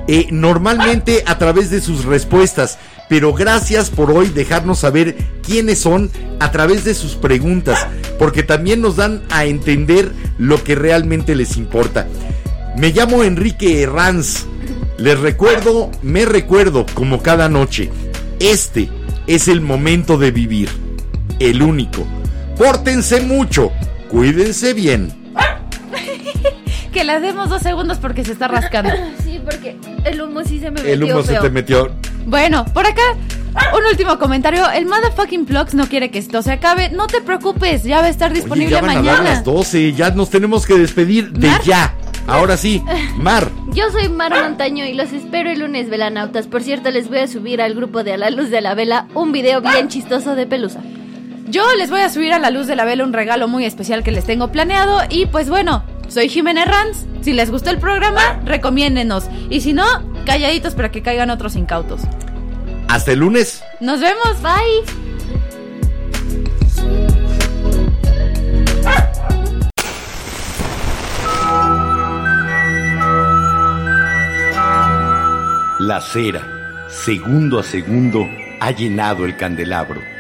Eh, normalmente a través de sus respuestas, pero gracias por hoy dejarnos saber quiénes son a través de sus preguntas, porque también nos dan a entender lo que realmente les importa. Me llamo Enrique Herranz. Les recuerdo, me recuerdo como cada noche. Este es el momento de vivir. El único. Pórtense mucho. Cuídense bien. (laughs) Que le demos dos segundos porque se está rascando. (laughs) Sí, porque el humo sí se me metió El humo se te metió. Bueno, por acá, un último comentario. El motherfucking Plugs no quiere que esto se acabe. No te preocupes, ya va a estar Oye, disponible ya van a dar mañana. las 12, ya nos tenemos que despedir de Mar. ya. Ahora sí, (laughs) Mar. Yo soy Mar Montaño y los espero el lunes, velanautas. Por cierto, les voy a subir al grupo de A la Luz de la Vela un video bien chistoso de Pelusa. Yo les voy a subir a la luz de la vela un regalo muy especial que les tengo planeado. Y pues bueno, soy Jimena Ranz. Si les gustó el programa, recomiéndenos. Y si no, calladitos para que caigan otros incautos. Hasta el lunes. Nos vemos. Bye. La cera, segundo a segundo, ha llenado el candelabro.